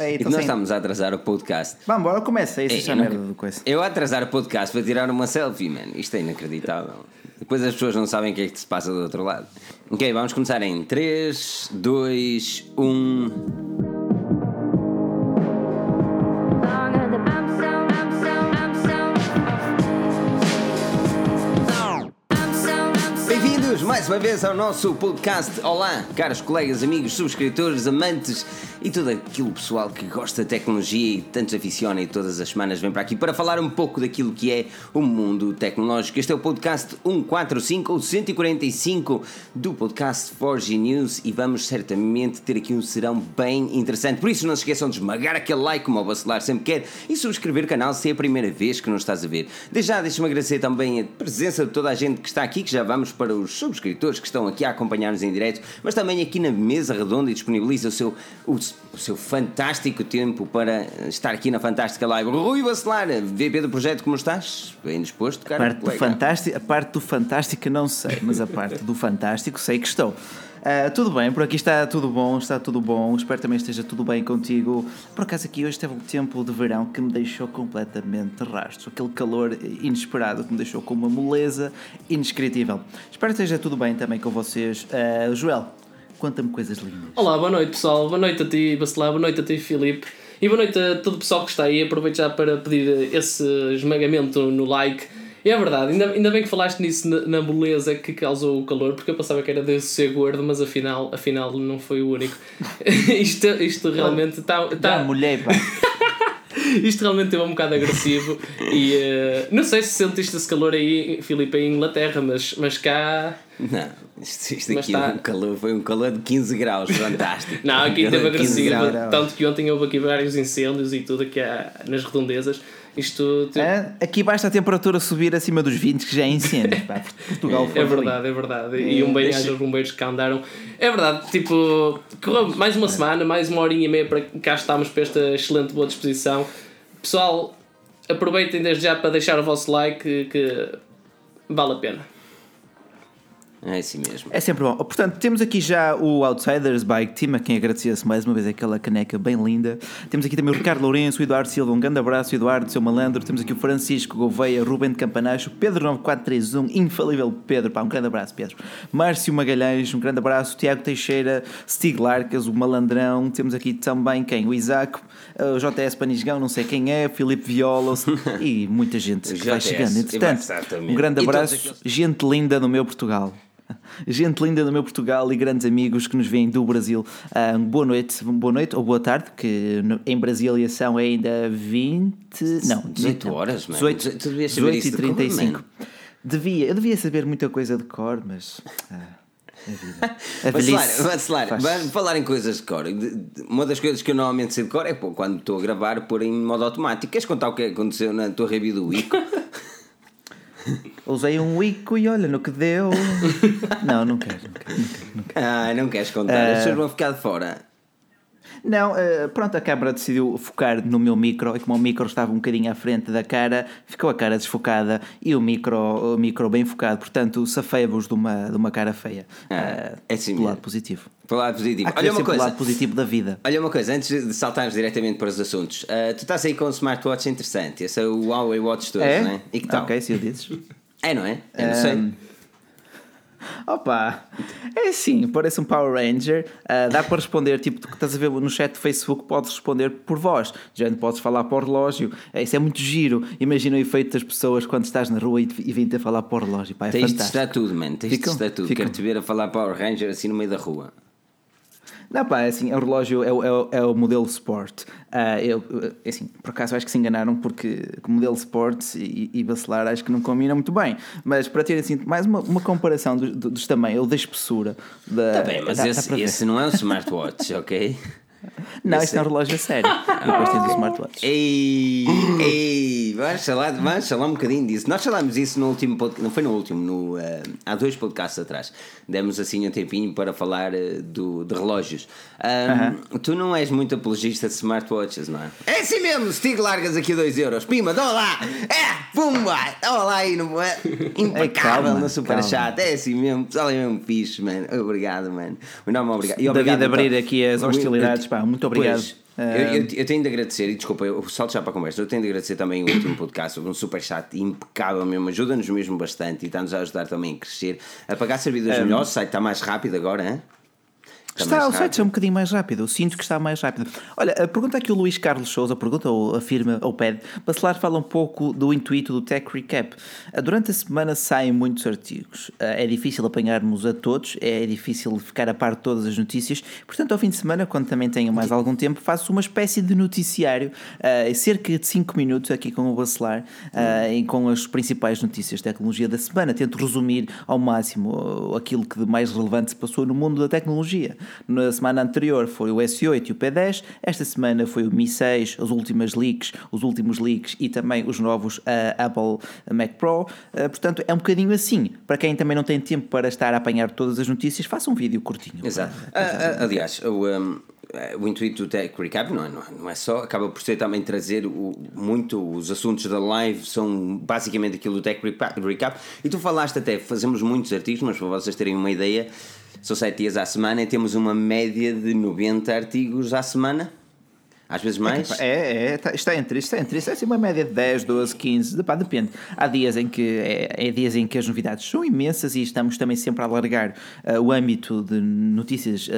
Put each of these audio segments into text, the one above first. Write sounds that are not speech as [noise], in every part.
É, E então nós sim. estamos a atrasar o podcast. Vamos, bora, começa. Isso não- merda do coisa. Eu a atrasar o podcast para tirar uma selfie, man. Isto é inacreditável. Depois as pessoas não sabem o que é que se passa do outro lado. Ok, vamos começar em um. 3, 2, 1. Mais uma vez ao nosso podcast. Olá, caros colegas, amigos, subscritores, amantes e todo aquele pessoal que gosta de tecnologia e tanto se aficiona e todas as semanas vem para aqui para falar um pouco daquilo que é o mundo tecnológico. Este é o podcast 145 ou 145 do podcast 4G News e vamos certamente ter aqui um serão bem interessante. Por isso não se esqueçam de esmagar aquele like como o Bacelar sempre quer e subscrever o canal se é a primeira vez que nos estás a ver. Desde já deixa-me agradecer também a presença de toda a gente que está aqui, que já vamos para os subscritores que estão aqui a acompanhar-nos em direto, mas também aqui na mesa redonda e disponibiliza o seu, o, o seu fantástico tempo para estar aqui na Fantástica Live. Rui Bacelar, VP do projeto, como estás? Bem disposto, A cara? parte, do fantástico, a parte do fantástico não sei, mas a parte do fantástico sei que estou. Ah, tudo bem, por aqui está tudo bom, está tudo bom. Espero também esteja tudo bem contigo. Por acaso aqui hoje teve um tempo de verão que me deixou completamente rastro. Aquele calor inesperado que me deixou com uma moleza indescritível. Espero que esteja tudo bem também com vocês. Ah, Joel, conta-me coisas lindas. Olá, boa noite pessoal, boa noite a ti Bacelar, boa noite a ti Filipe e boa noite a todo o pessoal que está aí. Aproveito já para pedir esse esmagamento no like. É verdade, ainda, ainda bem que falaste nisso na, na beleza que causou o calor, porque eu pensava que era de ser gordo, mas afinal, afinal não foi o único. [laughs] isto, isto realmente está. Tá, Tá, mulher, pá. [laughs] isto realmente teve um bocado agressivo e eh, não sei se sentiste esse calor aí, Filipe, em Inglaterra, mas, mas cá. Não, isto, isto aqui tá. um calor, foi um calor de 15 graus, fantástico. Não, aqui Um teve calor de 15 agressivo, tanto que ontem houve aqui vários incêndios e tudo aqui há- nas redondezas. Isto Ah, aqui basta a temperatura subir acima dos 20 que já é incêndio. pá. [laughs] Portugal foi É verdade, é verdade. E um bem aos bombeiros que cá andaram. É verdade, tipo, mais uma semana, mais uma horinha e meia para cá estamos para esta excelente boa disposição. Pessoal, aproveitem desde já para deixar o vosso like que vale a pena. É assim mesmo. É sempre bom. Portanto, temos aqui já o Outsiders Bike Team, a quem agradecer-se mais uma vez aquela caneca bem linda. Temos aqui também o Ricardo Lourenço, o Eduardo Silva, um grande abraço, Eduardo, seu malandro. Temos aqui o Francisco Gouveia, Ruben de Campanacho, Pedro 9431, infalível Pedro, pá, um grande abraço, Pedro. Márcio Magalhães, um grande abraço. Tiago Teixeira, Stig Larcas, o malandrão. Temos aqui também quem? O Isaac, o JS Panisgão, não sei quem é, Filipe Viola [laughs] e muita gente que vai chegando. Entretanto, um grande abraço, gente linda no meu Portugal. Gente linda do meu Portugal e grandes amigos que nos vêm do Brasil. Ah, boa noite, boa noite ou boa tarde, que no- em Brasília são ainda 20. Não, 18 não. horas, mano. 18, Tu devias saber 18 isso e de cor, 35. mano. devia, eu devia saber muita coisa de cor, mas. ah, a [laughs] Vacilar, falar em coisas de cor. Uma das coisas que eu normalmente sei de cor é pô, quando estou a gravar pôr em modo automático. Queres contar o que aconteceu na tua review do Ico? Usei um Ico e olha no que deu. [laughs] não, não quero, não quero. Não quero, não quero. ah, não queres contar? Eh, As pessoas vão ficar de fora. Não, eh, pronto, a câmara decidiu focar no meu micro e como o micro estava um bocadinho à frente da cara, ficou a cara desfocada e o micro, o micro bem focado, portanto safei-vos de uma, de uma cara feia. Ah, Eh, é assim pelo lado positivo. Pelo lado positivo. Olha uma o coisa. lado positivo da vida. Olha uma coisa, antes de saltarmos diretamente para os assuntos, ah, tu estás aí com um smartwatch interessante, esse é o Huawei Watch 2, É? não é? E que tal? Ok, se eu dizes. É, não é? Eu não sei. Opa, é assim, parece um Power Ranger. ah, dá para responder, tipo, tu que estás a ver no chat do Facebook, podes responder por voz. Já não podes falar para o relógio. É, Isso é muito giro. Imagina o efeito das pessoas quando estás na rua e, e vêm-te a falar para o relógio. Pá, é Tens de fantástico. estar tudo, mano. Tens de Ficam? estar tudo. Ficam. Quero te ver a falar Power Ranger assim no meio da rua. Não, pá, é assim, o relógio é, o- é, o- é o modelo Sport. Ah, eu, é assim, por acaso acho que se enganaram porque o modelo Sport e, e bacelar acho que não combinam muito bem. Mas para ter assim, mais uma, uma comparação dos, dos tamanhos ou da espessura. Da, Tá bem, mas dá esse, ver. esse não é um smartwatch, [laughs] ok? Não, isso é um relógio a sério. E depois tens o smartwatch. Ei, ei, vamos falar, vamos falar um bocadinho disso. Nós falámos isso no último podcast, não foi no último, no, eh, há dois podcasts atrás. Demos assim um tempinho para falar eh, do, de relógios. Ahm, Tu não és muito apologista de smartwatches, não é? É assim mesmo, Stig largas aqui 2 euros, pima, dá lá, é, pumba, dá lá aí no [laughs] é, impecável calma, no super calma. chat, é assim mesmo, pessoal é mesmo fixe, mano. Obrigado, mano. O nome obrigado. E David obrigado abrir então- aqui as hostilidades, pá, muito obrigado. Pois, Eu, eu, eu tenho de agradecer, e desculpa, eu salto já para a conversa, eu tenho de agradecer também o último podcast, um super chat impecável mesmo, ajuda-nos mesmo bastante e está-nos a ajudar também a crescer, a pagar servidores melhores, o site está mais rápido agora, hein? Está, o site está um bocadinho mais rápido, eu sinto que está mais rápido. Olha, a pergunta aqui o Luís Carlos Souza pergunta, ou afirma, ou pede, Bacelar fala um pouco do intuito do Tech Recap. Durante a semana saem muitos artigos, é difícil apanharmos a todos, é difícil ficar a par de todas as notícias, portanto, ao fim de semana, quando também tenho mais algum tempo, faço uma espécie de noticiário, cerca de 5 minutos aqui com o Bacelar, e com as principais notícias de tecnologia da semana. Tento resumir ao máximo aquilo que de mais relevante se passou no mundo da tecnologia. Na semana anterior foi o S8 e o P10, esta semana foi o Mi 6, as últimas leaks, os últimos leaks e também os novos uh, Apple Mac Pro. Uh, portanto, é um bocadinho assim. Para quem também não tem tempo para estar a apanhar todas as notícias, faça um vídeo curtinho. Exato. Uh, aliás, o. Um o intuito do Tech Recap não é, não é, só, acaba por ser também trazer o, muito os assuntos da live, são basicamente aquilo do Tech Recap. E tu falaste até, fazemos muitos artigos, mas para vocês terem uma ideia, são 7 dias à semana e temos uma média de 90 artigos à semana. Às vezes mais? É, é, tá, está entre está entre isso. É assim uma média de 10, 12, 15, pá, depende. Há dias em que é, é, dias em que as novidades são imensas e estamos também sempre a alargar uh, o âmbito de notícias uh,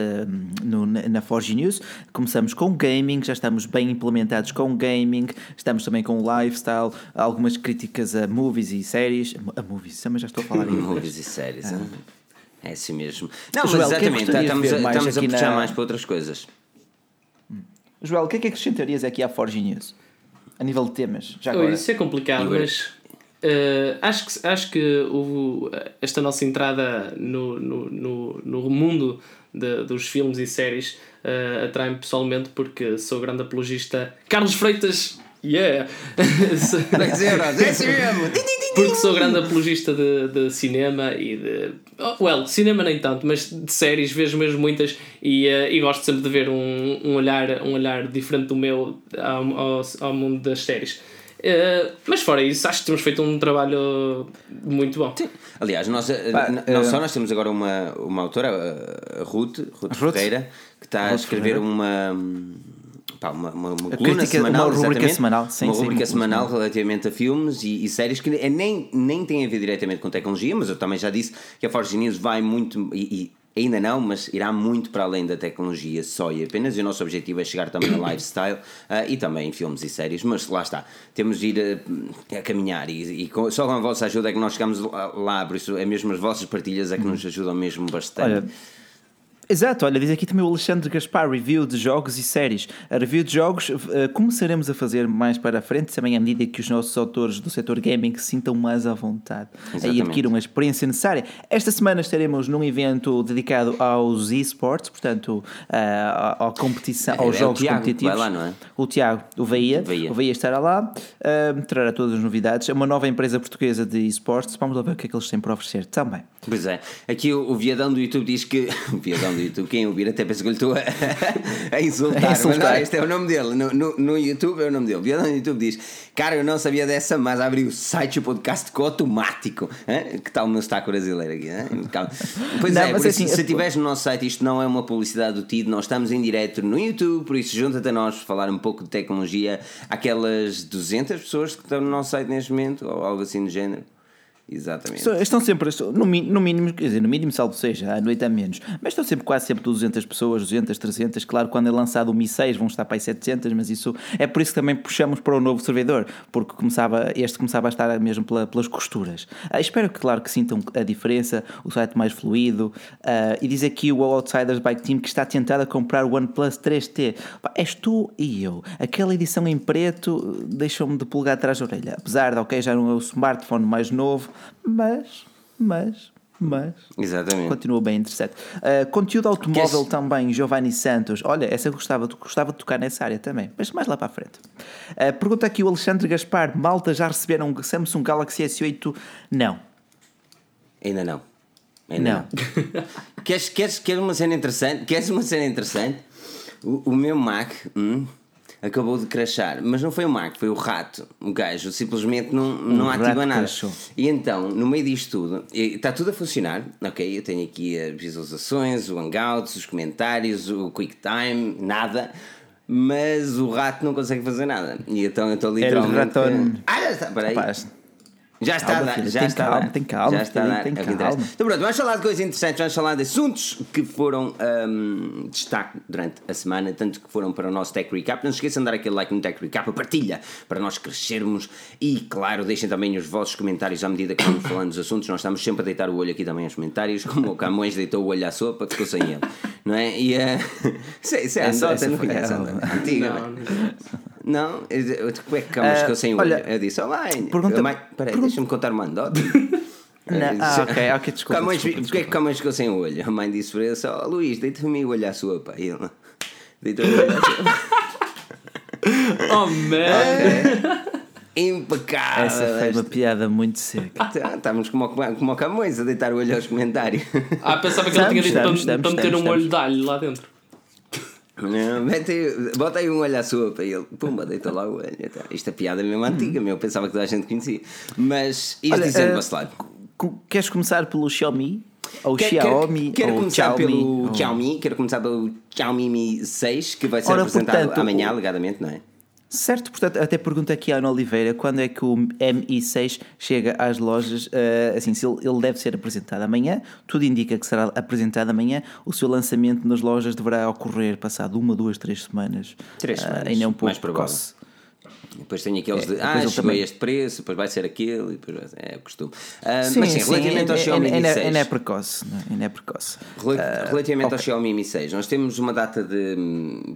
no, na Forge News. Começamos com gaming, já estamos bem implementados com gaming, estamos também com lifestyle, algumas críticas a movies e séries. A movies, também já estou a falar em [laughs] movies e séries. Ah. É assim mesmo. Não, Joel, mas exatamente, é estamos, a, estamos a puxar na... mais para outras coisas. Joel, o que é que acrescentarias aqui à Forge News? A nível de temas? Já agora. Isso é complicado, mas uh, acho que, acho que o, esta nossa entrada no, no, no, no mundo de, dos filmes e séries uh, atrai-me pessoalmente porque sou grande apologista. Carlos Freitas Yeah! [laughs] 10 euros, é assim mesmo! Porque sou grande apologista de, de cinema e de. Oh, well, cinema nem tanto, mas de séries vejo mesmo muitas e, uh, e gosto sempre de ver um, um, olhar, um olhar diferente do meu ao, ao, ao mundo das séries. Uh, mas fora isso, acho que temos feito um trabalho muito bom. Sim. Aliás, nós, eh, Pá, não uh, só nós temos agora uma, uma autora, a Ruth, Ruth, Ruth Ferreira, que está Ruth a escrever Ferreira. uma pá, uma, uma, uma coluna semanal, uma rubrica semanal, sim, uma rubrica sim, semanal sim. relativamente a filmes e, e, séries que é, nem, nem tem a ver diretamente com tecnologia, mas eu também já disse que a Forge News vai muito e, e ainda não, mas irá muito para além da tecnologia só e apenas. E o nosso objetivo é chegar também a lifestyle uh, e também em filmes e séries. Mas lá está, temos de ir a, a caminhar e, e com, só com a vossa ajuda é que nós chegamos lá. Por isso, é mesmo as vossas partilhas é que nos ajudam mesmo bastante. Olha, Exato, olha, diz aqui também o Alexandre Gaspar, review de jogos e séries. A review de jogos uh, começaremos a fazer mais para a frente, também à medida que os nossos autores do setor gaming se sintam mais à vontade Exatamente. e adquiram a experiência necessária. Esta semana estaremos num evento dedicado aos esports, portanto, uh, à competição, aos é, jogos é Tiago, competitivos. Vai lá, não é? O Tiago, o Veia, o Veia estará lá, uh, trará todas as novidades. É uma nova empresa portuguesa de esportes, vamos lá ver o que é que eles têm para oferecer também. Pois é, aqui o, o viadão do YouTube diz que. [laughs] O viadão YouTube, quem ouvir até pensa que eu lhe estou a, [laughs] a insultar. A insultar. Mas não, este é o nome dele. No, no, no YouTube é o nome dele. Viadão no YouTube diz: Cara, eu não sabia dessa, mas abri o site o podcast com automático. Que tal o meu sotaque brasileiro aqui? Pois não, é, por assim, se estiveres no nosso site, isto não é uma publicidade do TID, nós estamos em direto no YouTube, por isso junta-te a nós falar um pouco de tecnologia. Aquelas 200 pessoas que estão no nosso site neste momento, ou algo assim do género. Exatamente. Estão sempre, no, mínimo, quer dizer, no mínimo, salvo seja, à noite a menos, mas estão sempre quase sempre 200 pessoas, 200, 300. Claro, quando é lançado o Mi 6 vão estar para aí 700, mas isso é por isso que também puxamos para o novo servidor, porque começava, este começava a estar mesmo pela, pelas costuras. Ah, espero que, claro, que sintam a diferença, o site mais fluido. Ah, e diz aqui o Outsiders Bike Team que está tentado a comprar o OnePlus 3T. Pá, és tu e eu. Aquela edição em preto deixou-me de pulgar atrás da orelha. Apesar de, ok, já não é o smartphone mais novo mas, mas, mas. Exatamente. Continua bem interessante. Uh, conteúdo automóvel também, Giovanni Santos. Olha, essa eu gostava, gostava de tocar nessa área também, mas mais lá para a frente. Uh, pergunta aqui o Alexandre Gaspar: Malta já receberam um Samsung Galaxy S8? Não. Ainda não. Ainda não. não. [laughs] queres, queres, queres uma cena interessante? Queres uma cena interessante? O, o meu Mac. Hum, acabou de crashar. Mas não foi o Marco, foi o rato. O gajo simplesmente não, não ativa nada. Crashou. E então, no meio disto tudo, está tudo a funcionar. Ok, eu tenho aqui as visualizações, o Hangouts, os comentários, o QuickTime, nada. mas o rato não consegue fazer nada. E então eu estou literalmente. ratón. Ah, já está, peraí. Rapaz, Já está Calma, filho, já tem está calma, tem calma, já está filho, tem é calma. Então pronto, vamos falar de coisas interessantes, vamos falar de assuntos que foram hum, destaque durante a semana, tanto que foram para o nosso Tech Recap. Não se esqueçam de dar aquele like no Tech Recap, a partilha, para nós crescermos e, claro, deixem também os vossos comentários à medida que vamos falando dos assuntos. Nós estamos sempre a deitar o olho aqui também aos comentários, como o Camões deitou o olho à sopa, ficou sem ele, não é? E uh, [laughs] isso, é- isso é a Essa- nota, essa não foi conhece a ela. nota antiga, Não, não é? não. Não, é que Camões Ah, ficou sem o olha, olho? Eu disse, oh mãe, pergunta- mãe peraí, pergunta- deixa-me contar uma anedota. [laughs] Não, ah, ok, ok, desculpa. Camões, desculpa, Porquê é que Camões ficou sem o olho? A mãe disse para ele só, Luís, deita-me o olho à sopa. E ele, deita-me o olho à sopa. [laughs] Oh, man! Impecável. Essa foi uma piada muito seca. Tá, Estávamos como, o- como o Camões a deitar o olho aos comentários. Ah, pensava que ele tinha dito Estamos, para, estamos, para meter estamos, um olho estamos. de alho lá dentro. Não, mete bota aí um olho à sopa e ele, pumba, deita lá o olho. Então, Isto é piada mesmo antiga, meu, eu pensava que toda a gente conhecia. Mas, isto dizendo, Bacelar. Co- Queres começar pelo Xiaomi? Ou Quero, Xiaomi? quero, quero ou começar Xiaomi, pelo ou- Xiaomi, quero começar pelo Xiaomi Mi 6, que vai ser Ora, apresentado portanto, amanhã, o- alegadamente, não é? Certo, portanto, até pergunta aqui a Ana Oliveira quando é que o MI6 chega às lojas. eh, assim, se ele, ele deve ser apresentado amanhã, tudo indica que será apresentado amanhã. O seu lançamento nas lojas deverá ocorrer passado uma, duas, três semanas. Três Ah, semanas, ainda é um pouco mais provável. precoce. Depois tem aqueles de, depois ah, chegou também- este preço, depois vai ser aquele, depois vai ser, é o costume. Ah, Sim, mas sim, sim, relativamente ao ainda- Xiaomi Mi ainda, 6. ainda é precoce. não é? Ainda é precoce. Rel- Ah, Relativamente ao ok. Xiaomi Mi 6, nós temos uma data de,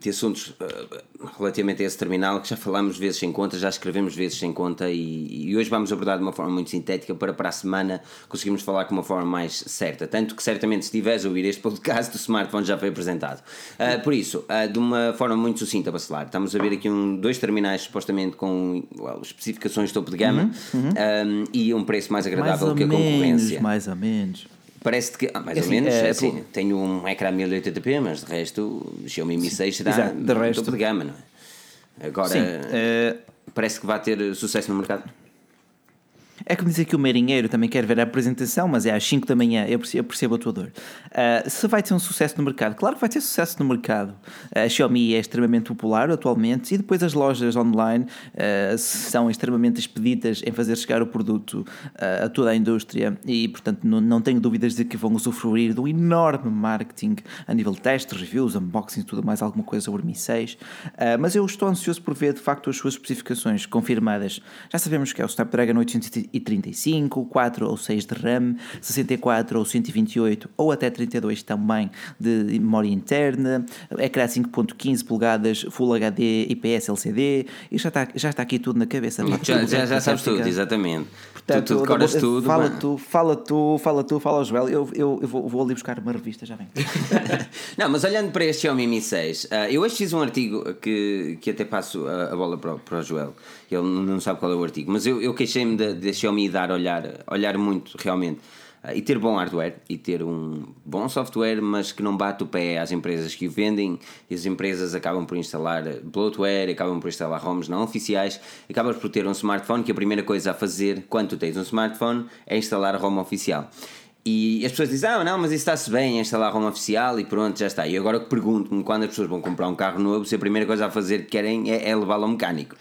de assuntos ah, relativamente a esse terminal que já falámos vezes sem conta, já escrevemos vezes sem conta e, e hoje vamos abordar de uma forma muito sintética para para a semana conseguirmos falar com uma forma mais certa. Tanto que certamente se estiveres a ouvir este podcast, o smartphone já foi apresentado. Por isso, de uma forma muito sucinta, Bacelar, estamos a ver aqui um, dois terminais supostamente com well, especificações topo de gama ah, e um preço mais Uhum, Mais agradável ou que a menos, concorrência. mais ou menos. Parece que, ah, mais Assim, ou menos, é, assim, tenho um ecrã 1080p, mas de resto o Xiaomi Mi 6 será exato, de resto- topo de gama, não é? Agora, Sim, eh, parece que vai ter sucesso no mercado. É como dizer que o marinheiro também quer ver a apresentação, mas é às 5 da manhã. Eu percebo, eu percebo a tua dor. Ah, se vai ter um sucesso no mercado, claro que vai ter sucesso no mercado. A Xiaomi é extremamente popular atualmente e depois as lojas online ah, são extremamente expeditas em fazer chegar o produto ah, a toda a indústria e, portanto, não, não tenho dúvidas de que vão usufruir de um enorme marketing a nível de testes, reviews, unboxing e tudo mais, alguma coisa sobre Mi 6. Ah, mas eu estou ansioso por ver de facto as suas especificações confirmadas. Já sabemos que é o Snapdragon 835, 4 ou 6 de RAM, 64 ou 128 ou até 32 também de memória interna, ecrã 5.15 polegadas, Full HD, IPS LCD e já está, já está aqui tudo na cabeça. Já, já, já sabes tudo, exatamente. Portanto, tu, tu decoras eu- tudo. Fala tu, fala tu, fala tu, fala ao Joel. Eu, eu, eu vou, vou ali buscar uma revista, já vem. [laughs] Não, mas olhando para este Xiaomi Mi 6, ah, eu hoje fiz um artigo que, que até passo a, a bola para, o- para o Joel. Ele não sabe qual é o artigo, mas eu, eu queixei-me de, de Xiaomi dar olhar, olhar muito realmente e ter bom hardware e ter um bom software, mas que não bate o pé às empresas que o vendem. E as empresas acabam por instalar bloatware, acabam por instalar ROMs não oficiais, acabas por ter um smartphone que a primeira coisa a fazer quando tens um smartphone é instalar ROM oficial. E as pessoas dizem, ah, não, mas isso está-se bem, é instalar ROM oficial e pronto, já está. E agora pergunto-me quando as pessoas vão comprar um carro novo, se a primeira coisa a fazer que querem é, é levá-lo ao mecânico.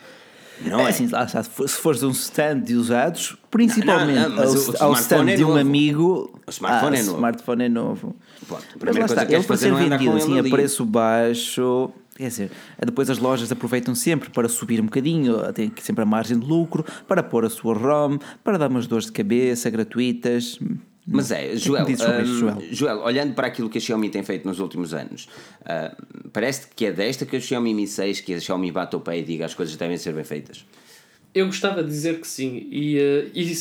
Não é? É assim, lá se for- se fores um stand de usados, principalmente Não, não, ao, o- ao stand é de um amigo, O smartphone ah, é novo. Smartphone é novo. A Mas lá está, que queres ele para ser é vendido assim a preço baixo, quer dizer, depois as lojas aproveitam sempre para subir um bocadinho, tem que sempre a margem de lucro, para pôr a sua ROM, para dar umas dores de cabeça gratuitas. Mas é, me Joel, sobre isto, hum, Joel? Joel, olhando para aquilo que a Xiaomi tem feito nos últimos anos, ah, parece que é desta que a Xiaomi Mi 6 que a Xiaomi bate o pé e diga as coisas devem ser bem feitas. Eu gostava de dizer que sim. E, eh, e,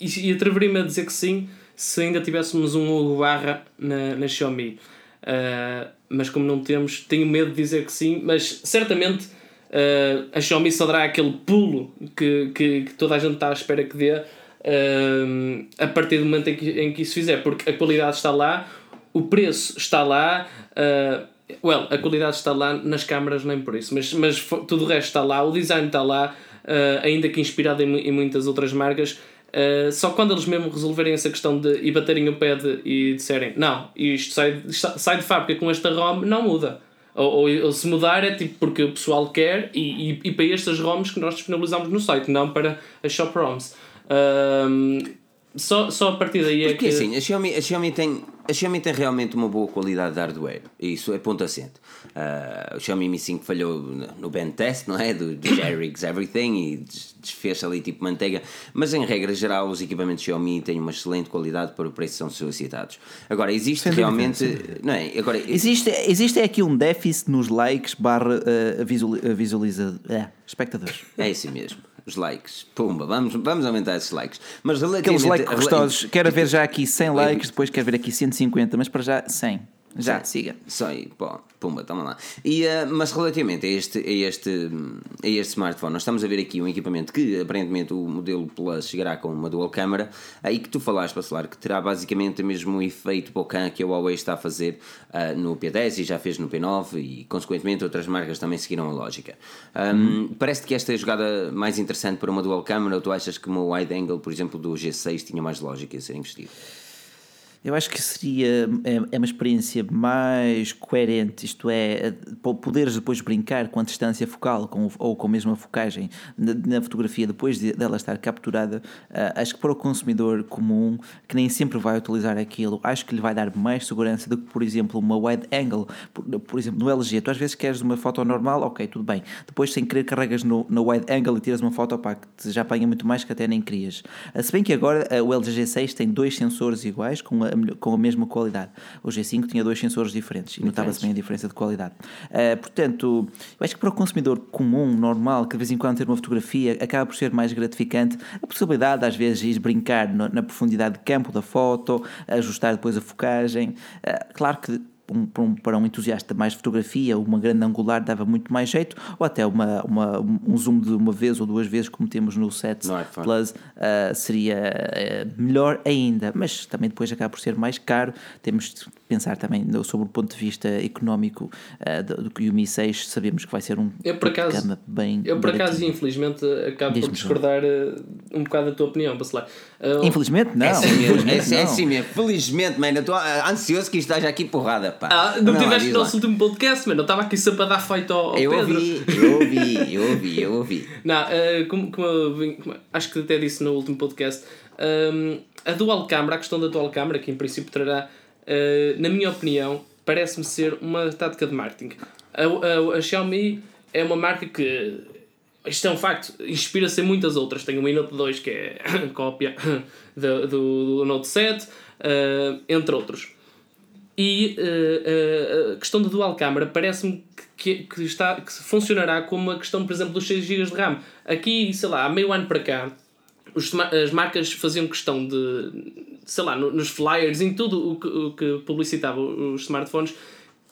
e, e atreveria-me a dizer que sim se ainda tivéssemos um Hugo Barra na, na Xiaomi. Eh, mas como não temos, tenho medo de dizer que sim. Mas certamente eh, a Xiaomi só dará aquele pulo que, que, que toda a gente está à espera que dê eh, a partir do momento em que, em que isso fizer. Porque a qualidade está lá, o preço está lá. eh, well, a qualidade está lá nas câmaras, nem por isso, mas, mas tudo o resto está lá, o design está lá, eh, ainda que inspirado em, em muitas outras marcas. eh, só quando eles mesmo resolverem essa questão de e baterem o pé e disserem não, isto sai, sai de fábrica com esta ROM, não muda. Ou, ou, ou, se mudar é tipo porque o pessoal quer e, e, e, para estas ROMs que nós disponibilizamos no site, não para as shop ROMs. Um, só, só a partir daí é Porque, que. assim, a Xiaomi, a, Xiaomi tem, a Xiaomi tem realmente uma boa qualidade de hardware. Isso é ponto assente. Uh, o Xiaomi Mi 5 falhou no band test, não é? Do, do Jerry's Everything e desfez ali tipo manteiga. Mas em regra geral, os equipamentos Xiaomi têm uma excelente qualidade para o preço que são solicitados. Agora, existe realmente. não é? Agora, existe, existe aqui um déficit nos likes barra uh, visualiza, uh, espectadores. É isso mesmo os likes. Pumba, vamos, vamos aumentar esses likes. Mas Aqueles likes gostosos. Quero ver já aqui 100 likes, depois quero ver aqui 150, mas para já 100. Já, Sim. siga. Só aí, pô, pumba, toma lá. E, uh, mas relativamente a este, a, este, a este smartphone, nós estamos a ver aqui um equipamento que aparentemente o modelo Plus chegará com uma dual câmara, aí que tu falaste, Bacelar, que terá basicamente o mesmo efeito bokeh que a Huawei está a fazer uh, no P10 e já fez no P9 e consequentemente outras marcas também seguiram a lógica. Um, hum. Parece que esta é a jogada mais interessante para uma dual câmara ou tu achas que uma wide angle, por exemplo, do G6 tinha mais lógica em ser investido? Eu acho que seria é, é uma experiência mais coerente, isto é, poderes depois brincar com a distância focal com, ou com a mesma focagem na, fotografia depois de, dela estar capturada. Acho que para o consumidor comum, que nem sempre vai utilizar aquilo, acho que lhe vai dar mais segurança do que, por exemplo, uma wide angle. Por, por exemplo, no LG, tu às vezes queres uma foto normal, ok, tudo bem. Depois, sem querer, carregas no, no wide angle e tiras uma foto pá, que já apanha muito mais que até nem querias. Se bem que agora uh, o LG G6 tem dois sensores iguais, com a com a mesma qualidade. O G5 tinha dois sensores diferentes e notava-se bem a diferença de qualidade. Uh, portanto, eu acho que para o consumidor comum, normal, que de vez em quando ter uma fotografia, acaba por ser mais gratificante a possibilidade, às vezes, de brincar na, na profundidade de campo da foto, ajustar depois a focagem. Uh, claro que um, para um entusiasta mais de fotografia, uma grande angular dava muito mais jeito, ou até uma, uma, um zoom de uma vez ou duas vezes, como temos no 7 no Plus, uh, seria uh, melhor ainda, mas também depois acaba por ser mais caro. Temos pensar também sobre o ponto de vista económico uh, do, do que o Mi 6, sabemos que vai ser um eu por acaso, bem. Eu, por acaso, infelizmente, acabo por discordar um bocado da tua opinião, Bacelar. Infelizmente, não. É assim mesmo, é, assim, é assim mesmo. Felizmente, mano, estou ansioso que isto esteja aqui porrada pá. Ah, não, não tiveste no nosso último podcast, mano. Eu estava aqui sempre a dar feito ao, ao eu Pedro. Ouvi, eu ouvi, eu ouvi, eu ouvi. [laughs] não, uh, como, como, eu, como, acho que até disse no último podcast, um, a dual camera, a questão da dual camera, que em princípio trará, uh, na minha opinião, parece-me ser uma tática de marketing. A, a, a Xiaomi é uma marca que isto é um facto, inspira-se em muitas outras. Tem o Mi Note 2 que é [coughs] cópia [coughs] do, do, do Note 7, uh, entre outros. E uh, a questão da dual câmara parece-me que, que, está, que funcionará como a questão, por exemplo, dos 6 GB de RAM. Aqui, sei lá, há meio ano para cá, os, as marcas faziam questão de, sei lá, no, nos flyers, em tudo o que, o que publicitava os smartphones,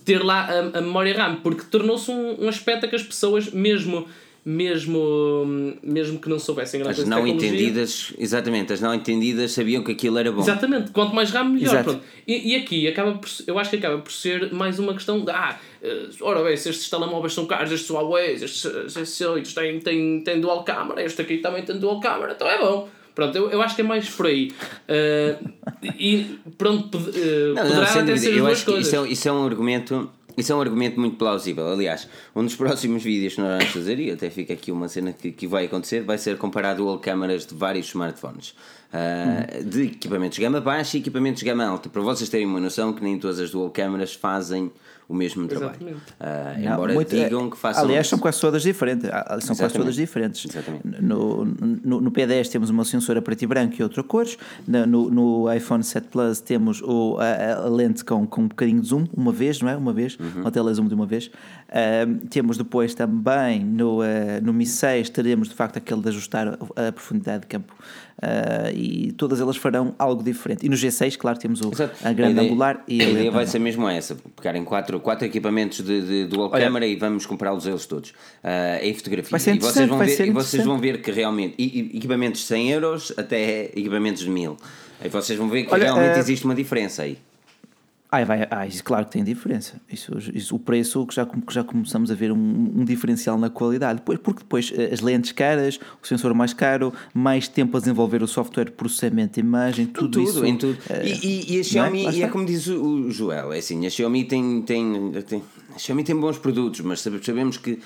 ter lá a, a memória RAM, porque tornou-se um, um aspecto que as pessoas, mesmo mesmo, mesmo que não soubessem As não entendidas, exatamente, as não entendidas sabiam que aquilo era bom. Exatamente, quanto mais RAM, melhor. Pronto. E, e aqui acaba por, eu acho que acaba por ser mais uma questão de ah, eh, ora bem, se estes telemóveis são caros, estes Huawei, estes, estes, estes têm, têm, têm dual câmera, este aqui também tem dual câmera, então é bom. Pronto, eu, eu acho que é mais por aí. Uh, e pronto, uh, não, poderá não, até ser eu acho coisas. Que isso, é, isso é um argumento isso é um argumento muito plausível. Aliás, um dos [laughs] próximos vídeos que nós vamos fazer, e até fica aqui uma cena que, que vai acontecer, vai ser comparar dual câmaras de vários smartphones. Uh. De equipamentos gama baixa e equipamentos gama alta. Para vocês terem uma noção que nem todas as dual câmaras fazem o mesmo trabalho. Uh, não, embora muito, digam que façam. Aliás, são quase todas diferentes. Ah, são Exatamente. quase todas diferentes. No, no, no, P10 temos uma sensora preto e branco e outra cores. No, no iPhone 7 Plus temos o, a, a, lente com, com um bocadinho de zoom, uma vez, não é? Uma vez, uhum. uma tela zoom de uma vez. Uh, temos depois também no, uh, no Mi 6 teremos de facto aquele de ajustar a, a profundidade de campo. Uh, e todas elas farão algo diferente. E no G6, claro, temos o, a grande a ideia, angular e a, a ideia vai ser mesmo essa: pegarem quatro, quatro equipamentos de, de dual Olha, camera e vamos comprá-los eles todos uh, em fotografia. E vocês vão, ver, e vocês vão ver que realmente equipamentos de 100 euros até equipamentos de 1000. Aí vocês vão ver que Olha, realmente uh, existe uma diferença aí. Ai, vai, ai, claro que tem diferença. Isso, isso, o preço que já, que já começamos a ver um, um diferencial na qualidade. Depois, porque depois eh, as lentes caras, o sensor mais caro, mais tempo a desenvolver o software de processamento de imagem, tudo, tudo isso. Em tudo. eh, E, e- e a é? Xiaomi, Lá e é como diz o, o Joel, é assim, a Xiaomi tem, tem, tem, a Xiaomi tem bons produtos, mas sabe- sabemos que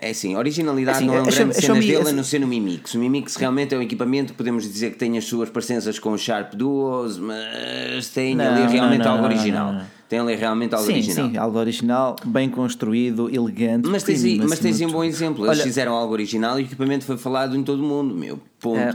é assim, originalidade Assim, não é um a grande a cena dele a não ser no Mi Mix. O Mi Mix realmente é um equipamento, podemos dizer que tem as suas parecenças com o Sharp Duos, mas tem Não, ali realmente não, algo não, não, original. Tem ali realmente algo Sim, original. sim, algo original, bem construído, elegante. Mas tens, mas tens um bom exemplo. Eles Olha, fizeram algo original e o equipamento foi falado em todo o mundo, meu. Ponto. É,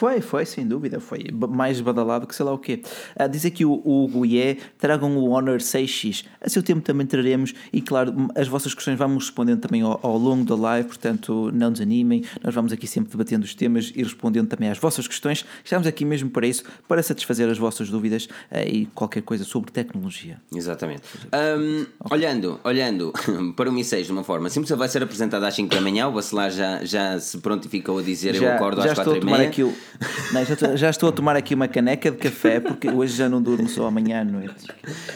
foi, foi, sem dúvida, foi mais badalado que sei lá o quê. Ah, diz aqui o, o Hugo Ié, tragam o Honor 6X. A seu tempo também traremos e, claro, as vossas questões vamos respondendo também ao, ao longo da live, portanto, não desanimem. Nós vamos aqui sempre debatendo os temas e respondendo também às vossas questões. Estamos aqui mesmo para isso, para satisfazer as vossas dúvidas ah, e qualquer coisa sobre tecnologia. Exatamente. Ahm, Olhando, olhando [laughs] para o Mi 6 de uma forma, sempre vai ser apresentado às 5 da manhã, o Bacelar já, já se prontificou a dizer eu acordo às estou 4 a e meia. Não, já, estou, já estou a tomar aqui uma caneca de café porque hoje já não durmo só amanhã à noite.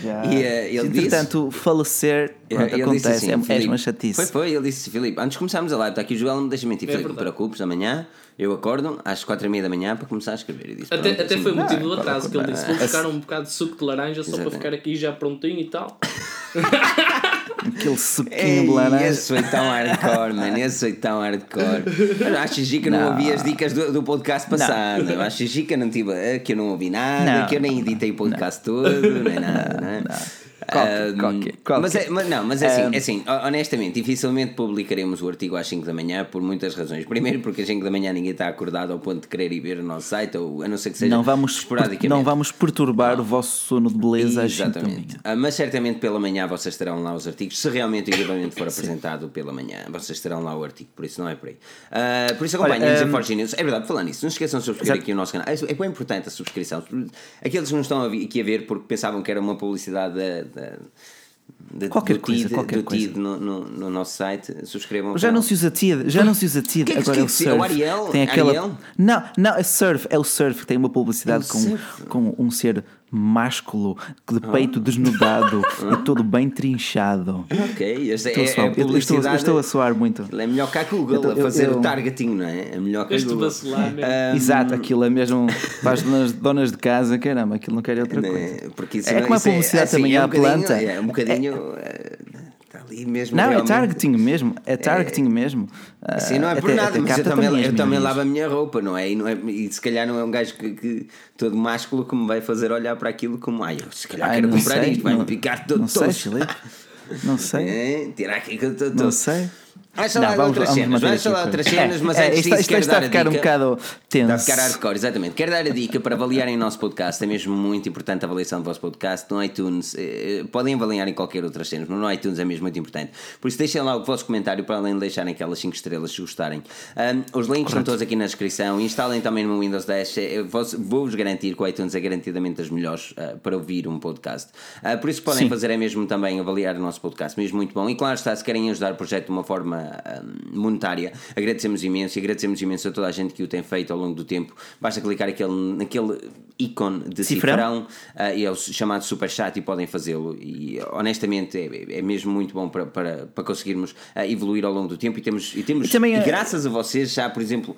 Já, E, eh, ele se, disse- entretanto, falecer É, pronto, ele acontece, disse assim, é, é uma chatice. Foi, foi, ele disse, Filipe, antes de começarmos a live, está aqui o Joel, não me deixa mentir, Filipe, não te preocupes, amanhã eu acordo às 4 e meia da manhã para começar a escrever. Disse, Até, pronto, até assim, foi o motivo do atraso que ele disse: vou [laughs] buscar um bocado de suco de laranja só para Exatamente. ficar aqui já prontinho e tal. [laughs] Aquele suquinho de laranja. esse foi tão hardcore, mano. Esse foi tão hardcore. Eu acho que não, Não. ouvi as dicas do, do podcast passado. Eu acho que não tive, que eu não ouvi nada, Não. que eu nem editei o podcast todo, nem nada, não é? Qualquer- Ahm, qualquer- qualquer. Mas, é, mas não, mas é assim, é assim, ho- honestamente, dificilmente publicaremos o artigo às 5 da manhã por muitas razões. Primeiro, porque às 5 da manhã ninguém está acordado ao ponto de querer ir ver o nosso site, ou a não ser que seja Não vamos, não vamos perturbar o vosso sono de beleza às 5 da manhã. Exatamente. Ah, mas certamente pela manhã vocês terão lá os artigos. Se realmente o equipamento for [laughs] apresentado pela manhã, vocês terão lá o artigo. Por isso não é por aí. Ah, por isso acompanhem-nos um, Forge News. É verdade, falando nisso, não se esqueçam de subscrever Exato. aqui o nosso canal. É, é bem importante a subscrição. Aqueles que não estão a aqui a ver porque pensavam que era uma publicidade da. de- Qualquer do coisa, TID, qualquer do coisa. TID no, no, no nosso site, subscrevam. o Já não se usa TID, já não se usa TID, Que- que- agora é o que- é o surf. Ariel? Tem aquela... Ariel? Não, não, é surf, é o surf que tem uma publicidade É o com, surf? com um ser másculo, de Ah. peito desnudado [laughs] e todo bem trinchado. Ok, esta Estou é, suar- é eu- estou, eu publicidade. estou a soar muito. É melhor que a Google Eu- a fazer eu- o targeting, não é? É melhor que a Google. Ah, Exato, aquilo é mesmo para as donas, donas de casa, caramba, aquilo não quer outra coisa. Né? Porque isso É como a isso publicidade assim, também é um à bocadinho- planta. É um bocadinho. eh, Está ali mesmo. Não, é realmente. targeting mesmo, é targeting mesmo. Sim, não é Ah, por até- nada, até mas eu também, eu também lavo a minha roupa, não é? E, não é? e se calhar não é um gajo que, que- todo másculo que me vai fazer olhar para aquilo como, ai, eu se calhar Ai, quero comprar sei, isto, vai-me picar todo Não sei. Filipe. Não sei. [laughs] É, tirar aqui que eu estou Não sei. Vamos falar outras cenas, falar outras cenas, mas É, antes isto, disso isto quero está dar a ficar um dica. bocado tenso. Está a ficar hardcore, exatamente. Quero dar a dica para avaliarem o nosso podcast. É mesmo muito importante a avaliação do vosso podcast no iTunes. eh, eh, Podem avaliar em qualquer outra cena, mas no iTunes é mesmo muito importante. Por isso, deixem lá o vosso comentário para além de deixarem aquelas 5 estrelas se gostarem. Ahm, os links estão todos aqui na descrição. Instalem também no Windows 10. Eh, eu vos- Vou-vos garantir que o iTunes é garantidamente das melhores ah, para ouvir um podcast. Ah, por isso, podem Sim. fazer é mesmo também avaliar o nosso podcast, mesmo muito bom. E claro está, se querem ajudar o projeto de uma forma ahm, monetária, agradecemos imenso e agradecemos imenso a toda a gente que o tem feito ao longo do tempo. Basta clicar aquele, naquele ícone de Cifrão. cifrão ah, e é o chamado super chat e podem fazê-lo. E honestamente é, é mesmo muito bom para, para, para conseguirmos ah, evoluir ao longo do tempo. E temos, e temos E também e é- graças a vocês, já por exemplo.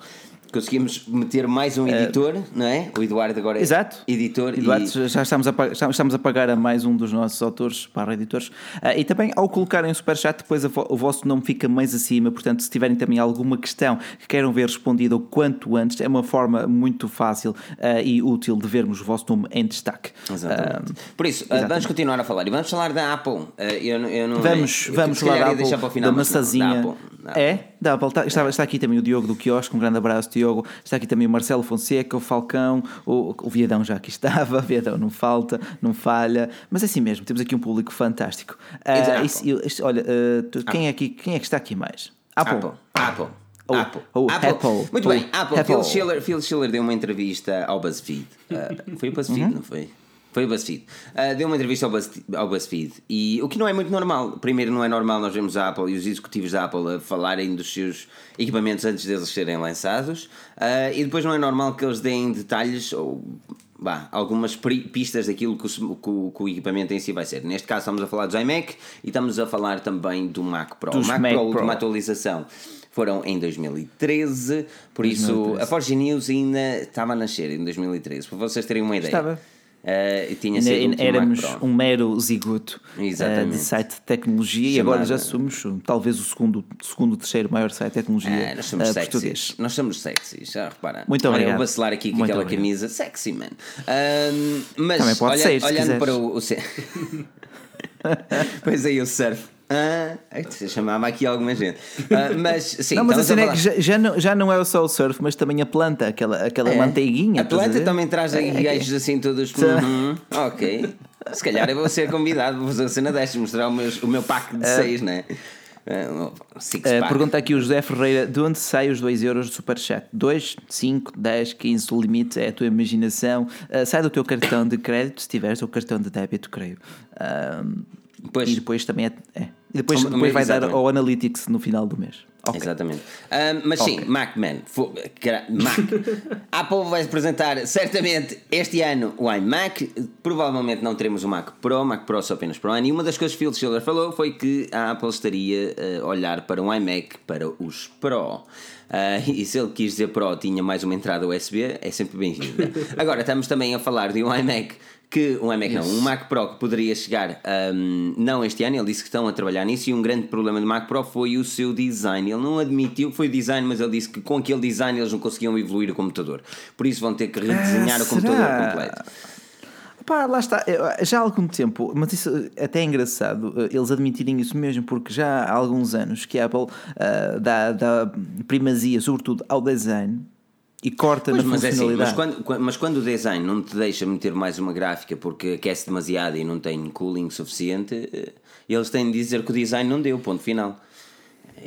Conseguimos meter mais um editor, não é? O Eduardo agora é Exato. editor Eduardo, e, já estamos a, pagar, estamos a pagar a mais um dos nossos autores, para editores. Ah, e também, ao colocarem o superchat, depois vo- o vosso nome fica mais acima. Portanto, se tiverem também alguma questão que queiram ver respondida o quanto antes, é uma forma muito fácil ah, e útil de vermos o vosso nome em destaque. Exatamente. Por isso, uh, exatamente. vamos continuar a falar e vamos falar da Apple. Uh, eu, não- eu não, Vamos, eu, vamos falar da Apple, final, da mas não, maçazinha. da Apple, da Apple. É, da Apple. Está, está, está aqui também o Diogo do Quiosque, um grande abraço, Diogo. Está aqui também o Marcelo Fonseca, o Falcão, o, o Viadão já aqui estava, o [laughs] Viadão não falta, não falha, mas é assim mesmo, temos aqui um público fantástico. Ah, Exato. isso- isto- olha, ah, tu- quem, é aqui, quem é que está aqui mais? Apple. Apple. Apple. Oh, Apple. oh, Apple. Apple. Muito Oh, bem, Apple. Apple. Phil, Schiller, Phil Schiller deu uma entrevista ao BuzzFeed. Uh, foi o BuzzFeed, Uhum. não foi? Foi o BuzzFeed. Uh, deu uma entrevista ao, Buzz, ao BuzzFeed. E o que não é muito normal. Primeiro, não é normal nós vemos a Apple e os executivos da Apple a falarem dos seus equipamentos antes deles serem lançados. Uh, e depois, não é normal que eles deem detalhes ou bah, algumas pistas daquilo que o, que o- que o equipamento em si vai ser. Neste caso estamos a falar dos iMac e estamos a falar também do Mac Pro. Dos o Mac Mac Pro, a Pro. última atualização foram em 2013, por isso 2013. a Forge News ainda estava a nascer em 2013, para vocês terem uma ideia. Estava. Eh, tinha sido éramos um mero zigoto Exatamente. de site de tecnologia e agora já Chamada- somos uh, talvez o segundo, segundo terceiro maior site de tecnologia Ah, nós somos uh, sexys. português. Nós somos sexys, já repara. Muito Olha, obrigado. eu vacilar aqui com Muito aquela obrigado. camisa sexy, man. Mas Também pode olha- ser, se olhando quiseres. para o. o [laughs] pois aí o surf. Ah, você chamava aqui alguma gente. Ah, mas sim, não, mas a cena é que já, já, não, já não é só o surf, mas também a planta, aquela, aquela É. manteiguinha. A planta ver? também traz aí É, gajos assim todos. Uhum, ok. Se calhar eu vou ser convidado, vou fazer a cena destas, mostrar o meu, o meu pack de seis, né? Uh, six Uh, pack. pergunta aqui o José Ferreira: de onde saem os 2 euros do Superchat? 2, 5, 10, 15, o limite é a tua imaginação. Uh, sai do teu cartão de crédito, se tiveres, ou cartão de débito, creio. Um, Pois. E depois também é. é. E depois, O- depois vai dar exatamente. ao Analytics no final do mês. Ok. Exatamente. Ahm, mas sim, Mac Man. fo- cara- Mac. [laughs] Apple vai apresentar certamente este ano o iMac. Provavelmente não teremos o Mac Pro, Mac Pro só apenas para o ano. E uma das coisas que Phil Schiller falou foi que a Apple estaria a olhar para um iMac para os Pro. Ah, e se ele quis dizer Pro tinha mais uma entrada USB, é sempre bem-vinda. [laughs] Agora estamos também a falar de um iMac que um iMac não, um Mac Pro que poderia chegar ahm, não este ano, ele disse que estão a trabalhar nisso e um grande problema do Mac Pro foi o seu design. Ele não admitiu que foi o design, mas ele disse que com aquele design eles não conseguiam evoluir o computador. Por isso vão ter que redesenhar Ah, o computador será? completo. Pá, lá está, já há algum tempo, mas isso até é engraçado eh, eles admitirem isso mesmo, porque já há alguns anos que a Apple ah, dá, dá primazia, sobretudo, ao design e corta Pois, na mas é assim, mas funcionalidade. quando, quan- mas quando o design não te deixa meter mais uma gráfica porque aquece demasiado e não tem cooling suficiente, eh, eles têm de dizer que o design não deu, ponto final.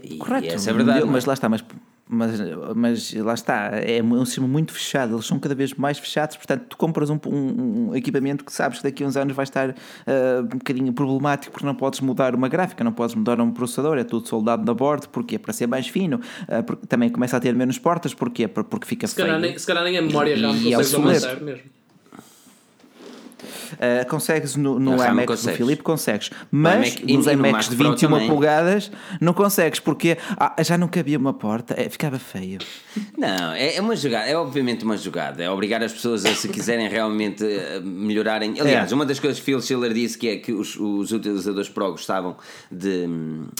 E, Correto, essa é a verdade. Deu, é? mas lá está, mas, mas, mas lá está, é um sistema muito fechado, eles são cada vez mais fechados, portanto, tu compras um, um- um equipamento que sabes que daqui a uns anos vai estar ah, um bocadinho problemático porque não podes mudar uma gráfica, não podes mudar um processador, é tudo soldado na board, porque Para ser mais fino, ah, porque também começa a ter menos portas, porquê? Por- Porque fica Se calhar, feio. nem, se calhar nem a memória E- RAM e é consegues mesmo. Uh, consegues no, no iMac do consegues. Filipe, consegues. Mas nos no iMacs Mac de Pro 21 também. polegadas não consegues, porque ah, já não cabia uma porta, é, ficava feio. Não, é, é uma jogada, é obviamente uma jogada, é obrigar as pessoas a se quiserem realmente eh, melhorarem. Aliás, É. uma das coisas que Phil Schiller disse que é que os, os utilizadores Pro gostavam de,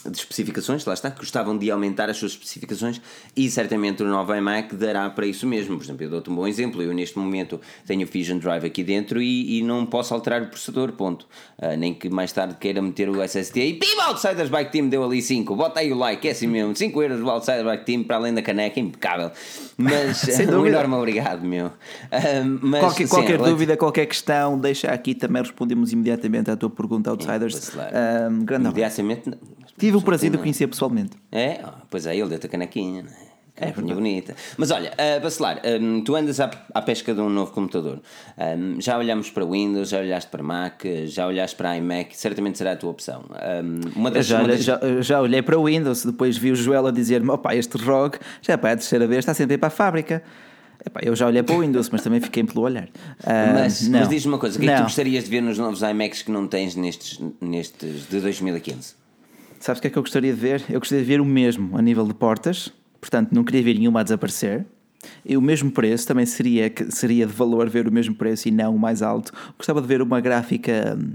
de especificações, lá está, gostavam de aumentar as suas especificações e certamente o novo iMac dará para isso mesmo. Por exemplo, eu dou-te um bom exemplo, eu neste momento tenho o Fusion Drive aqui dentro e, e não posso alterar o processador, ponto. Ah, nem que mais tarde queira meter o SSD e PIM! Outsiders Bike Team deu ali 5, bota aí o like, é assim mesmo, 5 euros do Outsiders Bike Team para além da caneca, impecável. Mas [laughs] Sem um enorme obrigado, meu. Ah, mas, qualquer sim, qualquer dúvida, qualquer questão, deixa aqui também respondemos imediatamente à tua pergunta, Outsiders. Um, grande. Imediatamente. Tive o prazer de o conhecer pessoalmente. É, ah, pois é, ele deu-te a canequinha, não é? Canequinha bonita. Mas olha, uh, Bacelar, um, tu andas à, à pesca de um novo computador. Um, já olhamos para Windows, já olhaste para Mac, já olhaste para iMac, certamente será a tua opção. Um, uma Eu das, já, uma das- já, já olhei para o Windows, depois vi o Joel a dizer-me: opá, este ROG já é para a terceira vez, está sempre para a fábrica. Epá, eu já olhei para o Windows, mas também fiquei pelo olhar. Ah, Mas, mas diz-me uma coisa, o que é que tu gostarias de ver nos novos iMacs que não tens nestes, nestes de 2015? Sabes o que é que eu gostaria de ver? Eu gostaria de ver o mesmo a nível de portas, portanto não queria ver nenhuma a desaparecer. E o mesmo preço também seria, que- seria de valor ver o mesmo preço e não o mais alto. Gostava de ver uma gráfica, hum,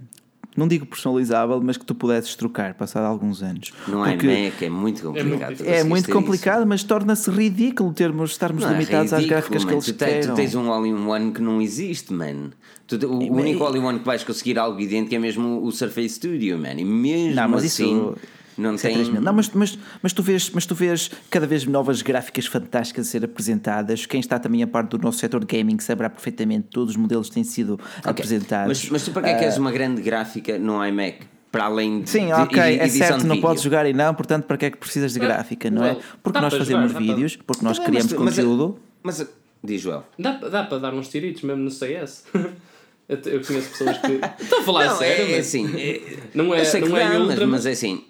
não digo personalizável, mas que tu pudesses trocar passado alguns anos. No Porque iMac é muito complicado. muito tu É conseguires muito complicado, mas torna-se ridículo termos, estarmos Não, é limitados às ridículo, gráficas que man. eles tu, te- tu tens um all-in-one que não existe, man. Tu te- o E- único all-in-one que vais conseguir algo idêntico é mesmo o Surface Studio, man. E mesmo Não, mas assim, isso- não Isso é tem. 3 mil. Não, mas, mas, mas, tu vês, mas tu vês cada vez novas gráficas fantásticas a ser apresentadas. Quem está também a parte do nosso setor de gaming saberá perfeitamente todos os modelos têm sido Ok. apresentados. Mas, mas tu para que é que queres uma grande gráfica no iMac? Para além de, Sim, de ok, edi- é edição certo, de não vídeo? podes jogar e não, portanto, para que é que precisas de Ah, gráfica, não é? Porque nós fazemos jogar, vídeos, porque nós mas criamos mas- conteúdo. Mas, diz Joel. Dá, dá para dar uns tiritos mesmo no CS. [laughs] Eu, conheço pessoas que. [laughs] Estou a falar não, sério, é, é mas assim. é- Não é- eu sei que não é dá, mas, ultra, mas é assim.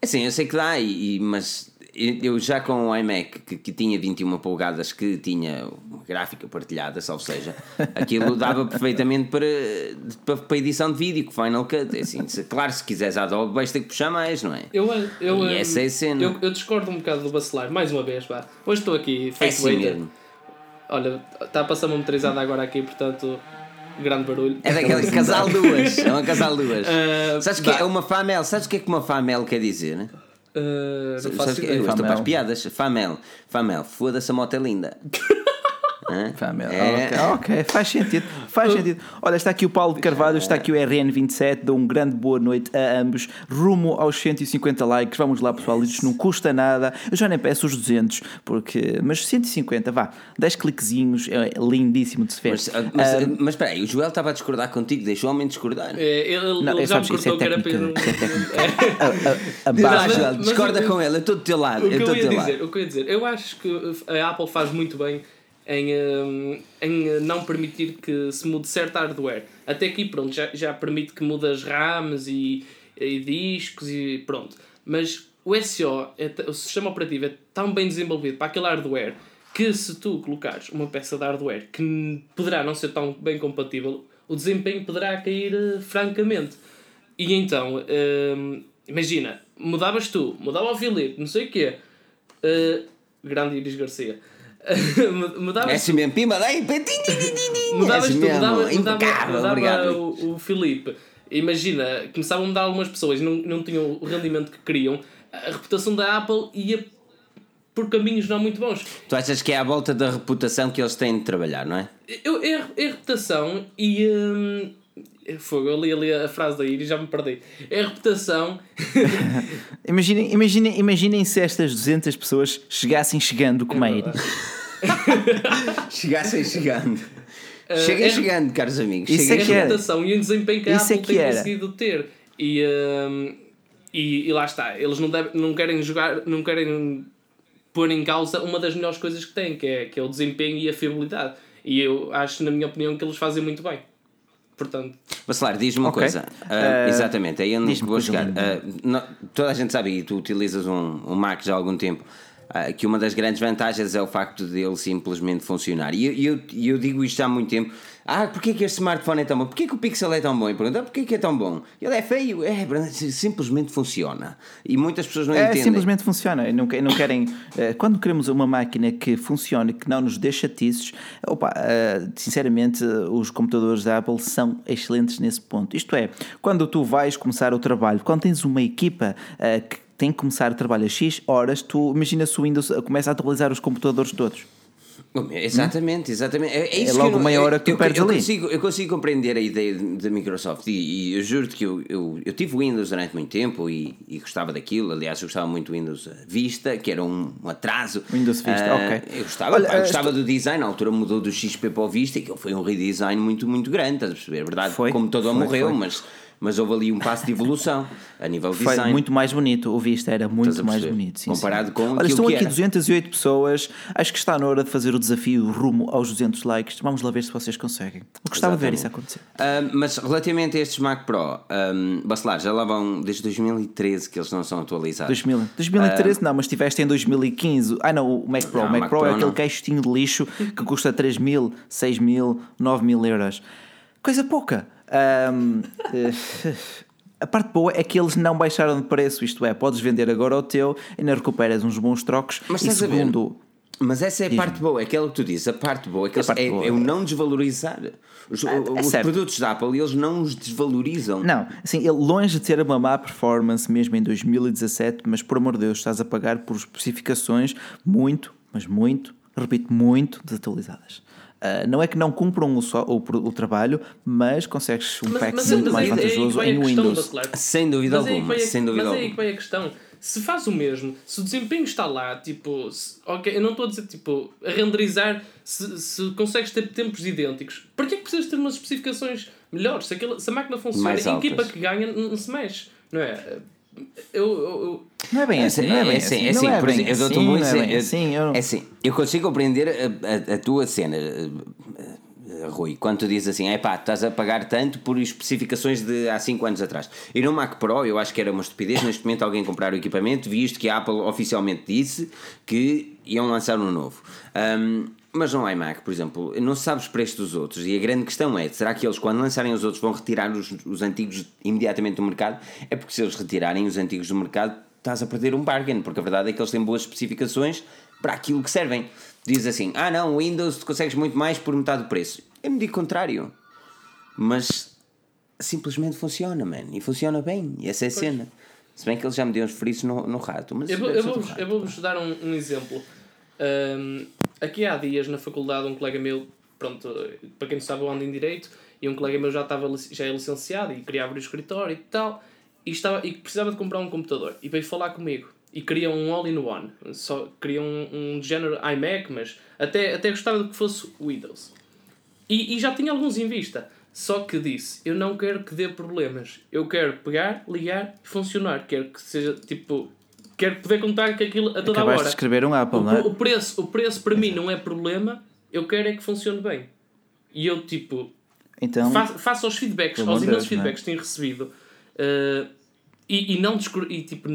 É assim, eu sei que dá, e, e- mas eu já com o iMac que, que tinha 21 polegadas, que tinha uma gráfica partilhada, ou seja, aquilo dava perfeitamente para, para, para edição de vídeo, com Final Cut. É assim, se, claro, se quiseres Adobe, vais ter que puxar mais, não é? Eu, eu, E essa é a cena. eu, eu discordo um bocado do Bacelar, mais uma vez, pá. Hoje estou aqui, É feito assim waiter. mesmo. Olha, está a passar uma motorizada agora aqui, portanto, grande barulho. É daquele casal duas. É uma casal [laughs] duas. Ah, Sabes o que é uma famel? Sabes o que é que uma famel quer dizer? né? Ah, não Sabes faço que- eu ideia. estou para as piadas. Famel. Famel. Foda-se a moto é linda. [laughs] É. Ok, ok, faz sentido, faz sentido. Olha, está aqui o Paulo de Carvalho, está aqui o RN27, dou um grande boa noite a ambos, rumo aos 150 likes, vamos lá pessoal, isto não custa nada, eu já nem peço os 200, porque, mas 150, vá, 10 cliquezinhos, é lindíssimo de se ver. Mas, ah, mas, ah, mas espera aí, o Joel estava a discordar contigo, deixou o homem discordar. É, ele, Não, ele é, já me sabes, isso é cortou que era para ir num- técnica, isso é É. [laughs] a mas- Joel, mas discorda eu- com ele, eu estou do teu lado. O que eu estou do ia teu dizer, lado. o que eu ia dizer, eu acho que a Apple faz muito bem em, hum, em não permitir que se mude certo hardware. Até aqui, pronto, já, já permite que mude as RAMs e, e discos e pronto. Mas o SO, é o sistema operativo, é tão bem desenvolvido para aquele hardware que se tu colocares uma peça de hardware que poderá não ser tão bem compatível, o desempenho poderá cair eh, francamente. E então, hum, imagina, mudavas tu, mudava o Filipe, não sei o quê. Uh, grande Iris Garcia. [laughs] mudavas É mesmo, pimba, daí, mudavas tu, mudava, mudava, mudava o, o Filipe. Imagina, começavam a mudar algumas pessoas e não, não tinham o rendimento que queriam, a reputação da Apple ia por caminhos não muito bons. Tu achas que é à volta da reputação que eles têm de trabalhar, não é? Eu, é, a- é reputação e. Hum, fogo, eu li ali a frase da Iris e já me perdi. É a reputação. [laughs] Imaginem, imaginem, imaginem se estas 200 pessoas chegassem chegando como a Iris. [laughs] Chegassem chegando. é- Cheguem chegando, caros amigos. Isso Cheguem é a que era. reputação e o desempenho que a Isso é Apple que tem era. conseguido ter. E, hum, e, e lá está, eles não, devem, não querem jogar, não querem pôr em causa uma das melhores coisas que têm, que é, que é o desempenho e a fiabilidade. E eu acho, na minha opinião, que eles fazem muito bem. Portanto, Bacelar, diz-me uma Ok. coisa. Ah, Ah, exatamente, aí onde diz-me vou chegar. Ah, não- toda a gente sabe, e tu utilizas um, um Mac já há algum tempo, que uma das grandes vantagens é o facto dele simplesmente funcionar. E eu, e eu, e eu digo isto há muito tempo. Ah, porquê que este smartphone é tão bom? Porquê que o Pixel é tão bom? E pergunta, porquê que é tão bom? Ele é feio? É, simplesmente funciona. E muitas pessoas não É, entendem. simplesmente funciona. E Não, não querem. eh, quando queremos uma máquina que funcione, que não nos dê chatices, opa, eh, sinceramente, os computadores da Apple são excelentes nesse ponto. Isto é, quando tu vais começar o trabalho, quando tens uma equipa eh, que tem que começar o trabalho a X horas, tu imagina se o Windows começa a atualizar os computadores todos. Exatamente, exatamente. É, é isso É que logo eu não- meia hora que tu eu, perdes eu ali. Consigo, eu consigo compreender a ideia de- da Microsoft e, e eu juro-te que eu, eu, eu tive Windows durante muito tempo e, e gostava daquilo. Aliás, eu gostava muito do Windows Vista, que era um, um atraso. Windows Vista, Ah, ok. Eu gostava, Olha, eu ah, gostava do design, na altura mudou do XP para o Vista e que foi um redesign muito, muito grande, estás a perceber? Verdade, Foi, como todo foi, morreu, foi. mas, mas houve ali um passo de evolução a nível de Foi design. muito mais bonito, o Vista era muito mais bonito. sim, Comparado sim. com Olha, estão aqui era. 208 pessoas. Acho que está na hora de fazer o desafio rumo aos 200 likes. Vamos lá ver se vocês conseguem. Eu gostava de ver isso acontecer. Mas relativamente a estes Mac Pro, um, Bacelar, já lá vão desde 2013 que eles não são atualizados. 2000, 2013 não, mas tiveste em 2015. Ah não, o Mac Pro. Não, o Mac, Mac Pro, Pro é aquele caixotinho de lixo que custa 3 mil, 6 mil, 9 mil euros. Coisa pouca. Ahm, eh, [laughs] a parte boa é que eles não baixaram de preço, isto é, podes vender agora o teu, ainda recuperas uns bons trocos. Mas e segundo, Mas essa é a parte boa, é aquela que tu dizes, a parte boa é, que eles- é, boa. é o não desvalorizar. Os, é os produtos da Apple, eles não os desvalorizam. Não, assim, longe de ter uma má performance mesmo em 2017, mas por amor de Deus, estás a pagar por especificações muito, mas muito, repito, muito desatualizadas. Ah, não é que não cumpram o, só, o, o trabalho, mas consegues um pack muito mas mais vantajoso a em Windows. Sem dúvida Mas alguma, a- sem dúvida mas é aí alguma. que vai a questão. Se faz o mesmo, se o desempenho está lá, tipo, se- ok, eu não estou a dizer tipo, a renderizar, se, se consegues ter tempos idênticos, para que é que precisas ter umas especificações melhores? Se, aquilo, se a máquina funciona, a equipa que ganha não se mexe, não é? Eu, eu, Não é bem assim, não é bem é assim. assim, é assim, é por exemplo, eu dou-te assim, um bom é assim, eu É assim, eu consigo compreender a, a- a tua cena. eh, eh, Rui, quando tu dizes assim, é pá, estás a pagar tanto por especificações de há 5 anos atrás. E no Mac Pro, eu acho que era uma estupidez neste momento alguém comprar o equipamento, visto que a Apple oficialmente disse que iam lançar um novo. Um, mas no iMac, por exemplo, não se sabe os preços dos outros e a grande questão é: será que eles, quando lançarem os outros, vão retirar os, os antigos imediatamente do mercado? É porque se eles retirarem os antigos do mercado, estás a perder um bargain, porque a verdade é que eles têm boas especificações para aquilo que servem. Diz assim: ah, não, o Windows tu consegues muito mais por metade do preço. Eu me digo contrário, mas simplesmente funciona, man, e funciona bem, e essa é a cena. Se bem que eles já me deu uns frisos no, no rato, mas Eu, vou- vou-vos rato. eu vou-vos dar um, um exemplo. Ahm, aqui há dias na faculdade um colega meu, pronto, para quem não sabe eu ando em Direito, e um colega meu já, estava, já é licenciado e queria abrir o escritório e tal, e, estava, e precisava de comprar um computador, e veio falar comigo. E queria um all-in-one, só queria um, um género iMac, mas até, até gostava de que fosse Windows. E, e já tinha alguns em vista. Só que disse: Eu não quero que dê problemas. Eu quero pegar, ligar e funcionar. Quero que seja tipo. Quero poder contar com aquilo a toda a Acabaste de hora. escrever um Apple, O, não é? o preço, o preço para mim não é problema. Eu quero é que funcione bem. E eu, tipo, Então, Fa faça os feedbacks, aos imensos é? feedbacks que tenho recebido eh, e, e não e, tipo,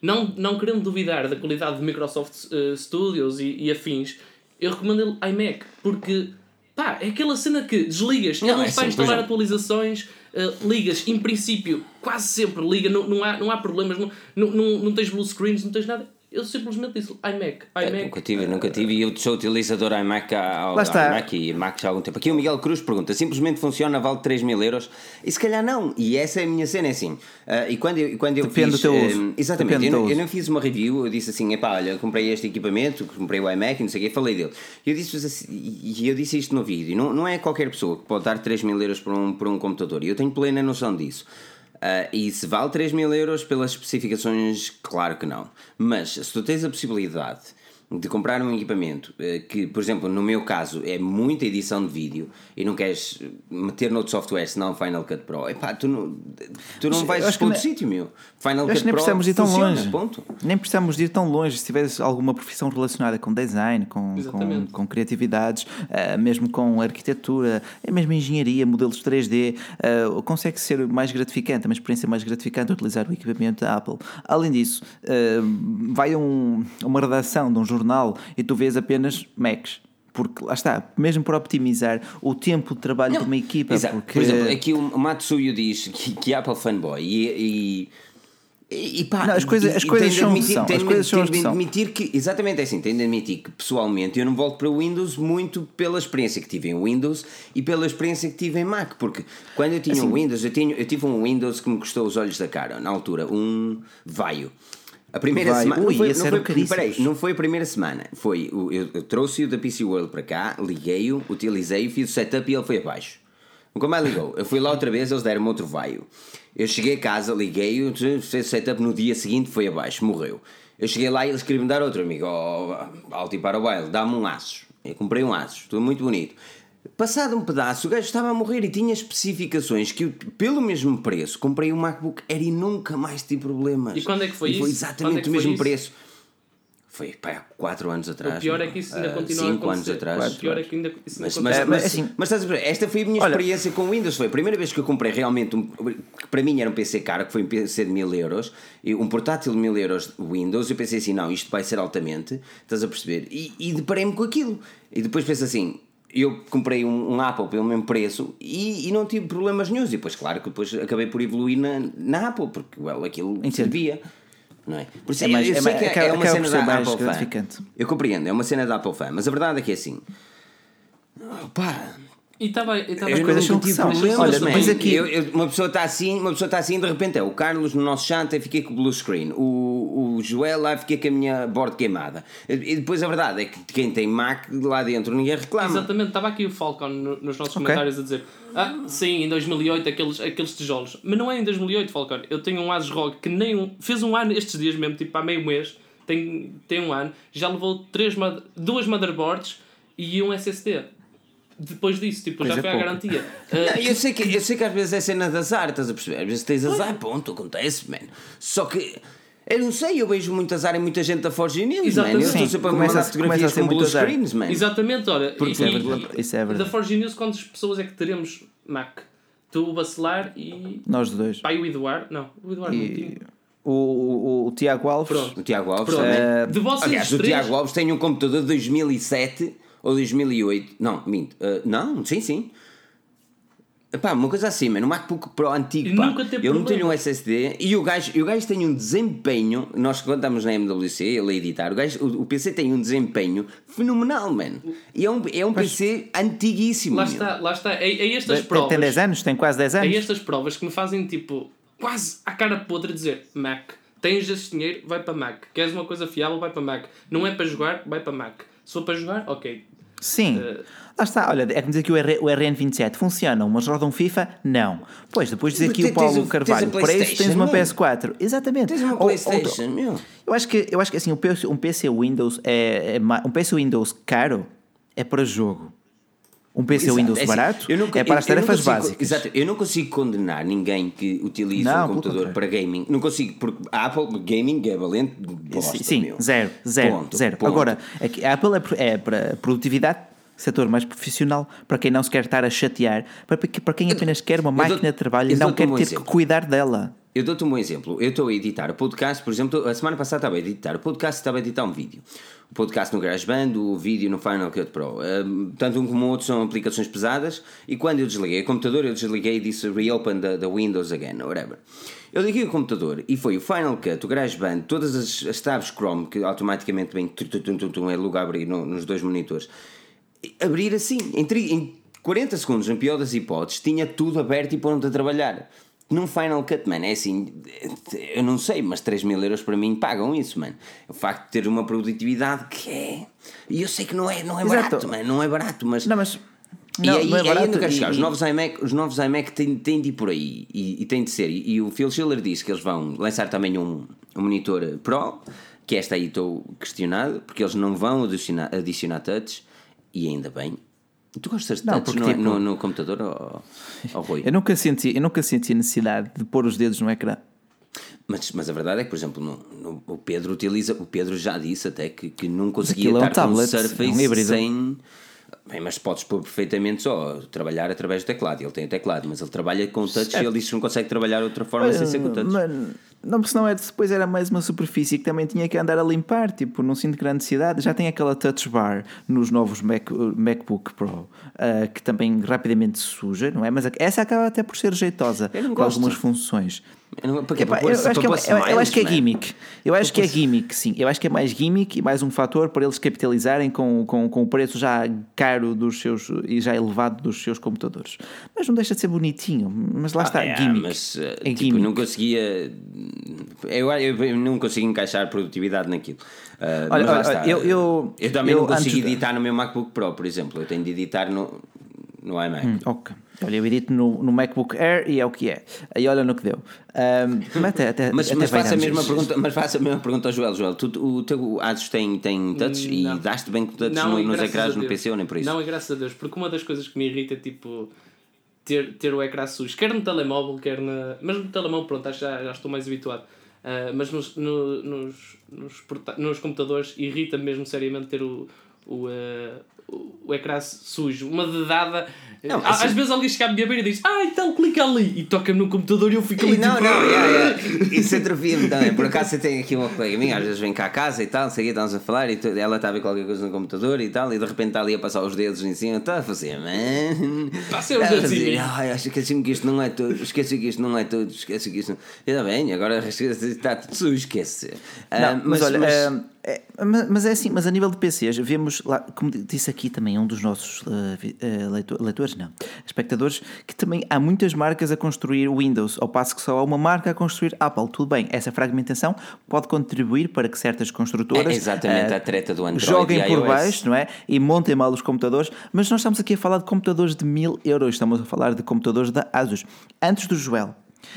não, não querendo duvidar da qualidade de Microsoft eh, Studios e, e afins, eu recomendo ele iMac porque pá, é aquela cena que desligas, Não, ele não é por instalar atualizações, eh, ligas, em princípio, quase sempre liga, não, não, há, não há problemas, não, não, não, não tens blue screens, não tens nada. Eu simplesmente disse iMac, iMac. Nunca tive, nunca tive e eu sou utilizador iMac Lá está. iMac e Mac já há algum tempo. Aqui o Miguel Cruz pergunta: simplesmente funciona, vale 3 mil euros? E se calhar não, e essa é a minha cena, é assim. ah, e quando eu, quando eu Depende fiz. do teu uso. exatamente, Depende eu eu não fiz uma review, eu disse assim: epá, olha, comprei este equipamento, comprei o iMac e não sei o quê, falei dele. E eu disse, assim, e eu disse isto no vídeo: não, não é qualquer pessoa que pode dar 3 mil euros por um, por um computador, e eu tenho plena noção disso. Ah, e se vale 3 mil euros pelas especificações, claro que não. Mas se tu tens a possibilidade de comprar um equipamento eh, que, por exemplo, no meu caso é muita edição de vídeo e não queres meter noutro software senão Final Cut Pro, epá, tu não, tu não Mas vais para que outro nem- sítio, meu. Final Cut acho que nem Pro precisamos ir tão funciona, longe. ponto. Nem precisamos de ir tão longe. Se tiveres alguma profissão relacionada com design, com, com, com criatividades, ah, mesmo com arquitetura, é mesmo engenharia, modelos 3D, ah, consegue ser mais gratificante, uma experiência mais gratificante utilizar o equipamento da Apple. Além disso, ah, vai a um- a uma redação de um jornal e tu vês apenas Macs. Porque lá está, mesmo para optimizar o tempo de trabalho de uma equipa. Exato. Porque, Por exemplo, aqui o Matsuyo diz que, que Apple fanboy e. e e pá, Não, as coisas- as coisas são admitir- são, as coisas são de admitir que, exatamente é assim, tem de admitir que pessoalmente eu não volto para o Windows muito pela experiência que tive em Windows e pela experiência que tive em Mac, porque quando eu tinha Assim- um Windows, eu, tinha, eu tive um Windows que me custou os olhos da cara, na altura, um Vaio. A primeira semana. Ui, não foi, não, foi, caríssimos. peraí, não foi a primeira semana. Foi, eu, eu trouxe-o da PC World para cá, liguei-o, utilizei-o, fiz o setup e ele foi abaixo. Nunca mais ligou. Eu fui lá outra vez, eles deram-me outro vaio. Eu cheguei a casa, liguei-o, fiz o setup no dia seguinte, foi abaixo, morreu. Eu cheguei lá e eles queriam me dar outro, amigo. Oh, alto e para o baile, dá-me um Asus. Eu comprei um Asus, tudo muito bonito. Passado um pedaço, o gajo estava a morrer e tinha especificações que eu, pelo mesmo preço, comprei um MacBook Air e nunca mais tive problemas. E quando é que foi E foi isso? Quando exatamente é o foi mesmo isso? preço. Foi pá, há 4 anos atrás. O pior é que isso ainda Ah, continua a cinco acontecer. anos atrás. O pior é que ainda isso Mas, mas, mas, assim- mas estás a ver, esta foi a minha Olha- experiência com o Windows. Foi a primeira vez que eu comprei realmente um. que para mim era um PC caro, que foi um PC de 1000 euros, e um portátil de 1000 euros Windows. Eu pensei assim: não, isto vai ser altamente, estás a perceber? E, e deparei-me com aquilo. E depois penso assim: eu comprei um, um Apple pelo mesmo preço e, e não tive problemas nenhum. E depois, claro que depois acabei por evoluir na, na Apple, porque well, aquilo Entendo. servia. Não é? Por isso, É mais- eu é sei mais- que é, é uma cena da mais Apple fan. Eu compreendo, é uma cena da Apple fan, mas a verdade é que é assim. Pá, E estava. e estava- eu coisas nunca são o que são. Olha, depois aqui- Eu- eu- uma pessoa está assim, uma pessoa está assim, de repente é o Carlos no nosso chat, eu fiquei com o blue screen. O, o Joel lá fiquei com a minha board queimada. E depois a verdade é que quem tem Mac lá dentro ninguém reclama. Exatamente, estava aqui o Falcon no- nos nossos Ok. comentários a dizer Ah, sim, em 2008 aqueles, aqueles tijolos Mas não é em 2008, Falcon Eu tenho um Asus ROG que nem um, fez um ano estes dias mesmo, tipo há meio mês Tem, tem um ano, já levou três, duas motherboards e um SSD Depois disso, tipo, já Coisa foi à pouca. garantia [laughs] Não, Ah, eu, sei que, eu sei que às vezes é cena de azar, estás a perceber? Às vezes tens azar, ponto, acontece, man. Só que Eu não sei, eu vejo muito azar em muita gente da Forge News, Exatamente. man. Eu estou sempre a começa mandar a- fotografias com muito blue screens, man. Exatamente, olha. Porque e, isso é e- verdade, isso é Da verdade. Forge News, quantas pessoas é que teremos Mac? Tu, o Bacelar e. Nós dois. Pai, o Eduardo? Não, o Eduardo não E tinha. o, o, o Tiago Alves. Pronto. O Tiago Alves Pronto. De vocês Aliás, o três- Tiago Alves tem um computador de 2007 ou 2008. Não, minto. Uh, não, sim, sim. Epá, uma coisa assim, mano, um MacBook Pro antigo, pá. eu não tenho um SSD e o gajo, e o gajo tem um desempenho. Nós quando estamos na MWC, ele a editar, o, gajo, o, o PC tem um desempenho fenomenal, mano. E é um, é um PC antiguíssimo. Lá meu. está, lá está. É, é estas Tem, provas. tem 10 anos? Tem quase 10 É anos? estas provas que me fazem tipo quase à cara podre dizer Mac. Tens esse dinheiro, vai para Mac. Queres uma coisa fiável, vai para Mac. Não é para jogar, vai para Mac. Se for para jogar, ok. Sim. Eh, Lá está, olha, é como dizer que o, R, o RN27 funcionam, mas rodam FIFA? Não. Pois, depois dizer aqui Tens o Paulo Carvalho, para isso tens uma não? PS4. Exatamente. Tens uma Ou- ou- PlayStation, meu. eu, acho que, eu acho que assim, um PC, um PC Windows é, é um PC Windows caro é para jogo. Um PC Exato, Windows é assim, barato não- é para eu- as tarefas consigo- básicas. Exato, eu não consigo condenar ninguém que utilize Não, um computador para gaming. Não consigo, porque a Apple Gaming é valente bosta, Sim, meu. zero, zero, Ponto, zero. ponto. Agora, aqui, a Apple é, é para produtividade, setor mais profissional, para quem não se quer estar a chatear, para, quem apenas quer uma máquina dou- de trabalho e não quer um ter exemplo. que cuidar dela. Eu dou-te um bom exemplo. Eu estou a editar o podcast, por exemplo, a semana passada estava a editar o podcast estava a editar um vídeo. O podcast no GarageBand, o vídeo no Final Cut Pro. Tanto um como o outro são aplicações pesadas e quando eu desliguei o computador, eu desliguei e disse reopen the, the Windows again, whatever. Eu liguei o computador e foi o Final Cut, o GarageBand, todas as, as tabs Chrome que automaticamente vem é logo a abrir no- nos dois monitores. Abrir assim, em, em 40 segundos, na pior das hipóteses, tinha tudo aberto e pronto a trabalhar. Num Final Cut, man, é assim, eu não sei, mas 3 mil euros para mim pagam isso, man. O facto de ter uma produtividade que é. E eu sei que não é, não é Exato. barato, man, não é barato, mas. Não, mas. E Não, aí, não é aí barato eu não quero e- chegar. Os novos iMac, os novos iMac têm, têm de ir por aí e, e têm de ser. E, e o Phil Schiller disse que eles vão lançar também um, um monitor Pro, que esta aí estou questionado, porque eles não vão adicionar, adicionar touch, e ainda bem. Tu gostas de Não, touch porque, no, tipo- no, no computador, ou, ou Rui? Eu nunca, senti, eu nunca senti a necessidade de pôr os dedos no ecrã. Mas, mas a verdade é que, por exemplo, no, o Pedro utiliza, o Pedro já disse até que, que não conseguia é um estar com o Surface é um sem. Bem, mas podes pôr perfeitamente só trabalhar através do teclado. Ele tem o teclado, mas ele trabalha com touch e ele disse que não consegue trabalhar de outra forma sem ser com touch. Mas, não, porque senão é, depois era mais uma superfície que também tinha que andar a limpar. Tipo, não sinto grande necessidade. Já tem aquela touch bar nos novos Mac, MacBook Pro ah, que também rapidamente suja, não é? Mas essa acaba até por ser jeitosa com algumas funções. Eu não- porque Epá, eu, pôr- acho que é, eu- acho que é gimmick. Eu acho que é gimmick, sim. Eu acho que é mais gimmick e mais um fator para eles capitalizarem com, com, com o preço já caro dos seus e já elevado dos seus computadores. Mas não deixa de ser bonitinho. Mas lá está, Ah, é, gimmick. Mas uh, é tipo, gimmick. não conseguia. Eu, eu, não consigo encaixar produtividade naquilo. Uh, Olha, olha, está. eu- eu- eu também eu não consigo antes de- editar no meu MacBook Pro, por exemplo. Eu tenho de editar no, no iMac. Ok. Olha, eu edito no, no MacBook Air e é o que é. Aí olha no que deu. Ahm, [laughs] mas até, até, Mas, até mas faça a mesma pergunta, mas faça a mesma pergunta ao Joel. Joel, tu, o teu Asus tem, tem touch Não. e daste bem com touch Não, no, e nos ecrãs no. PC ou nem por isso? Não, é graças a Deus, porque uma das coisas que me irrita é tipo ter, ter o ecrã sujo, quer no telemóvel, quer na. Mas no telemóvel, pronto, acho que já, já estou mais habituado. Ah, mas nos, no- nos, nos, porta- nos computadores irrita mesmo seriamente ter o, o, ah, o, ecrã sujo. Uma dedada. Não, Á- assim- Às vezes alguém chega à minha beira e diz: Ah, então clica ali e toca-me no computador e eu fico ali Não, tipo. não, [laughs] yeah. isso atrofia-me também. Por acaso você tem aqui uma colega minha, às vezes vem cá a casa e tal, não sei o quê, estamos a falar e tu- ela está a ver qualquer coisa no computador e tal, e de repente está ali a passar os dedos em cima, está a fazer, man. Passei os Está a dedos em. Ai, esqueci-me que isto não é tudo, esqueci que isto não é tudo, esqueci que isto não. Está bem, agora [laughs] está tudo sujo, esquece. Ah, Não, mas, olha, ah, é, mas, é assim, mas a nível de PCs, vemos lá, como disse aqui também um dos nossos ah, vi- ah, leitor- leitores, não, espectadores, que também há muitas marcas a construir Windows, ao passo que só há uma marca a construir Apple. Tudo bem, essa fragmentação pode contribuir para que certas construtoras É exatamente ah, a treta do Android joguem por baixo, não é? E montem mal os computadores, mas nós estamos aqui a falar de computadores de mil euros, estamos a falar de computadores da Asus. Antes do Joel,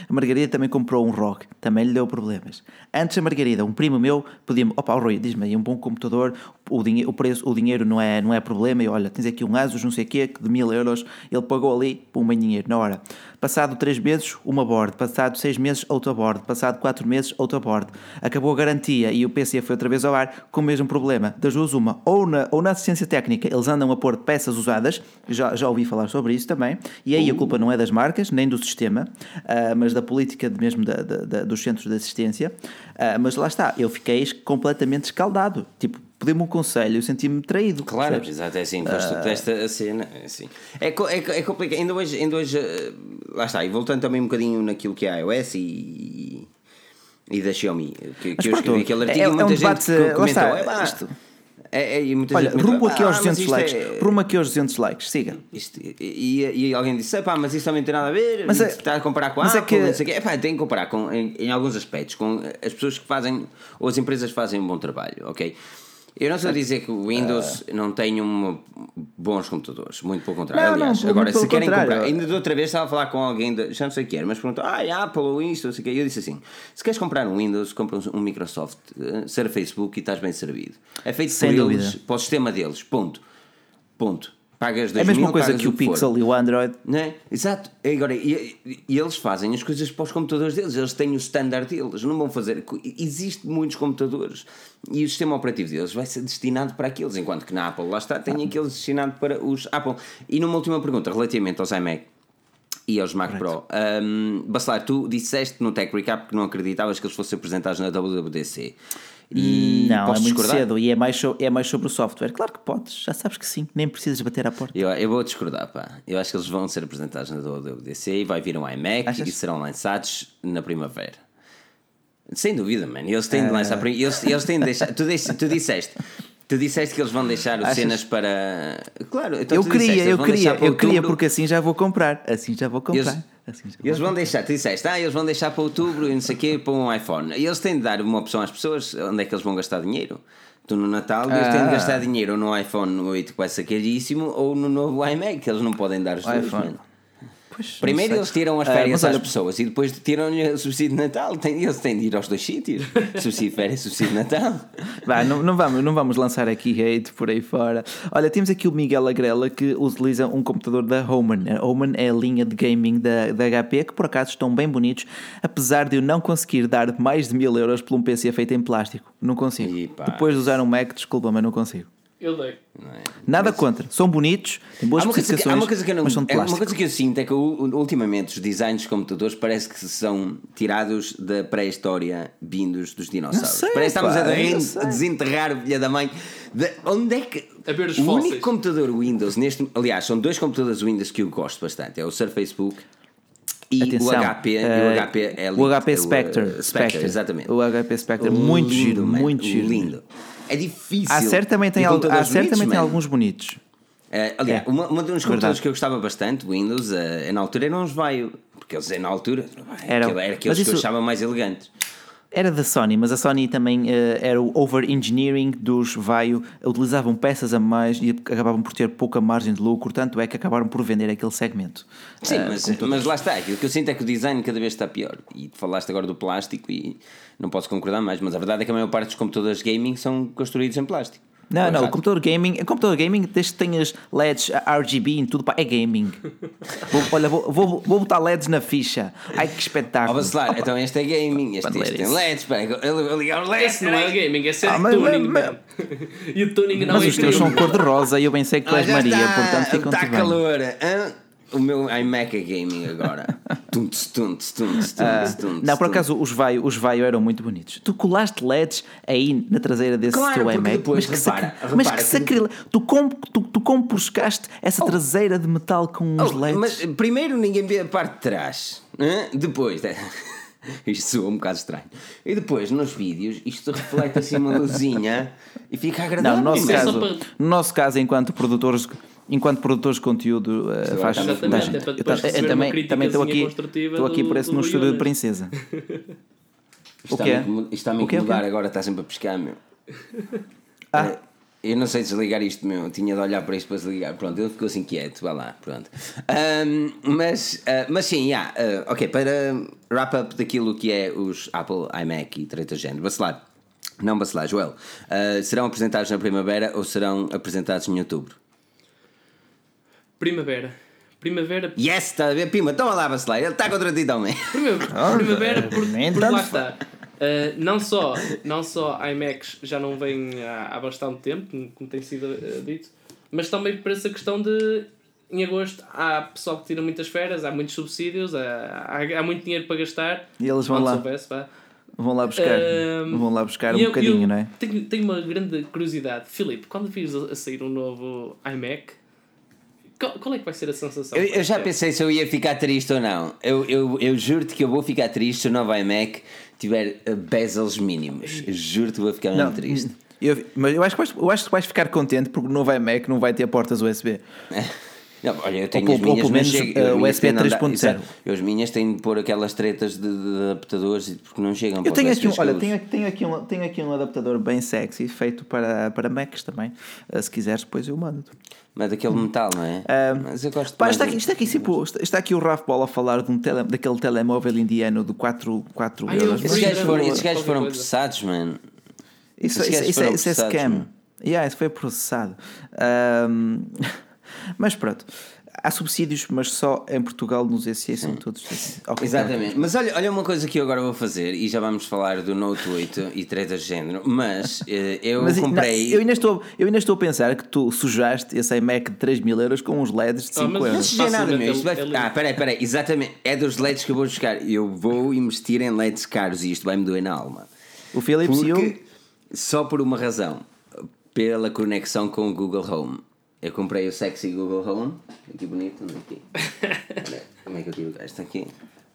a Margarida também comprou um ROG, também lhe deu problemas. Antes a Margarida, um primo meu, pedia-me: opa, Rui, diz-me aí um bom computador, o, dinhe, o, preço, o dinheiro não é, não é problema. E olha, tens aqui um Asus, não sei o quê, de mil euros, ele pagou ali, pum, bem dinheiro, na hora. Passado 3 meses, uma board. Passado 6 meses, outra board. Passado 4 meses, outra board. Acabou a garantia e o PC foi outra vez ao ar com o mesmo problema. Das duas, uma. Ou na, ou na assistência técnica, eles andam a pôr peças usadas, já, já ouvi falar sobre isso também, e aí a culpa não é das marcas, nem do sistema, uh, mas da política mesmo da, da, da, dos centros de assistência. Uh, mas lá está, eu fiquei completamente escaldado. Tipo, pediu-me um conselho, eu senti-me traído. Claro, percebes? exato, é assim, foste uh... esta cena, é assim. É, é, é complicado, ainda hoje, ainda hoje, lá está, e voltando também um bocadinho naquilo que é a iOS e, e da Xiaomi, que, que eu escrevi aquele artigo é, e muita é um debate, gente comentou, está, é, pá, isto, é, é, Olha, gente rumo aqui aos 200 ah, likes. É... Rumo aqui aos 200 likes, siga. Isto, e, e, alguém disse, pá, mas isso também não tem nada a ver. Mas é, está a comparar com a Apple, é que... não sei o quê. Epá, tem que comparar com, em, em, alguns aspectos com as pessoas que fazem, ou as empresas que fazem um bom trabalho, ok? Eu não estou a dizer que o Windows uh... não tem um, bons computadores, muito pelo contrário. Não, Aliás, não, agora, se querem contrário. comprar, ainda de outra vez estava a falar com alguém, de, já não sei o que era, mas perguntou: ah, Apple ou Windows, não sei o que. Eu disse assim: se queres comprar um Windows, compra um Microsoft, uh, ser Facebook e estás bem servido. É feito Sem por eles, para o sistema deles, ponto. Ponto pagas 2 É a mesma mil, coisa que o, Pixel e o Android. Não é? Exato. E, agora, e, e, eles fazem as coisas para os computadores deles, eles têm o standard deles, não vão fazer. Existem muitos computadores e o sistema operativo deles vai ser destinado para aqueles, enquanto que na Apple, lá está, tem aqueles destinados para os Apple. E numa última pergunta, relativamente aos iMac e aos Mac Pro. Um, Bacelar, tu disseste no Tech Recap que não acreditavas que eles fossem apresentados na WWDC. E não, é muito discordar? cedo e é mais, é mais sobre o software. Claro que podes, já sabes que sim, nem precisas bater à porta. Eu, eu vou discordar, pá. Eu acho que eles vão ser apresentados na WWDC e vai vir um iMac Achas? e serão lançados na primavera. Sem dúvida, mano. Eles têm de lançar. Uh... Eles, eles têm de deixar. Tu, tu disseste. Tu disseste que eles vão deixar Achas? cenas para. Claro, então eu queria, disseste, eu queria, eu queria, porque assim já vou comprar. Assim já vou comprar. Eles, assim vou eles vão deixar, tu disseste, ah, eles vão deixar para outubro e não sei o quê, para um iPhone. E eles têm de dar uma opção às pessoas onde é que eles vão gastar dinheiro. Tu no Natal eles têm de ah. gastar dinheiro ou no iPhone 8 que vai ser caríssimo ou no novo iMac, que eles não podem dar os dois. Pois, Primeiro eles tiram as ah, férias uh, às olha... pessoas e depois tiram-lhe o subsídio de Natal. Tem, eles têm de ir aos dois sítios: [laughs] subsídio de férias, subsídio de Natal. Não, não, vamos, não vamos lançar aqui hate por aí fora. Olha, temos aqui o Miguel Agrela que utiliza um computador da Homan. A Homan é a linha de gaming da, da HP que por acaso estão bem bonitos, apesar de eu não conseguir dar mais de mil euros por um PC feito em plástico. Não consigo. Depois de usar um Mac, desculpa, mas não consigo. Eu dei. É? Nada mas... contra. São bonitos, têm boas especificações, uma coisa que eu não, mas são de plástico. Uma coisa que eu sinto é que ultimamente os designs de computadores parece que são tirados da pré-história vindos dos dinossauros. Sei, parece que estamos a, a desenterrar o filho da mãe. De, onde é que. A ver os o fósseis. único computador Windows neste. Aliás, são dois computadores Windows que eu gosto bastante. É o Surface Book e Atenção, o HP, uh, o HP é O HP Spectre, o, uh, Spectre, exatamente. O HP Spectre, muito lindo, giro, man, muito giro. Lindo. É difícil. A Acer também tem, al a também tem alguns bonitos. Uh, aliás, é. uma, uma dos computadores que eu gostava bastante, Windows, uh, na altura eram os Vaio, porque eles na altura era, era aqueles isso, que eu achava mais elegantes. Era da Sony, mas a Sony também uh, era o over-engineering dos Vaio, utilizavam peças a mais e acabavam por ter pouca margem de lucro, tanto é que acabaram por vender aquele segmento. Sim, uh, mas, mas lá está, aquilo que eu sinto é que o design cada vez está pior. E falaste agora do plástico e não posso concordar mais, mas a verdade é que a maior parte dos computadores gaming são construídos em plástico. Não, não, o computador gaming, o computador gaming, desde que tenhas LEDs RGB em tudo, pá, é gaming. [laughs] vou, olha, vou, vou, vou botar LEDs na ficha. Ai que espetáculo. Oh, lá, então este é gaming, este, este tem LEDs, pá, eu, eu ligar os LEDs. Esse não é gaming, esse é ah, mas, tuning, mas, [laughs] E o tuning não mas é os teus são cor-de-rosa e eu bem sei que tu és ah, Maria, está, portanto ficam Está calor. Hein? O meu iMac é gaming agora. [laughs] tunts, tunts, tunts, tunts, tunts, Não, por acaso os Vaio, os Vaio eram muito bonitos. Tu colaste LEDs aí na traseira desse claro, teu iMac. Depois, mas que, repara, repara mas que sacrilégio. Tu, comp, tu, tu compuscaste essa oh. traseira de metal com os oh, LEDs. Mas primeiro ninguém vê a parte de trás. Hein? Depois. [laughs] Isto soa um bocado estranho. E depois, nos vídeos, isto reflete assim uma luzinha e fica agradável. Não, no nosso, caso, no nosso caso, enquanto produtores enquanto produtores de conteúdo uh, faz Exatamente, é para depois eu, eu, também também estou aqui estou aqui por esse no estúdio de princesa [laughs] o que é isto está a me incomodar agora está sempre a pescar meu ah. Eh, eu não sei desligar isto, meu. Tinha de olhar para isto para desligar. Pronto, ele ficou assim quieto. Vai lá, pronto. Um, mas, uh, mas sim, yeah, uh, ok. Para wrap up daquilo que é os Apple iMac e treta género, lá Não vacilar, Joel. Uh, serão apresentados na primavera ou serão apresentados em outubro? Primavera. Primavera. Yes, está a ver, Pima, toma lá, vacilar. Ele está contra ti também. [laughs] Primavera, primavera porque, nem porque lá está. Uh, não só, não só IMAX já não vem há, há bastante tempo, como- tem sido uh, dito, mas também por essa questão de em agosto há pessoal que tira muitas férias, há muitos subsídios, há, há, há muito dinheiro para gastar. E eles vão lá. soubesse. Vão lá buscar. Ahm, vão lá buscar um eu- bocadinho, eu não é? Tenho, tenho uma grande curiosidade. Filipe, quando vires a a sair um novo iMac, qual, qual é que vai ser a sensação? Eu, eu já pensei se eu ia ficar triste ou não. Eu, eu, eu juro-te que eu vou ficar triste se o novo iMac tiver uh, bezels mínimos. Eu juro-te que vou ficar mesmo triste. Eu, mas eu acho, que vais, eu acho que vais ficar contente porque o novo iMac não vai ter portas USB. [laughs] Não, olha, eu tenho Ou as pelo- ou minhas, pelo menos, uh, minhas USB têm de andar- 3.0. exato. Eu as minhas têm de pôr aquelas tretas de, de adaptadores porque não chegam Eu tenho aqui, um, olha, tenho, tenho, aqui um, tenho aqui um adaptador bem sexy feito para, para Macs também. Uh, se quiseres, depois eu mando. Mas daquele metal, não é? mas eu gosto Hum. Pá, está, aqui, está, aqui, tipo, está, está aqui o Raf Bola a falar de um tele, daquele telemóvel indiano de 4, 4 Ah, eu euros. Esses gajos foram, esses gajos foram processados, mano. Isso, isso, isso, é, isso é processados, scam. Yeah, isso foi processado. Ahm, [laughs] mas pronto. Há subsídios, mas só em Portugal nos SE são todos assim. Ok, Exatamente. Mas olha, olha uma coisa que eu agora vou fazer, e já vamos falar do Note 8 e tretas de género, mas eh, eu Mas comprei. não, eu, ainda estou, eu ainda estou a pensar que tu sujaste esse iMac de 3 mil euros com uns LEDs de Ah, 5 mas Não euros. sujei nada. Isto vai... Ah, peraí, peraí, exatamente. É dos LEDs que eu vou buscar. Eu vou investir em LEDs caros e isto vai-me doer na alma. O Philips e Porque, o. só por uma razão, pela conexão com o Google Home. Eu comprei o sexy Google Home, aqui bonito, não é aqui. Olha, como é que eu tiro esta aqui?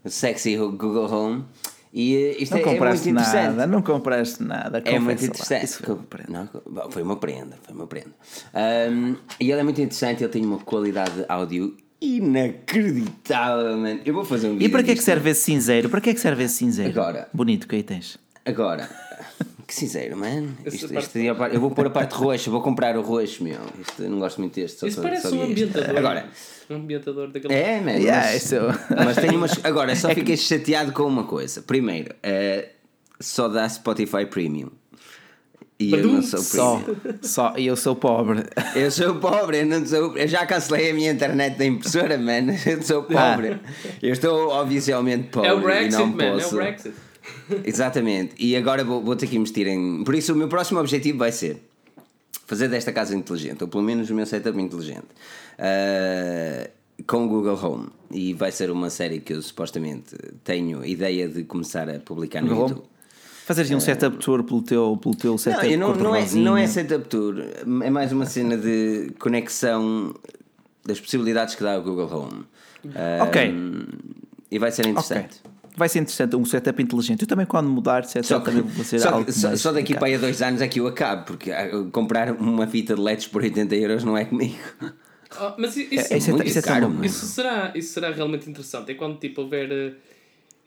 O sexy Google Home. E eh, isto Não é, é muito compraste interessante. nada, não compraste nada. É muito interessante. Isso foi um prenda. Não, foi uma prenda, foi uma prenda. Ahm, e ele é muito interessante, ele tem uma qualidade de áudio inacreditável, man. Eu vou fazer um vídeo. E para que é que serve esse cinzeiro? Para que é que serve esse cinzeiro? Agora. Bonito que aí tens. Agora, [laughs] que sincero, man. Essa Isto, isto é parte- eu vou pôr a parte roxa, vou comprar o roxo, meu. Isto, eu não gosto muito deste. Só Isso só- parece só um vi este. ambientador. Agora, Um ambientador daquele. é, man. Yeah, mas, isso eu- mas tenho umas. Agora, só [laughs] fiquei chateado com uma coisa. Primeiro, eh, só dá Spotify Premium. E eu não sou Só, premium. só, e eu sou pobre. Eu sou pobre, eu não sou. Eu já cancelei a minha internet da impressora, man. [laughs] Eu sou pobre. Eu estou oficialmente pobre. É o e Brexit, não man. É o posso... Brexit. Exatamente. E agora vou, vou ter que investir em. Por isso, o meu próximo objetivo vai ser fazer desta casa inteligente, ou pelo menos o meu setup inteligente, ah, com o Google Home. E vai ser uma série que eu supostamente tenho ideia de começar a publicar no Google Home? YouTube. Fazeres um setup tour pelo teu, pelo teu Não, setup eu não, não, é, não é setup tour, é mais uma cena de conexão das possibilidades que dá o Google Home. Ah, Ok. E vai ser interessante. Vai ser interessante, um setup inteligente. Eu também, quando mudar de setup, Só, também vou ser só, algo só, mais só daqui para aí a dois anos é que eu acabo, porque ah, comprar uma fita de LEDs por 80 euros não é comigo. Ah, mas isso, É, isso é- isso é tão caro, mano. Isso será, isso será realmente interessante. É quando tipo, houver eh,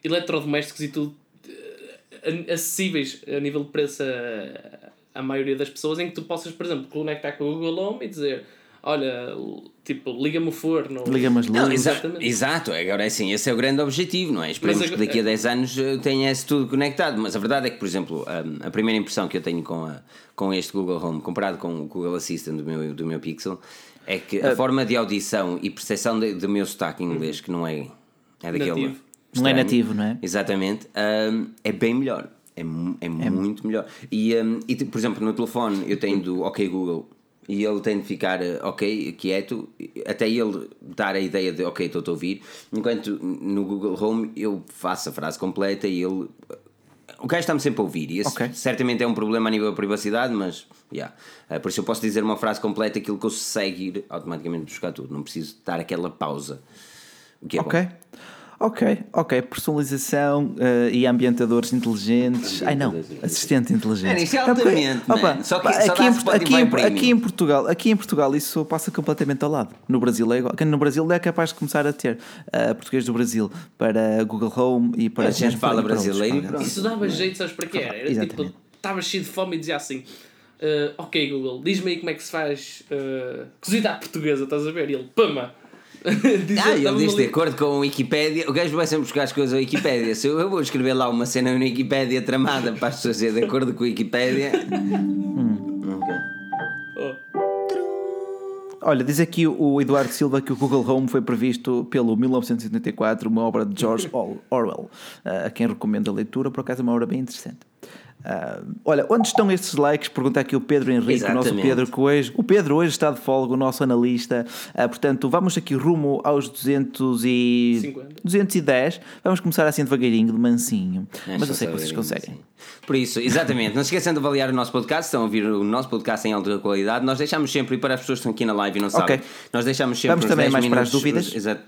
eletrodomésticos e tudo eh, acessíveis a nível de preço a, a maioria das pessoas, em que tu possas, por exemplo, conectar com o Google Home e dizer: Olha, tipo, liga-me o forno. Liga-me as Não, luzes. exa Exatamente. exato, agora é assim, esse é o grande objetivo, não é? Esperemos Mas que agora- daqui a 10 anos eh, tenha esse tudo conectado, mas a verdade é que, por exemplo, a, primeira impressão que eu tenho com, a, com este Google Home, comparado com o Google Assistant do meu, do meu Pixel, é que Ah. a forma de audição e percepção do meu sotaque inglês, que não é, é daquele. Nativo. Não é nativo, não é? Exatamente, é bem melhor. É, mu- é muito melhor. E, e, por exemplo, no telefone eu tenho do OK Google e ele tem de ficar eh, ok, quieto, até ele dar a ideia de ok, estou a ouvir. Enquanto no Google Home eu faço a frase completa e ele. O gajo está-me sempre a ouvir. E esse Ok. certamente é um problema a nível da privacidade, mas. Yeah. Eh, por isso eu posso dizer uma frase completa, aquilo consegue ir automaticamente buscar tudo. Não preciso dar aquela pausa. O que é bom. Ok. Ok. Personalização eh, e ambientadores inteligentes. Ai não, assistente inteligente. Mano, isso é altamente, opa, mano. Só que- só aqui, em, aqui, em, Premium. aqui em Portugal, aqui em Portugal isso passa completamente ao lado. No Brasil é igual. No Brasil é capaz de começar a ter eh, português do Brasil para Google Home e para A gente fala brasileiro e programas. Isso dava jeito, sabes para quê? Era, era tipo, estava cheio de fome e dizia assim: "Ah, Ok, Google, diz-me aí como é que se faz uh, cozida à portuguesa, estás a ver? E ele, pama! [laughs] Diz- Ah, ele diz de acordo com a Wikipédia. O gajo vai sempre buscar as coisas à Wikipédia. Se eu, eu vou escrever lá uma cena na Wikipédia tramada para as pessoas dizer de acordo com a Wikipédia. Ok. Oh. Olha, diz aqui o Eduardo Silva que o Google Home foi previsto pelo 1984, uma obra de George Or- [laughs] Orwell, ah, a quem recomendo a leitura, por acaso é uma obra bem interessante. Ah, olha, onde estão estes likes? Pergunta aqui o Pedro Henrique, o nosso Exatamente. Pedro Coelho. O Pedro hoje está de folga, o nosso analista. Ah, portanto, vamos aqui rumo aos 200 e... 50. 210. Vamos começar assim devagarinho, de mansinho. É Mas eu sei que vocês conseguem. sim. Por isso, exatamente, não se esqueçam de avaliar o nosso podcast, estão a ouvir o nosso podcast em alta qualidade. Nós deixamos sempre, e para as pessoas que estão aqui na live e não sabem, Ok. nós deixamos sempre Vamos também 10 mais para as minutos- dúvidas? Exato.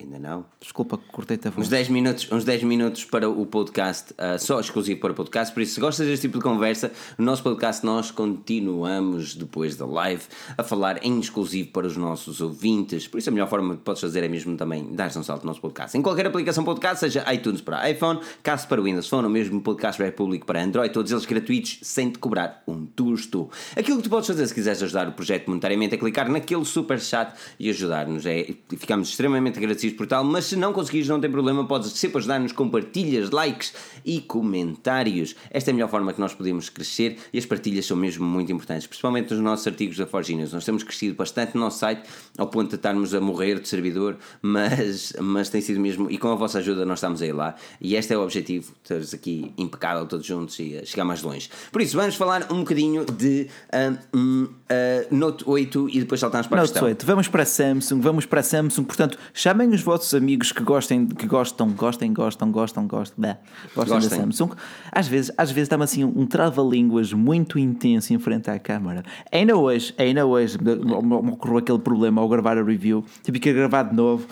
Ainda não. Desculpa, cortei-te a voz. Uns 10 minutos, uns 10 minutos para o podcast, ah, só exclusivo para o podcast. Por isso, se gostas deste tipo de conversa, no nosso podcast nós continuamos depois da live a falar em exclusivo para os nossos ouvintes. Por isso, a melhor forma que podes fazer é mesmo também dar-te um salto no nosso podcast. Em qualquer aplicação podcast, seja iTunes para iPhone, Cast para Windows Phone ou mesmo Podcast Republic para Android, todos eles gratuitos sem te cobrar um tusto. Aquilo que tu podes fazer se quiseres ajudar o projeto monetariamente é clicar naquele super chat e ajudar-nos. É, ficamos extremamente agradecidos por tal, mas se não conseguires, não tem problema, podes sempre ajudar-nos com partilhas, likes e comentários. Esta é a melhor forma que nós podemos crescer e as partilhas são mesmo muito importantes, principalmente nos nossos artigos da Forge News. Nós temos crescido bastante no nosso site, ao ponto de estarmos a morrer de servidor, [laughs] mas, mas tem sido mesmo, e com a vossa ajuda nós estamos aí lá, e este é o objetivo, teres aqui impecável todos juntos e a chegar mais longe. Por isso, vamos falar um bocadinho de ah, Note 8 e depois saltamos para a Note questão. 8, vamos para a Samsung, vamos para a Samsung, portanto, chamem os vossos amigos que gostem, que gostam, gostem, gostam, gostam, gostam, bah, gostem da. Samsung. Às vezes, às vezes dá-me assim um trava-línguas muito intenso em frente à câmara. Ainda hoje, ainda hoje, me me ocorreu aquele problema ao gravar a review, tive que gravar de novo.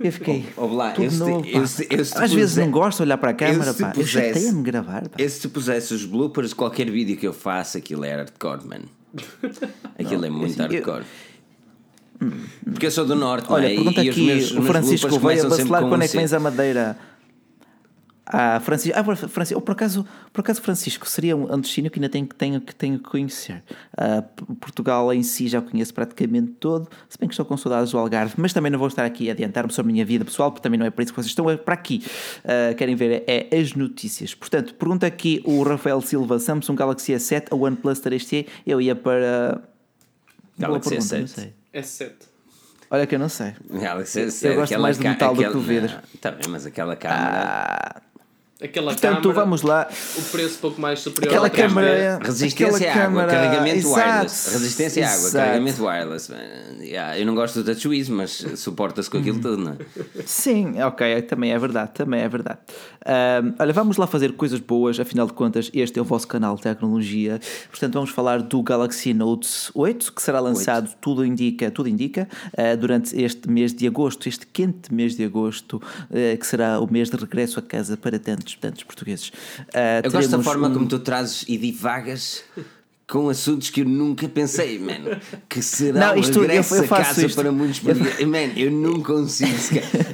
Eu fiquei. [laughs] Eu se- novo, eu pá. se- eu se Às vezes puser- não gosto de olhar para a câmara, eu se pá. Eu pusesse- chateia-me gravar, pá. Eu se tu pusesse os bloopers de qualquer vídeo que eu faço, aquilo é hardcore, man. [laughs] Aquilo é muito assim, eu- hardcore. Porque eu sou do norte, Olha, não é? pergunta E- aqui meus- o Francisco veio a com quando é que vens à Madeira. Ah, Francisco, ah, Francisco, oh, por acaso, por acaso Francisco seria um destino que ainda tenho, que- tenho, que tenho que conhecer. Ah, Portugal em si já conheço praticamente todo, se bem que estou com saudades do Algarve, mas também não vou estar aqui a adiantar-me sobre a minha vida pessoal, porque também não é para isso que vocês estão é para aqui. Ah, querem ver é, as notícias. Portanto, pergunta aqui o Rafael Silva: Samsung Galaxy S7 ou OnePlus 3T? Eu ia para. Galaxy pergunta, não S7. Sei. S7. Olha que eu não sei. S7, Eu gosto mais de metal do que aquela- do vidro. Não, Tá bem, mas aquela câmera. Aquela Portanto, câmara, vamos lá. o preço pouco mais superior Aquela ao que é. câmara. Resistência aquela à água, câmara- carregamento Exato, wireless. Resistência à água, exato. carregamento wireless. Yeah, eu não gosto do TouchWiz, mas suporta-se com aquilo tudo, não é? Sim, ok, também é verdade, também é verdade. Ahm, olha, vamos lá fazer coisas boas, afinal de contas, este é o vosso canal de tecnologia. Portanto, vamos falar do Galaxy Note 8, que será lançado, tudo indica, tudo indica, ah, durante este mês de agosto, este quente mês de agosto, ah, que será o mês de regresso a casa para tantos, tantos portugueses. Ah, Eu gosto da forma um- como tu trazes e divagas com assuntos que eu nunca pensei, mano. Que será Não, isto- eu- regresso eu faço casa isto. para muitos portugueses. Man, eu não consigo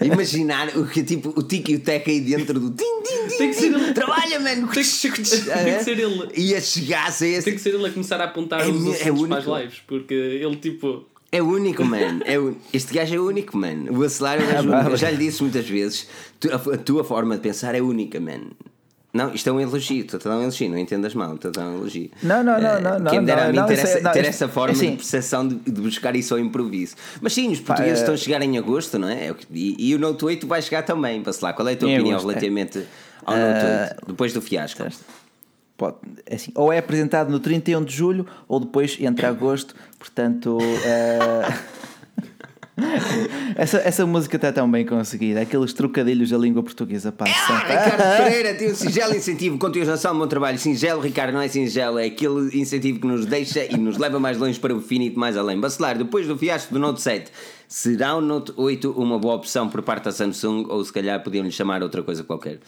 imaginar o que tipo o tic e o tec aí dentro do tim, tim, tim, Tem que ser ele. Trabalha, mano. Tem que- [laughs] tem que ser ele. E a chegasse a esse. Tem que ser ele a começar a apontar É os é assuntos para as único. lives, porque ele tipo. É único, mano. É un- Este gajo é único, mano. O Acelar é um gajo [laughs] Ah, único. pá, Eu já lhe disse muitas vezes: tu- a, a tua forma de pensar é única, mano. Não, isto é um elogio, estou a dar um elogio, não entendas mal, estou a dar um elogio. Não, não, não, Eh, não, não, Quem dera não, a mim não, ter, isso é- essa, não, ter isto- essa forma assim- de percepção de, de buscar isso ao improviso. Mas sim, os portugueses eh, estão a chegar em agosto, não é? É E, e o Note 8 vai chegar também, lá. Qual é a tua opinião agosto, é. relativamente ao Note 8, depois do fiasco? Pode, é assim, ou é apresentado no 31 de julho ou depois entre agosto, portanto. eh, [laughs] essa, essa música está tão bem conseguida, aqueles trocadilhos da língua portuguesa Ah, passam. Ricardo Pereira tem um singelo incentivo, continuação do bom trabalho. Singelo, Ricardo, não é singelo, é aquele incentivo que nos deixa e nos leva mais longe para o infinito, mais além. Bacelar, depois do fiasco do Note 7, será o Note 8 uma boa opção por parte da Samsung ou se calhar podiam-lhe chamar outra coisa qualquer?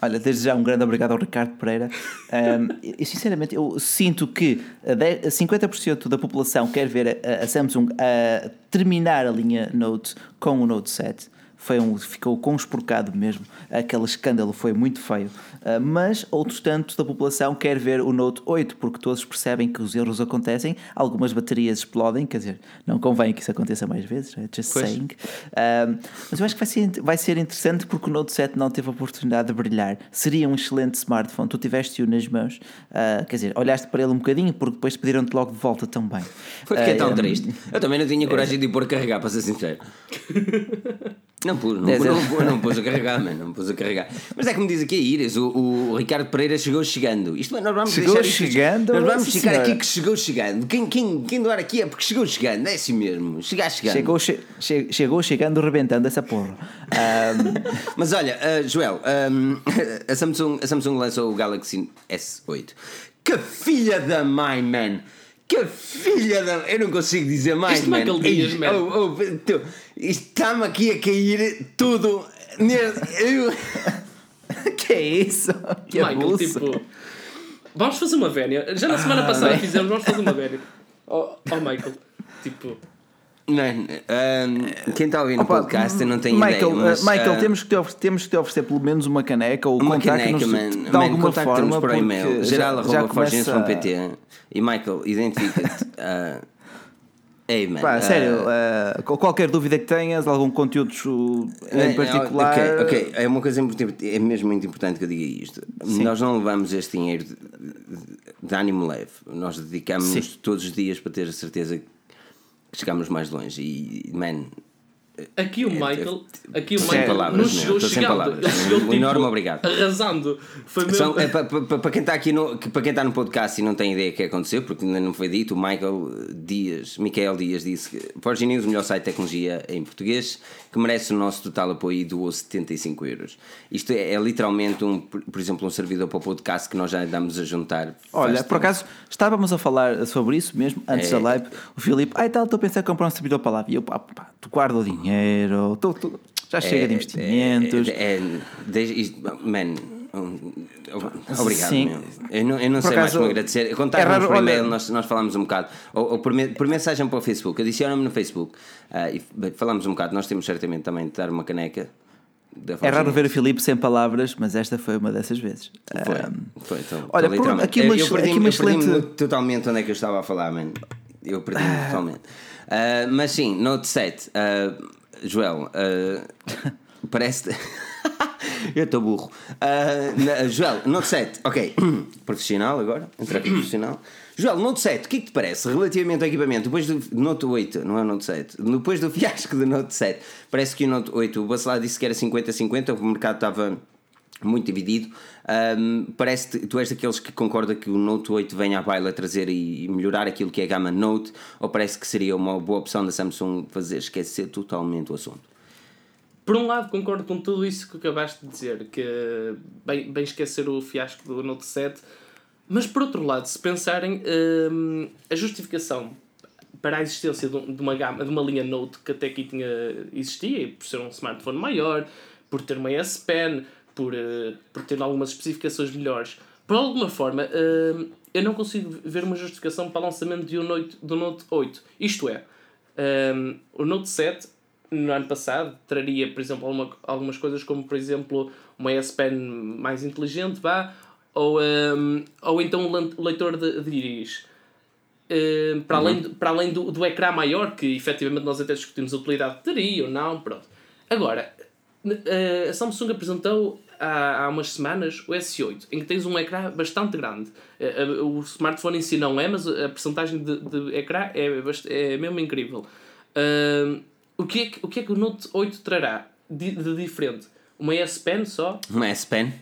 Olha, desde já um grande obrigado ao Ricardo Pereira. Um, sinceramente, eu sinto que a de- a 50% da população quer ver a, a Samsung a terminar a linha Note com o Note 7. Foi um, ficou conspurcado mesmo. Aquele escândalo foi muito feio. Uh, mas outros tantos da população quer ver o Note 8, porque todos percebem que os erros acontecem, algumas baterias explodem, quer dizer, não convém que isso aconteça mais vezes, é just pois. saying. Uh, mas eu acho que vai ser, vai ser interessante porque o Note 7 não teve a oportunidade de brilhar. Seria um excelente smartphone, tu tiveste-o nas mãos, uh, quer dizer, olhaste para ele um bocadinho, porque depois pediram-te logo de volta também. Foi porque é tão triste. Eu também não tinha coragem de ir pôr carregar, para ser sincero. [laughs] Não pus, não, não, não, pus a carregar, mano, não pus a carregar. Mas é como diz aqui a Iris, o, o Ricardo Pereira chegou chegando. Isto, nós vamos chegou chegando? Nós vamos ficar aqui que chegou chegando. Quem, quem, quem doar aqui é porque chegou chegando, é assim mesmo. Chegar chegando. Chegou, che, che, chegou chegando, rebentando essa porra. [laughs] Um... Mas olha, uh, Joel, um, [laughs] a, Samsung, a Samsung lançou o Galaxy S8. Que filha da mãe, man! Que filha da. Eu não consigo dizer mais, Isto Michael Dias, man. Oh, oh, tu, está-me aqui a cair tudo. Eu... [laughs] que é isso? Que Michael, abuso. tipo. Vamos fazer uma vénia. Já na semana ah, passada bem. fizemos, vamos fazer uma vénia. Oh, oh Michael, tipo. Não, um, quem está ouvindo o podcast não tem Michael, ideia. Mas, Michael, uh, temos, que te oferecer, temos que te oferecer pelo menos uma caneca ou uma caneca, man, de man, alguma forma. por e-mail geral.forgens.pt começa... e Michael, identifica-te. Uh, [laughs] Ei, man, Pá, uh, sério, uh, qualquer dúvida que tenhas, algum conteúdo em particular. Ok, ok, é uma coisa importante, é mesmo muito importante que eu diga isto. Sim. Nós não levamos este dinheiro de, de ânimo leve, nós dedicamos-nos todos os dias para ter a certeza que chegamos mais longe. E, man, Aqui o é, Michael, aqui o Michael palavras, nos chegou chegando. Ele chegou tipo, enorme obrigado. arrasando. Foi mesmo... São, é, para, para, para, quem está aqui no, para quem está no podcast e não tem ideia do que aconteceu, porque ainda não foi dito, o Michael Dias, Michael Dias disse que Forge News, o melhor site de tecnologia em português, que merece o nosso total apoio e doou 75 euros. Isto é, é, literalmente, um, por exemplo, um servidor para o podcast que nós já andamos a juntar. Olha, por acaso, estávamos a falar sobre isso mesmo antes é. da live. O Filipe, ai tal, estou a pensar em comprar um servidor para lá. E eu, pá, pá, tu guarda o dinheiro dinheiro, tu, tu, já chega de é, investimentos. É, é, man, obrigado. Sim. Eu não, eu não sei mais como agradecer. Contar-nos é por e-mail, nós, nós falamos um bocado. Ou, ou por, por, mensagem para o Facebook, adiciona-me no Facebook uh, e falamos um bocado. Nós temos certamente também de dar uma caneca. É raro ver o Filipe sem palavras, mas esta foi uma dessas vezes. Foi, um, foi então, olha, por, aqui uma, eu perdi, aqui uma excelente... perdi totalmente onde é que eu estava a falar, man. Eu perdi-me ah. totalmente. Uh, mas sim, Note 7. Uh, Joel, [laughs] uh, parece. Eu estou burro. Uh, Joel, Note 7, ok. [clears throat] profissional agora, entrar aqui profissional. Joel, Note 7, o que é que te parece relativamente ao equipamento? Depois do Note 8, não é Note 7, depois do [laughs] fiasco do Note 7, parece que o Note 8, o Bacelar disse que era 50-50, o mercado estava muito dividido. Um, parece tu és daqueles que concorda que o Note 8 venha à baila trazer e melhorar aquilo que é a gama Note, ou parece que seria uma boa opção da Samsung fazer esquecer totalmente o assunto? Por um lado, concordo com tudo isso que acabaste de dizer, que bem, bem esquecer o fiasco do Note 7, mas por outro lado, se pensarem um, a justificação para a existência de uma gama, de uma linha Note que até aqui tinha, existia, por ser um smartphone maior, por ter uma S Pen, por, uh, por ter algumas especificações melhores, por alguma forma, uh, eu não consigo ver uma justificação para o lançamento de um Note, do Note 8. Isto é, um, o Note 7 no ano passado traria, por exemplo, alguma, algumas coisas como, por exemplo, uma S Pen mais inteligente, vá, ou, um, ou então um leitor de, de íris. Uh, para, uhum. além, para além do, do ecrã maior, que efetivamente nós até discutimos a utilidade teria ou não, pronto. Agora, a Samsung apresentou há, há umas semanas o S8, em que tens um ecrã bastante grande. Eh, eh, o smartphone em si não é, mas a porcentagem de, de ecrã é, é mesmo incrível. Uh, o, que é que, o que é que o Note 8 trará de, de diferente? Uma S Pen só? Uma S Pen?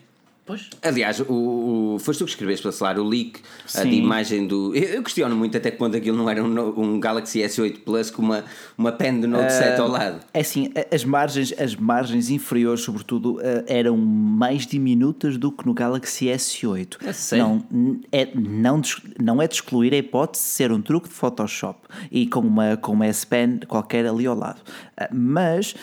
Pois. Aliás, o, o, foste tu que escreveste para celular o leak a de imagem do. Eu, eu, questiono muito até quando aquilo não era um, um Galaxy S8 Plus com uma, uma pen do Note uh, 7 ao lado. É assim, as margens, as margens inferiores, sobretudo, uh, eram mais diminutas do que no Galaxy S8. É sério? Não, é, não, não é de excluir a hipótese de ser um truque de Photoshop e com uma, com uma S Pen qualquer ali ao lado. Uh, mas,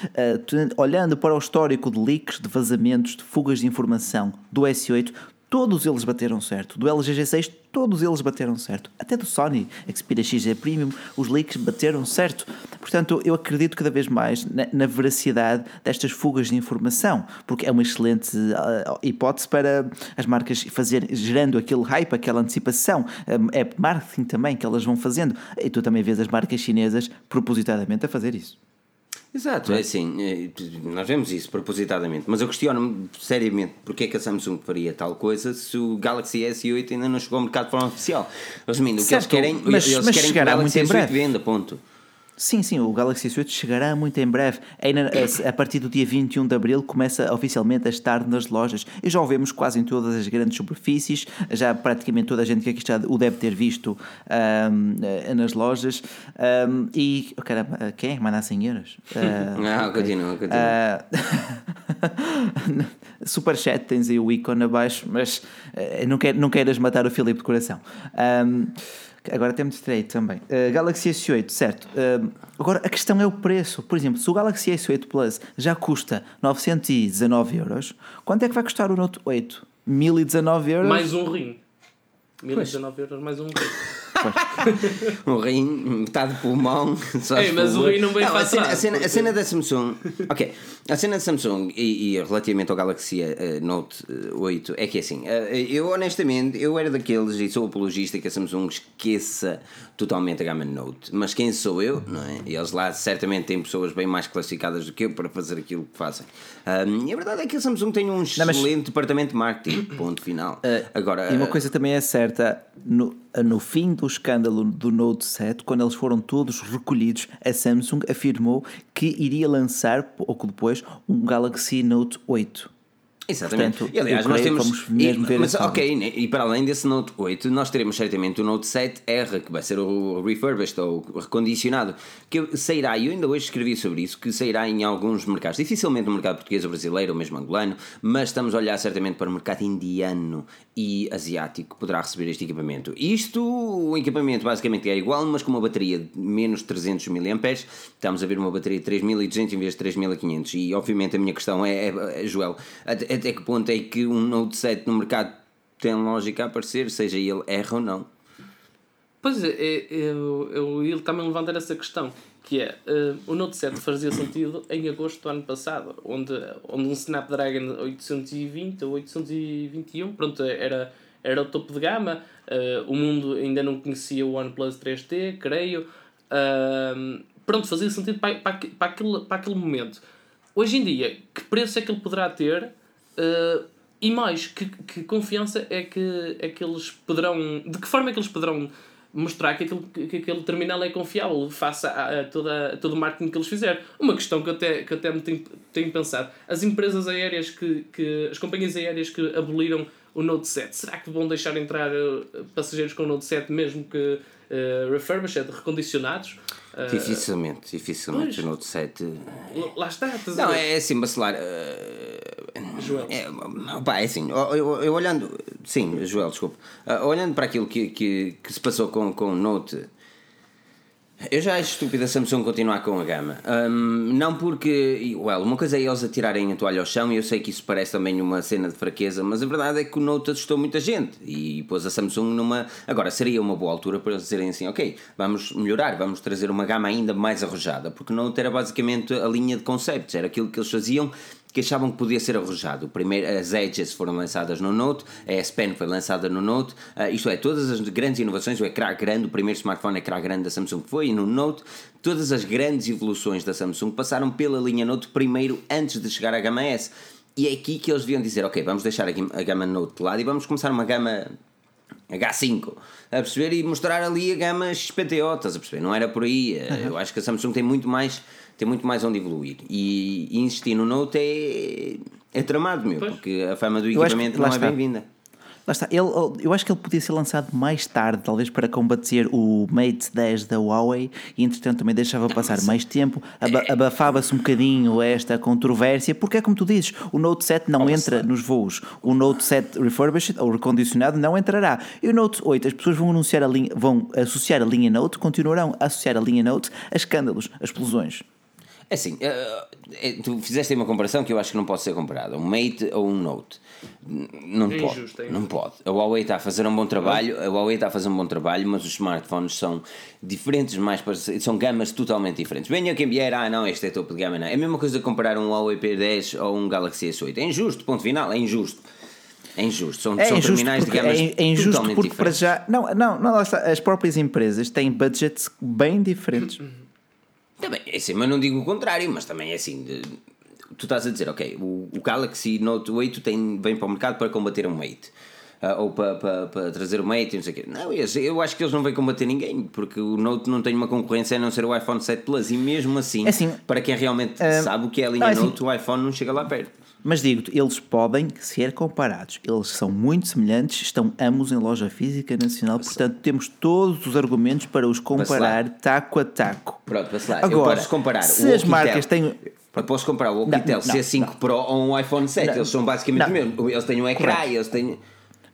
olhando para o histórico de leaks, de vazamentos, de fugas de informação do S8, todos eles bateram certo. Do LG G6, todos eles bateram certo. Até do Sony Xperia XZ Premium, os leaks bateram certo. Portanto, eu acredito cada vez mais na, na veracidade destas fugas de informação, porque é uma excelente uh, hipótese para as marcas fazerem, gerando aquele hype, aquela antecipação. Um, é marketing também que elas vão fazendo. E tu também vês as marcas chinesas propositadamente a fazer isso. Exato, é assim, é, nós vemos isso propositadamente, mas eu questiono-me seriamente porque é que a Samsung faria tal coisa se o Galaxy S8 ainda não chegou ao mercado de forma oficial. Resumindo, o que eles querem, mas, eles mas querem que o Galaxy muito em S8 breve. venda, ponto. Sim, sim, o Galaxy S8 chegará muito em breve. Ainda, a, a partir do dia 21 de abril começa oficialmente a estar nas lojas. E já o vemos quase em todas as grandes superfícies. Já praticamente toda a gente que aqui está o deve ter visto ahm, eh, nas lojas. Ahm, e, oh, caramba, quem é que manda a 100 euros? [laughs] Ah, Não, ok. continua, continua. Ah, [laughs] Superchat, tens aí o ícone abaixo, mas eh, não, quer, não queiras matar o Filipe de coração. Ahm, agora temos direito também. Ah, Galaxy S8, certo. Ahm, agora a questão é o preço. Por exemplo, se o Galaxy S8 Plus já custa 919 euros, quanto é que vai custar o Note 8? 1019 euros? Mais um rim. 1019 euros mais um rim. Um [laughs] rim, metade de pulmão. [laughs] Só Ei, mas o rim não vem a para cena, a, cena, a cena da Samsung. Ok, a cena da Samsung e, e relativamente ao Galaxy eh, Note eh, 8 é que assim, eh, eu honestamente, eu era daqueles e sou apologista que a Samsung esqueça totalmente a gama Note. Mas quem sou eu, não é? E eles lá certamente têm pessoas bem mais classificadas do que eu para fazer aquilo que fazem. Ahm, e a verdade é que a Samsung tem um mas- Eh, excelente departamento de marketing. Ponto final. Agora, E uma eh, coisa também é certa, no, no fim do escândalo do Note 7, quando eles foram todos recolhidos, a Samsung afirmou que iria lançar, pouco depois, um Galaxy Note 8. Exatamente. Portanto, e aliás, nós temos. e, mas ok, e para além desse Note 8, nós teremos certamente o Note 7R, que vai ser o refurbished ou recondicionado, que sairá, e eu ainda hoje escrevi sobre isso, que sairá em alguns mercados, dificilmente no mercado português ou brasileiro ou mesmo angolano, mas estamos a olhar certamente para o mercado indiano e asiático que poderá receber este equipamento. Isto, o equipamento basicamente é igual, mas com uma bateria de menos 300 mAh, estamos a ver uma bateria de 3200 em vez de 3500, e obviamente a minha questão é, é, é Joel, até, que ponto é que um Note 7 no mercado tem lógica a aparecer, seja ele R ou não? Pois é, é, eu, eu ia também levantar essa questão, que é, eh, o Note 7 fazia sentido em agosto do ano passado, onde, onde um Snapdragon 820 ou 821, pronto, era, era o topo de gama, eh, o mundo ainda não conhecia o OnePlus 3T, creio, Ahm, pronto, fazia sentido para, para, para, aquele, para aquele momento. Hoje em dia, que preço é que ele poderá ter? Uh, e mais, que, que confiança é que, é que eles poderão. De que forma é que eles poderão mostrar que aquele, que aquele terminal é confiável face a, a toda, a todo o marketing que eles fizerem? Uma questão que eu até, que até me tenho, tenho pensado: as empresas aéreas que, que. as companhias aéreas que aboliram o Note 7, será que vão deixar entrar uh, passageiros com o Note 7 mesmo que uh, refurbished, recondicionados? Uh, Dificilmente, dificilmente pois. o Note 7. lá está, estás Não, é assim, bacelar. eh, Joel. É, pá, é assim, eu, eu- eu olhando. Sim, Joel, desculpa. Ah, olhando para aquilo que, que, que se passou com, com o Note. Eu já acho estúpido a Samsung continuar com a gama. Ahm, não porque. Well, uma coisa é eles atirarem a toalha ao chão e eu sei que isso parece também uma cena de fraqueza, mas a verdade é que o Note assustou muita gente e pôs a Samsung numa. Agora, seria uma boa altura para eles dizerem assim: ok, vamos melhorar, vamos trazer uma gama ainda mais arrojada, porque o Note era basicamente a linha de conceitos, era aquilo que eles faziam que achavam que podia ser arrojado. Primeiro, as Edges foram lançadas no Note, a S Pen foi lançada no Note, ah, isto é, todas as grandes inovações, o ecrã grande, o primeiro smartphone ecrã grande da Samsung foi no Note, todas as grandes evoluções da Samsung passaram pela linha Note primeiro antes de chegar à gama S. E é aqui que eles deviam dizer, ok, vamos deixar a gama Note de lado e vamos começar uma gama H5 a perceber e mostrar ali a gama XPTO, estás a perceber? Não era por aí. Eh, Eu acho que a Samsung tem muito mais, tem muito mais onde evoluir. E, e insistir no Note é, é tramado, meu, Pois. porque a fama do equipamento não é bem-vinda. Lá está, ele, eu acho que ele podia ser lançado mais tarde, talvez para combater o Mate 10 da Huawei, e entretanto também deixava passar mais tempo, aba- abafava-se um bocadinho esta controvérsia, porque é como tu dizes, o Note 7 não entra nos voos, o Note 7 refurbished ou recondicionado não entrará, e o Note 8, as pessoas vão anunciar a linha, vão associar a linha Note, continuarão a associar a linha Note a escândalos, a explosões. É assim, eh, eh, tu fizeste aí uma comparação que eu acho que não pode ser comparada. Um Mate ou um Note. Não É pode. injusto, é não pode. A Huawei está a fazer um bom trabalho, a Huawei está a fazer um bom trabalho, mas os smartphones são diferentes, mais parecidos, são gamas totalmente diferentes. Venha quem vier, ah não, este é topo de gama, não. É a mesma coisa de comparar um Huawei P10 ou um Galaxy S8. É injusto, ponto final, é injusto. É injusto. São, É são injusto terminais de gamas é, é injusto totalmente porque para diferentes. já. Não, não, não, as próprias empresas têm budgets bem diferentes. [laughs] Também, é assim, mas não digo o contrário, mas também é assim. De, tu estás a dizer, ok, o, o Galaxy Note 8 tem, vem para o mercado para combater um Mate ou para, para, para trazer o Mate e não sei o quê. Não, eu, eu acho que eles não vêm combater ninguém, porque o Note não tem uma concorrência a não ser o iPhone 7 Plus. E mesmo assim, É assim, para quem realmente ah, sabe o que é a linha é assim- Note, o iPhone não chega lá perto. Mas digo-te, eles podem ser comparados. Eles são muito semelhantes, estão ambos em loja física nacional, portanto temos todos os argumentos para os comparar taco a taco. Pronto, para lá. eu Agora, posso comparar se as marcas têm. Eu posso comparar o Não, Oukitel não, C5 Pro ou um iPhone 7. Não. eles são basicamente Não. o mesmo. Eles têm um ecrã, Correto. eles têm.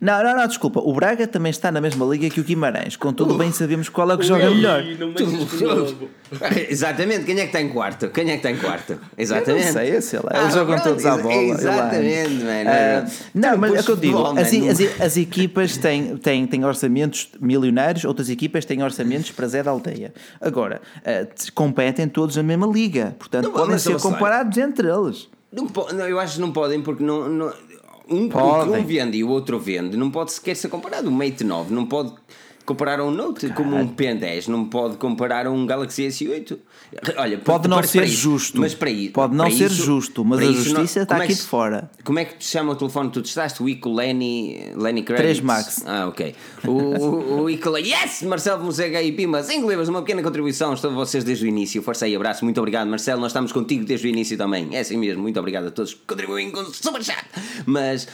Não, não, não, desculpa. O Braga também está na mesma liga que o Guimarães. Contudo, bem sabemos qual é que joga melhor. [laughs] Exatamente, quem é que está em quarto? Quem é que está em quarto? Exatamente. Eu não sei, sei lá. Ah, Eles jogam pronto, todos à bola. eu Exatamente, mano. Ah, não, mas é o que eu digo. As, as- as equipas têm, têm, têm orçamentos milionários, outras equipas têm orçamentos para Zé da Aldeia. Agora, ah, competem todos na mesma liga. Portanto, Não, podem ser comparados entre eles. Não, eu acho que não podem porque não, não- um, que um vende e o outro vende não pode sequer ser comparado. O Mate 9 não pode comparar um Note como um P10, não pode comparar um Galaxy S8. Olha, Pode não ser isso- justo. Mas para isso, Pode não para ser isso- justo, mas a justiça está como é aqui que de fora. Como é que te chama o telefone que tu testaste? O Ico Lenny, Lenny Credits? 3 Max. Ah, ok. O, o, o Ico Lenny. Yes! Marcelo Mosega e Pima, sem Libras, uma pequena contribuição. Estou a vocês desde o início. Força aí, abraço. Muito obrigado, Marcelo. Nós estamos contigo desde o início também. É assim mesmo. Muito obrigado a todos que contribuem com o super chat. Mas.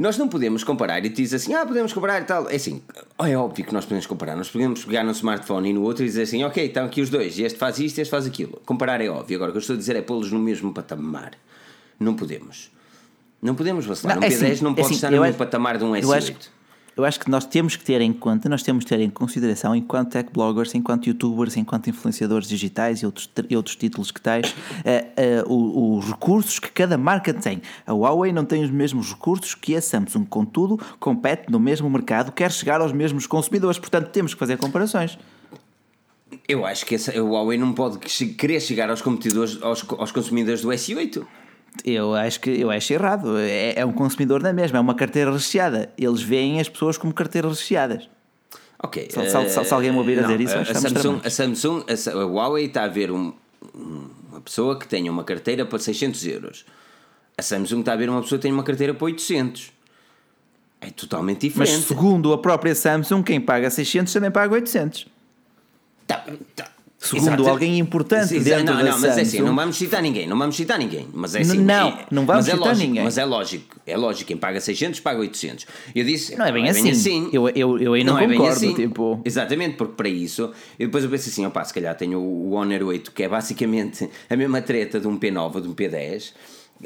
Nós não podemos comparar e diz assim, ah, podemos comparar e tal. É assim, é óbvio que nós podemos comparar. Nós podemos pegar no smartphone e no outro e dizer assim, ok, estão aqui os dois, este faz isto, este faz aquilo. Comparar é óbvio. Agora, o que eu estou a dizer é pô-los no mesmo patamar. Não podemos. Não podemos vacilar. Não, um é P10 assim, não é pode assim, estar no mesmo patamar de um S8. Eu acho, que nós temos que ter em conta, nós temos que ter em consideração, enquanto tech bloggers, enquanto youtubers, enquanto influenciadores digitais e outros, e outros títulos que tais, eh, eh, o- os recursos que cada marca tem. A Huawei não tem os mesmos recursos que a Samsung, contudo, compete no mesmo mercado, quer chegar aos mesmos consumidores, portanto temos que fazer comparações. Eu acho que essa, o Huawei não pode querer chegar aos competidores, aos, aos consumidores do S8. Eu acho que eu acho errado. É, é um consumidor na mesma, é uma carteira recheada. Eles veem as pessoas como carteiras recheadas. Ok. Se- se- se- alguém me ouvir a não, dizer isso, a, a Samsung, a Samsung, a, Huawei está a ver um- um- uma pessoa que tenha uma carteira para 600 euros. A Samsung está a ver uma pessoa que tem uma carteira para 800. É totalmente Mas diferente. segundo a própria Samsung, quem paga 600 também paga 800. Tá- tá. Segundo Exato. alguém importante Exa- dentro não, da não, mas é assim, Samsung. não vamos citar ninguém, não vamos citar ninguém. Mas é assim, não, é- não vamos é citar lógico, ninguém. Mas é lógico, é lógico, quem paga 600 paga 800. Eu disse, Não é bem assim. Eu- eu- eu aí não é bem concordo, tipo- Exatamente, porque para isso, eu depois eu penso assim, opá, se calhar tenho o Honor 8, que é basicamente [laughs] a mesma treta de um P9 ou de um P10,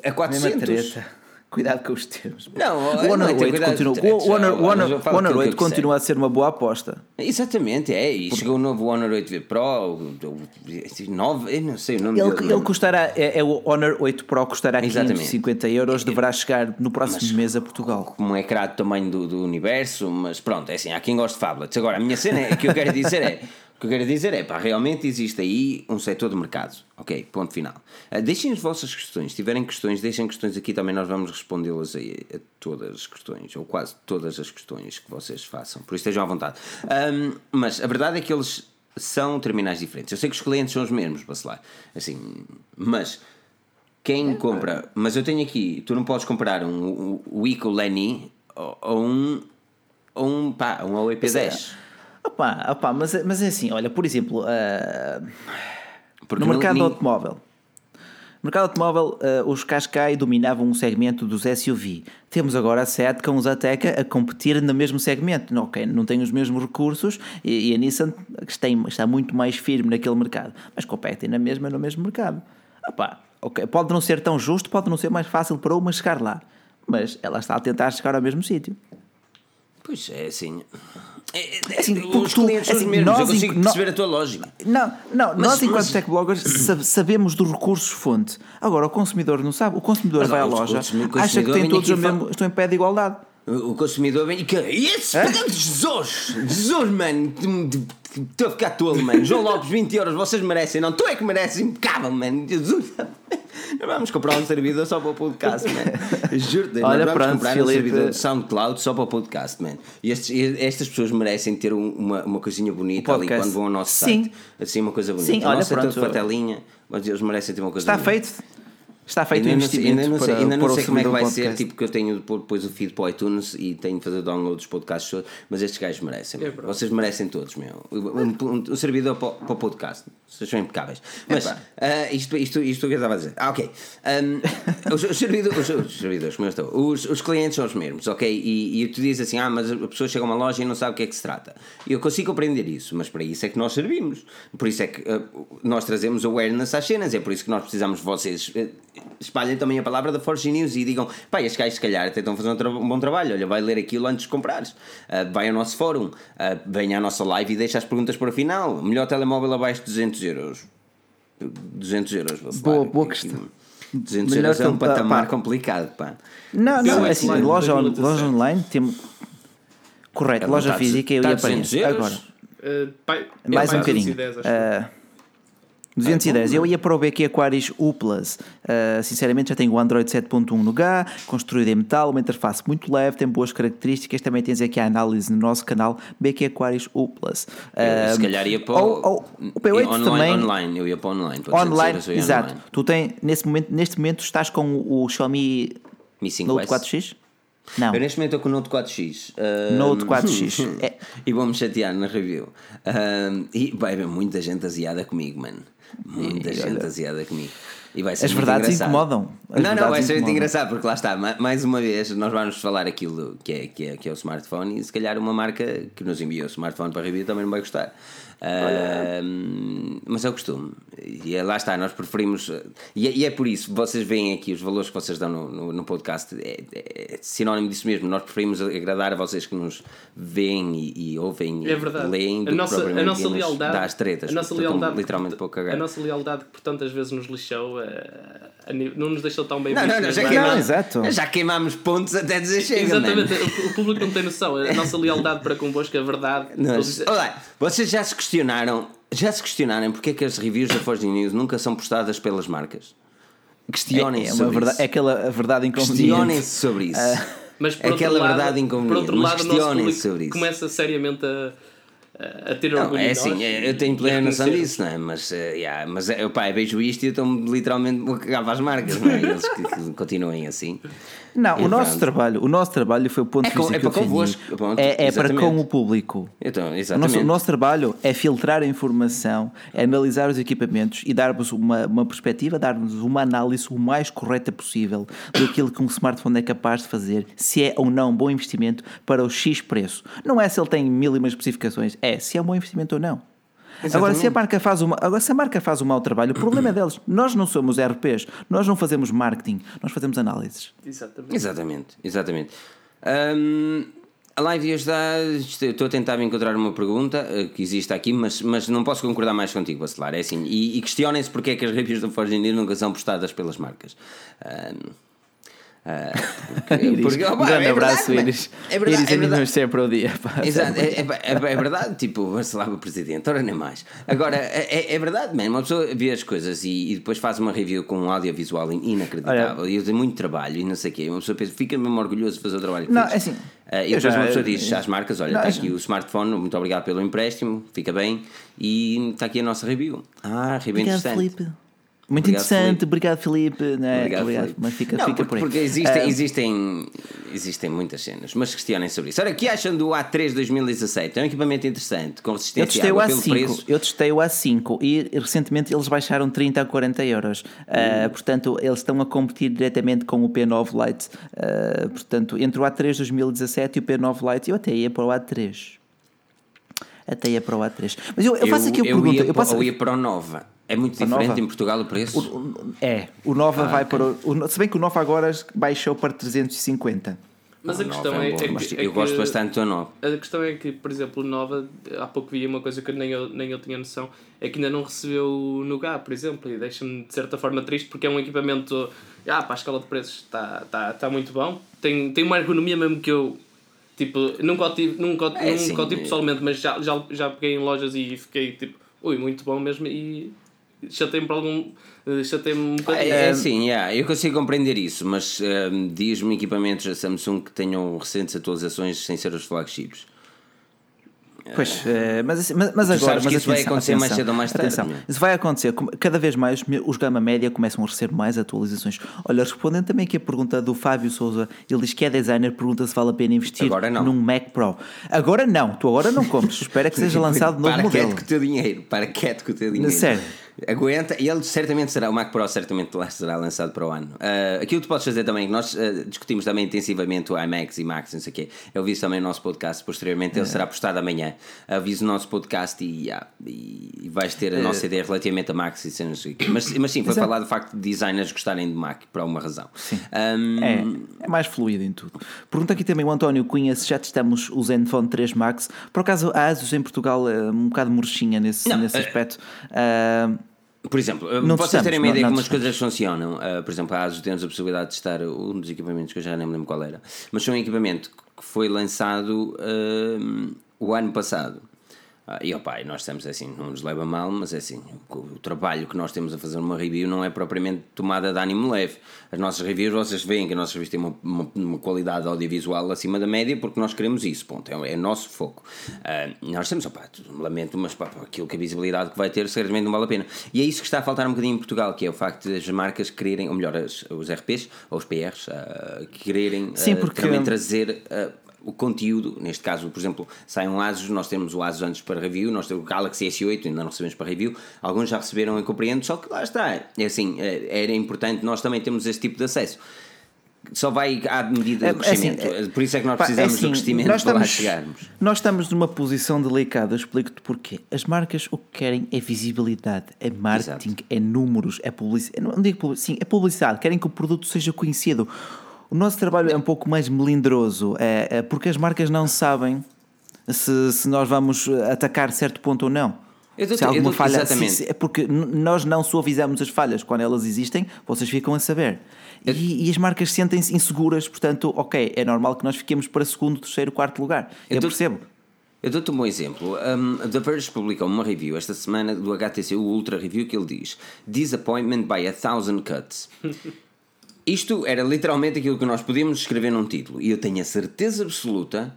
a 400. Mesma treta. Cuidado com os termos. Não, o Honor é ter 8 cuidado continua, o Honor, o Honor, mas o Honor aquilo que 8 eu quiser. continua a ser uma boa aposta. Exatamente, é. E chegou o novo Honor 8V Pro, o, o, o 9, eu não sei o nome Ele, dele. ele custará, é, é o Honor 8 Pro custará Exatamente. 550 euros, deverá chegar no próximo mês a Portugal. como um ecrã do tamanho do, do universo, mas pronto, é assim, há quem goste de phablets. Agora, a minha cena é, o que eu quero dizer é, [laughs] o que eu quero dizer é, pá, realmente existe aí um setor de mercado. Ok, ponto final. Ah, deixem as vossas questões, se tiverem questões, deixem questões aqui também, nós vamos respondê-las aí a todas as questões, ou quase todas as questões que vocês façam, por isso estejam à vontade. Ahm, mas a verdade é que eles são terminais diferentes. Eu sei que os clientes são os mesmos, Bacelar, assim, mas quem compra, mas eu tenho aqui, tu não podes comprar um, um, o Ico Lenny ou, ou um, ou um, pá, um Huawei P10. Opa, opa, mas, é- mas é assim, olha, por exemplo, Porque no mercado automóvel. No mercado automóvel, ah, os Qashqai dominavam um segmento dos SUV. Temos agora a Seat com os Ateca a competir no mesmo segmento. Não, ok, não tem os mesmos recursos e, e a Nissan está, está muito mais firme naquele mercado. Mas competem na mesma no mesmo mercado. Opa, ok, pode não ser tão justo, pode não ser mais fácil para uma chegar lá. Mas ela está a tentar chegar ao mesmo sítio. Pois é, assim. É, é, Assim, os clientes são os assim, mesmos, eu nós consigo em- perceber a tua lógica. Não, não, Mas- nós enquanto mas- tech bloggers sa- sabemos dos recursos-fonte. Agora, o consumidor não sabe. O consumidor Mas, vai à loja, consumidor acha que tem vem todos o mesmo, estão em pé de igualdade. O consumidor vem e que esse pagando Jesus! Jesus, mano! Estou a ficar tolo, mano. João Lopes, 20 euros, vocês merecem, não? Tu é que mereces, impecável, mano. Jesus! Nós [laughs] vamos comprar um servidor só para o podcast, man. Juro-te, nós vamos pronto, comprar um servidor de SoundCloud só para o podcast, man. E estes- e estas pessoas merecem ter um- uma, uma coisinha bonita ali quando vão ao nosso Sim. site. Assim, uma coisa bonita. Sim, A olha, nossa é pronto. patelinha, mas eles merecem ter uma coisa Está bonita. feito. Está feito o Ainda investimento ainda não sei, para, ainda não para o sei como é que vai servidor ser, podcast. tipo que eu tenho de pôr depois o feed para o iTunes e tenho de fazer download dos podcasts todos, mas estes gajos merecem. É. Vocês merecem todos, meu. Um, um- um servidor para, o- para o podcast. Vocês são impecáveis. Mas ah, isto, isto, isto que eu estava a dizer. Ah, ok. Um, os, os servidores, os, os servidores, como eu estou, os, os clientes são os mesmos, ok? E, e tu dizes assim, ah, mas a pessoa chega a uma loja e não sabe o que é que se trata. E eu consigo compreender isso, mas para isso é que nós servimos. Por isso é que ah, nós trazemos awareness às cenas, é por isso que nós precisamos de vocês. eh, espalhem também a palavra da Forge News e digam, pá, estes gajos se calhar até estão a fazer um, tra- um bom trabalho, olha, vai ler aquilo antes de comprares, Ah, vai ao nosso fórum, ah, venha à nossa live e deixa as perguntas para o final. Melhor telemóvel abaixo de 200 euros. 200 euros, vou falar. Boa- boa questão. 200 Melhor euros é um patamar pá. complicado, pá. Não, não, Pelo é assim, online, loja, on- 2017. loja online temos. Correto, Ela loja física eu ia para 200 isso. euros? Agora, Uh, pai, mais é um bocadinho. 210, acho. Ah, 210. Eu ia para o BQ Aquarius U Plus. Ah, sinceramente, já tenho o Android 7.1 no GA, construído em metal, uma interface muito leve, tem boas características. Também tens aqui a análise no nosso canal BQ Aquarius U Plus. Eu, Ah, se calhar ia para ou- ou o P8 online, também. online, eu ia para online. para 200 Online, exato. online. Tu tem, nesse momento, neste momento estás com o Xiaomi Mi 5S. Note 4X? Não. Eu neste momento estou com o Note 4X. Ah, Note 4X. [laughs] É. e vou-me chatear na review. Ah, e vai haver muita gente asiada comigo, mano. Muita E, gente olha, asiada comigo. E vai ser as verdades engraçado. incomodam. As não, não, vai ser muito engraçado porque lá está, ma- mais uma vez, nós vamos falar aquilo que é, que é, que é o smartphone e se calhar uma marca que nos enviou o smartphone para a review também não vai gostar. Mas é o costume. E é- lá está, nós preferimos. E é, e é por isso, vocês veem aqui os valores que vocês dão no, no, no podcast, é, é sinónimo disso mesmo. Nós preferimos agradar a vocês que nos veem e, e ouvem É e leem do a nossa, a nossa lealdade. dá as tretas. A nossa estão lealdade. literalmente pouco a A nossa lealdade que por tantas vezes nos lixou. eh, não nos deixou tão bem Não, não, não, já, nas queima- marcas. Não, exato. já queimámos pontos até dizer chega. Exatamente, o, o público não tem noção. A nossa lealdade para convosco, a verdade. Nós, olá, vocês já se questionaram, já se questionaram porque é que as reviews da Forge News nunca são postadas pelas marcas? Questionem-se É, é, sobre verdade, isso. é aquela verdade inconveniente. Questionem-se sobre isso. Mas por É outro aquela lado, verdade inconveniente, Por outro lado, questionem-se sobre isso. começa seriamente a, a- ter Não, orgulho é assim, é- eu tenho plena noção disso, não é? Mas, eh, yeah, mas eh, pá, eu vejo isto e eu estou literalmente a cagar para as marcas, não é? Eles que, que continuem assim. Não, E o nosso trabalho, o nosso trabalho foi o ponto É de com- vista é para defendi. convosco, pronto, é, é para exatamente. com o público. Então, O nosso, exatamente. o nosso trabalho é filtrar a informação, é analisar os equipamentos e dar-vos uma, uma perspectiva, dar-vos uma análise o mais correta possível daquilo que um smartphone é capaz de fazer, se é ou não um bom investimento para o X preço. Não é se ele tem mil e uma especificações, é se é um bom investimento ou não. Agora, se a marca faz uma, agora, se a marca faz um mau trabalho, o problema é deles. Nós não somos RPs, nós não fazemos marketing, nós fazemos análises. Exatamente. Exatamente, exatamente. Hum, a live de hoje dá. isto- eu Estou a tentar encontrar uma pergunta eh, que existe aqui, mas, mas não posso concordar mais contigo, Bacelar. É assim. E, e questionem-se porque é que as reviews da Forge News nunca são postadas pelas marcas. Hum, porque, Iris, porque- um grande é abraço, verdade, Iris. É verdade, Iris, é verdade. animamos sempre ao dia. pá. Exato, é, é, é- é verdade, tipo, Barcelona presidente, ora nem mais. Agora, é, é- é verdade, man, uma pessoa vê as coisas e, e depois faz uma review com um audiovisual inacreditável e eu tenho muito trabalho e não sei o quê. Uma pessoa pensa, fica mesmo orgulhoso de fazer o trabalho que Não, fez. é assim, Ah, e depois já- uma pessoa diz às marcas: olha, está é aqui o smartphone, muito obrigado pelo empréstimo, fica bem, e está aqui a nossa review. Ah, review interessante. Felipe. Muito Obrigado, interessante, Filipe. obrigado, Felipe. Não é? Obrigado, Obrigado, Filipe. mas fica, Não, fica porque, por aí. porque existem, Ah, existem, existem muitas cenas, mas questionem sobre isso. Ora, o que acham do A3 2017? É um equipamento interessante, com eu resistência o água pelo A5, preço. eu testei o A5 e recentemente eles baixaram 30 a 40 euros. Ah, portanto, eles estão a competir diretamente com o P9 Lite. Ah, portanto, entre o A3 2017 e o P9 Lite, eu até ia para o A3. Até ia para o A3. Mas eu, eu faço aqui a eu pergunta. Ia, eu passo, eu ia para o Nova. É muito o diferente Nova? em Portugal o preço? É, o Nova Ah, vai ok. para o, o. Se bem que o Nova agora baixou para 350. Mas a O questão 9 é, é que, é eu gosto que- bastante do 9. A questão é que, por exemplo, o Nova, há pouco vi uma coisa que nem eu, nem eu tinha noção, é que ainda não recebeu o Nugá, por exemplo, e deixa-me de certa forma triste porque é um equipamento, ah, para a escala de preços está tá, tá muito bom, tem, tem uma ergonomia mesmo que eu, tipo, nunca o tive, nunca, É, nunca sim. o tive pessoalmente, mas já, já, já peguei em lojas e fiquei tipo, ui, muito bom mesmo, e chatei-me para algum, eh, chatei-me um bocadinho. É, é assim, yeah, eu consigo compreender isso, mas ehm, diz-me equipamentos da Samsung que tenham recentes atualizações sem ser os flagships. Pois, eh, mas, assim- mas, mas agora. mas isso vai atenção, acontecer mais atenção, cedo ou mais tarde, atenção. é? Isso vai acontecer. Cada vez mais os gama média começam a receber mais atualizações. Olha, respondendo também aqui a pergunta do Fábio Souza, ele diz que é designer, pergunta se vale a pena investir Agora não. num Mac Pro. Agora não, tu agora não compres. Espera que seja lançado novo para modelo. quieto com o teu dinheiro, para quieto com o teu dinheiro. Sério. Aguenta, e ele certamente será, o Mac Pro certamente lá será lançado para o ano. Ah, aquilo que tu podes fazer também, nós ah, discutimos também intensivamente o iMacs e Macs, não sei o quê. Eu vi também o nosso podcast posteriormente, É. ele será postado amanhã. Aviso o nosso podcast e, ah, e vais ter a nossa ideia relativamente a Macs e cenas. aqui. Mas, mas sim, foi Exato. falar do facto de designers gostarem de Mac por alguma razão. Sim. É, é mais fluido em tudo. Pergunta aqui também o António Cunha se já testamos o Zenfone 3 Max. Por acaso a Asus em Portugal é um bocado murchinha nesse, Não, nesse é- aspecto. Ah, Por exemplo, uh, Não vocês terem uma não- ideia não como as coisas funcionam. Uh, por exemplo, a ASUS temos a possibilidade de testar um dos equipamentos que eu já nem me lembro qual era, mas foi um equipamento que foi lançado uh, o ano passado. Ah, e e nós estamos assim, não nos leva mal, mas é assim, o, trabalho que nós temos a fazer uma review não é propriamente tomada de ânimo leve. As nossas reviews, vocês veem que as nossas reviews têm uma, uma, uma qualidade audiovisual acima da média porque nós queremos isso, ponto, é, é o nosso foco. Ah, nós temos, opa, lamento, mas pá, aquilo que a visibilidade que vai ter, seguramente não vale a pena. E é isso que está a faltar um bocadinho em Portugal, que é o facto das marcas quererem, ou melhor, as- os RPs ou os PRs, ah, quererem Sim, ah, porque- também trazer ah, o conteúdo, neste caso, por exemplo, sai um Asus, nós temos o Asus antes para review, nós temos o Galaxy S8, ainda não recebemos para review, alguns já receberam, eu compreendo, só que lá está, é assim, eh, era importante nós também termos esse tipo de acesso. Só vai à medida do É, é assim, crescimento, é- por isso é que nós precisamos é assim, do crescimento nós para lá estamos, chegarmos. Nós estamos numa posição delicada, explico-te porquê. As marcas o que querem é visibilidade, é marketing, é números, é publicidade. Não digo publicidade, sim, é publicidade. Querem que o produto seja conhecido. O nosso trabalho é um pouco mais melindroso, é, é porque as marcas não sabem se, se nós vamos atacar certo ponto ou não. Eu se alguma eu falha, exatamente. se- se- é porque nós não suavizamos as falhas quando elas existem, vocês ficam a saber. E, e as marcas sentem-se inseguras, portanto, ok, é normal que nós fiquemos para segundo, terceiro, quarto lugar. Eu, Eu dou- percebo. Eu dou-te um bom exemplo. Um, The Verge publicou uma review esta semana do HTC, o Ultra Review, que ele diz: Disappointment by a thousand cuts. [laughs] Isto era literalmente aquilo que nós podíamos escrever num título, e eu tenho a certeza absoluta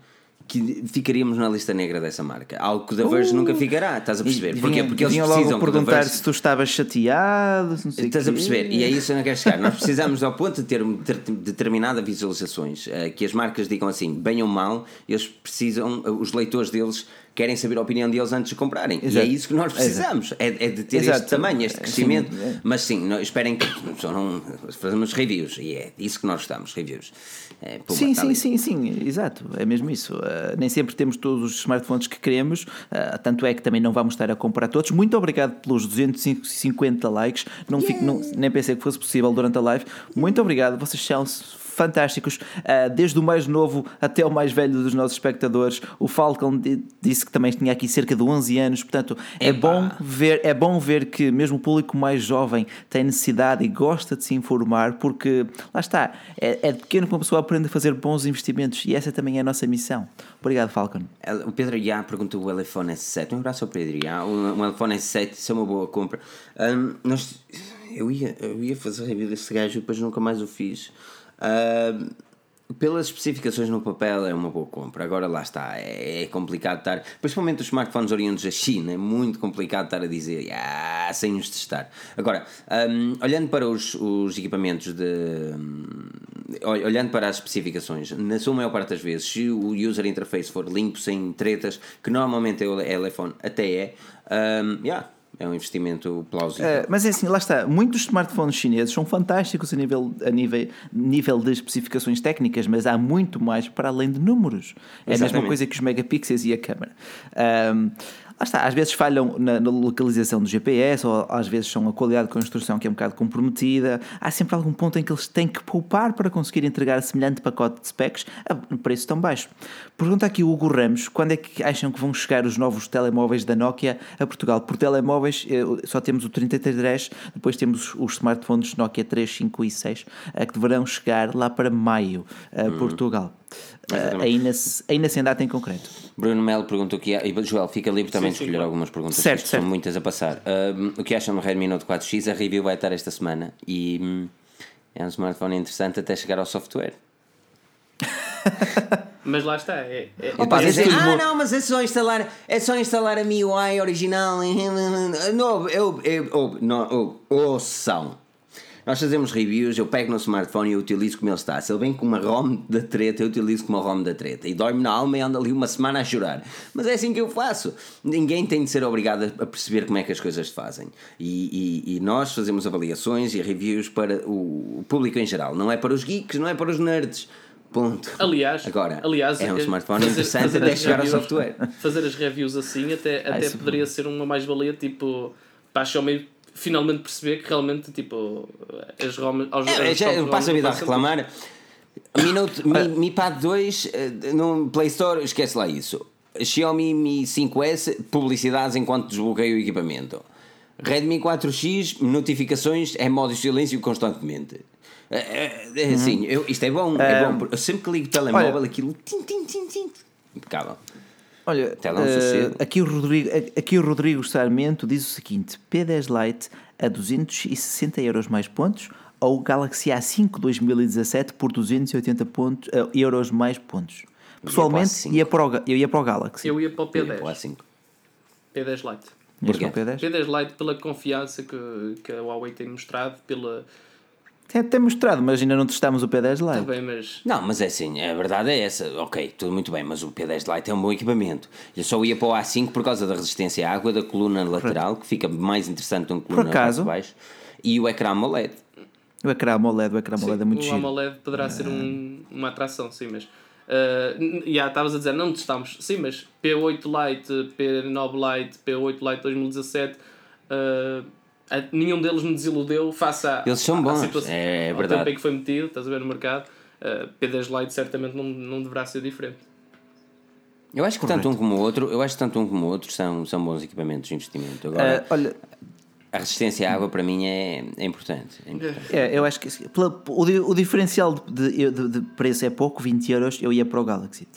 que ficaríamos na lista negra dessa marca. Algo que o The Verge nunca ficará, estás a perceber? Uh! E Porquê? vinha- Porque eles vinha precisam logo que perguntar Verge- se tu estavas chateado, se não sei Estás a quê. perceber? E é isso que eu não quero chegar. Nós precisamos ao ponto de ter ter determinadas visualizações, eh, que as marcas digam assim, bem ou mal, eles precisam, eh, os leitores deles querem saber a opinião deles antes de comprarem. E é Exato. isso que nós precisamos, é, é de ter Exato. este tamanho, este Sim, crescimento. é. Mas sim, não, esperem que não, fazemos reviews, e é isso que nós estamos, reviews. É, Sim, sim, sim, sim, exato, é mesmo isso. Uh, nem sempre temos todos os smartphones que queremos, uh, tanto é que também não vamos estar a comprar todos. Muito obrigado pelos 250 likes, não fico, não- nem pensei que fosse possível durante a live. Muito obrigado, vocês são fantásticos, uh, desde o mais novo até o mais velho dos nossos espectadores. O Falcon di- disse que também tinha aqui cerca de 11 anos, portanto é bom ver, é bom ver que mesmo o público mais jovem tem necessidade e gosta de se informar, porque lá está, é, é de pequeno que uma pessoa aprende a fazer bons investimentos e essa também é a nossa missão. Obrigado, Falcon. O Pedro Iá perguntou o iPhone S7. Um abraço ao Pedro Iá. Um, iPhone S7, isso é uma boa compra. Um, nós, eu, ia, eu ia fazer review desse gajo e depois nunca mais o fiz. Um, pelas especificações no papel é uma boa compra. Agora lá está, é, é complicado estar, principalmente os smartphones oriundos da China, é muito complicado estar a dizer ah, sem os testar. Agora, um, olhando para os, os equipamentos de. ol- olhando para as especificações, na sua maior parte das vezes, se o user interface for limpo, sem tretas, que normalmente é o é o iPhone, até é, um, yeah, é um investimento plausível. Uh, mas é assim, lá está, muitos smartphones chineses são fantásticos a nível, a nível, nível de especificações técnicas, mas há muito mais para além de números. É a mesma Exatamente. coisa que os megapixels e a câmera. Um, Lá está, às vezes falham na, na localização do GPS, ou às vezes são a qualidade de construção que é um bocado comprometida. Há sempre algum ponto em que eles têm que poupar para conseguir entregar semelhante pacote de specs a preço tão baixo. Pergunta aqui o Hugo Ramos: quando é que acham que vão chegar os novos telemóveis da Nokia a Portugal? Por telemóveis eh, só temos o 3310, depois temos os smartphones Nokia 3, 5 e 6 eh, que deverão chegar lá para maio a hum. Portugal. Uh, ainda, ainda sem data em concreto. Bruno Melo perguntou que e Joel fica livre também sim, de escolher sim, algumas perguntas, certo, certo. são muitas a passar. Uh, o que acham do Redmi Note 4X? A review vai estar esta semana e hum, é um smartphone interessante até chegar ao software. [laughs] mas lá está. É, é, Opa, é, é, ah, não, mas é só instalar, é só instalar a MIUI original. [laughs] Não, eu, eu, eu, não, ouçam nós fazemos reviews, eu pego no smartphone e eu utilizo como ele está. Se ele vem com uma ROM da treta, eu utilizo como uma ROM da treta. E dói-me na alma e ando ali uma semana a chorar. Mas é assim que eu faço. Ninguém tem de ser obrigado a perceber como é que as coisas se fazem. E, e, e nós fazemos avaliações e reviews para o público em geral. Não é para os geeks, não é para os nerds. Ponto. Aliás, Agora, aliás, é um smartphone fazer, interessante fazer até chegar reviews, ao software. Fazer as reviews assim até, até poderia ser uma mais-valia, tipo, para achar meio finalmente perceber que realmente tipo as ROMs aos, é, já, eu passo a vida a reclamar Mi, Note, Mi, Mi Pad 2 eh, no Play Store esquece lá isso Xiaomi Mi 5S publicidades enquanto desbloqueio o equipamento Redmi 4X notificações é modo de silêncio constantemente é, é, é assim, uhum. eu, isto é bom, é bom. Eu sempre que ligo o telemóvel, Olha, aquilo tim, tim, tim, tim, impecável. Olha, uh, aqui, o Rodrigo, aqui o Rodrigo Sarmento diz o seguinte: P10 Lite a 260 euros mais pontos ou Galaxy A5 2017 por 280 pontos, uh, euros mais pontos. Pessoalmente, ia para, o, eu ia para o Galaxy. Eu ia para o P10. P10 Lite. Porquê? P10? P10 Lite pela confiança que, que a Huawei tem mostrado, pela tem, tem mostrado, mas ainda não testámos o P10 Lite. Tá bem, mas... Não, mas é assim, a verdade é essa. Ok, tudo muito bem, mas o P10 Lite é um bom equipamento. Eu só ia para o A5 por causa da resistência à água, da coluna lateral, que fica mais interessante do que coluna por acaso, baixo, e o ecrã AMOLED. O ecrã AMOLED, o ecrã AMOLED sim, é muito O AMOLED poderá ser um, uma atração, sim, mas... Uh, já estavas a dizer, não testámos, sim, mas P8 Lite, P9 Lite, P8 Lite 2017... Uh, nenhum deles me desiludeu face à, Eles são bons, situação, é, é verdade. tempo em que foi metido, estás a ver no mercado. Uh, P10 Lite certamente não, não deverá ser diferente. Eu acho que Correto. tanto um como o outro, eu acho que tanto um como o outro são, são bons equipamentos de investimento. Agora, uh, olha, a resistência à água para mim é, é importante. É, importante. é eu acho que pela, o, o diferencial de, de, de, preço é pouco, 20 euros, eu ia para o Galaxy.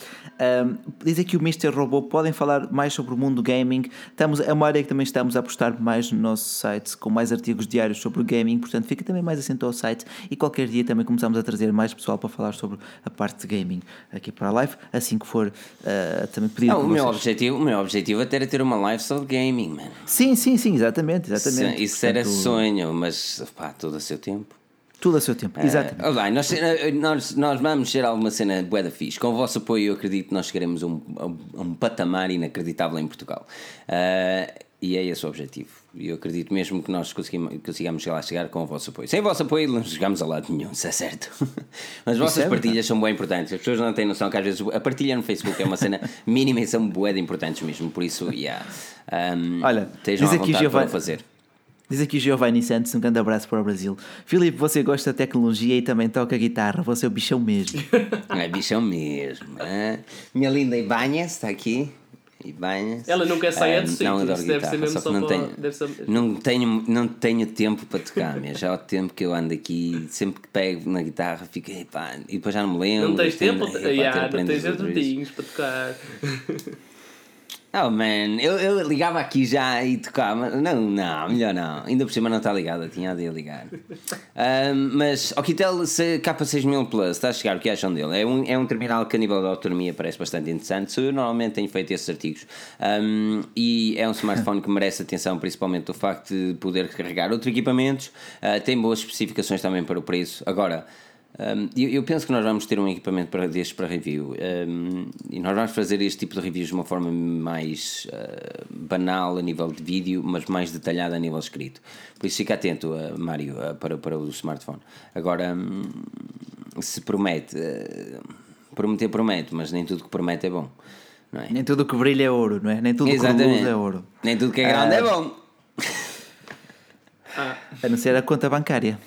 Um, diz aqui o Mr. Robô, podem falar mais sobre o mundo gaming. Estamos, é uma área que também estamos a apostar mais no nosso site, com mais artigos diários sobre o gaming, portanto fica também mais atento ao site e qualquer dia também começamos a trazer mais pessoal para falar sobre a parte de gaming aqui para a live, assim que for uh, também pedido. Não, o, meu objetivo, o meu objetivo até era ter uma live só de gaming, mano. Sim, sim, sim, exatamente, exatamente isso Portanto, era sonho, mas pá, todo a seu tempo. Tudo a seu tempo, uh, exatamente. Olá, nós, nós, nós vamos ser alguma cena bué da fixe. Com o vosso apoio, eu acredito que nós chegaremos a um, a um patamar inacreditável em Portugal. Uh, e é esse o objetivo. E eu acredito mesmo que nós consigamos, lá chegar com o vosso apoio. Sem o vosso apoio, não chegamos a lado nenhum, se é certo. [laughs] Mas as vossas é partilhas são bem importantes. As pessoas não têm noção que às vezes a partilha no Facebook é uma cena [laughs] mínima e são bué de importantes mesmo. Por isso, yeah. Um, Olha, à vontade para fazer. Diz aqui Giovanni Santos, um grande abraço para o Brasil. Filipe, você gosta de tecnologia e também toca guitarra, você é o bichão mesmo. [laughs] é bichão mesmo. É? Minha linda Ibanhas está aqui. Ibanhas. Ela nunca sai um, de Não adoro guitarra, só que não, tenho, não, tenho, não tenho tempo para tocar, mesmo. já há o tempo que eu ando aqui, sempre que pego na guitarra, fico, epá, e depois já não me lembro. Não tens tempo, epá, yeah, não tens para tocar. [laughs] Oh man, eu, eu ligava aqui já e tocava. Não, não, melhor não. Ainda por cima não está ligada, tinha de ligar. um, mas Oquitel K6000 Plus está a chegar, o que acham dele? É um, é um terminal que a nível de autonomia parece bastante interessante. Eu normalmente tenho feito esses artigos. Um, e é um smartphone que merece atenção, principalmente do facto de poder carregar outros equipamentos. Uh, tem boas especificações também para o preço. Agora. Um, eu, eu, penso que nós vamos ter um equipamento para, destes para review um, e nós vamos fazer este tipo de reviews de uma forma mais uh, banal a nível de vídeo, mas mais detalhada a nível escrito. Por isso fica atento, uh, Mário, uh, para, para o smartphone. Agora, um, se promete, prometer promete, mas nem tudo que promete é bom. é? Nem tudo que brilha é ouro, não é? Nem tudo o que Exatamente. reluz é ouro. Nem tudo que é grande é bom. Ah, [laughs] A não ser a conta bancária.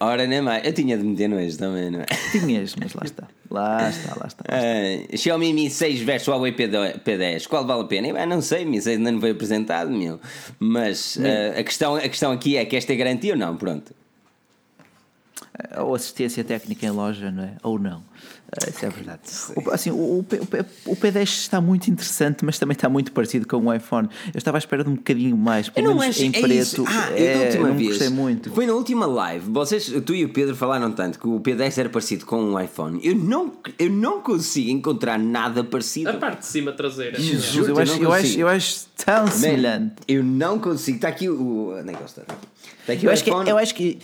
Ora, nem mais. Eu tinha de meter nojo também, não é? Tinhas, mas lá está. Lá está, lá está. Ah, Xiaomi Mi 6 versus Huawei P10, P10, qual vale a pena? Eu, não sei, Mi 6 ainda não foi apresentado, meu. Mas ah, a, questão, a questão aqui é que esta é garantia ou não? Pronto. Ou assistência técnica em loja, não é? Ou não. Ah, Isso é verdade. O, assim, o, o, P- o P- o P10 está muito interessante, mas também está muito parecido com o iPhone. Eu estava à espera de um bocadinho mais, pelo menos em é preto. isso. Ah, eu da é, última não vez. gostei muito. Foi na última live. Vocês, tu e o Pedro falaram tanto que o P10 era parecido com um iPhone. Eu não, eu não consigo encontrar nada parecido. a parte de cima traseira. Jesus, eu, eu acho, eu, acho, eu acho tão Man, semelhante. eu não consigo. Está aqui o. É que ele está? Está aqui Eu o acho que, iPhone. eu acho que,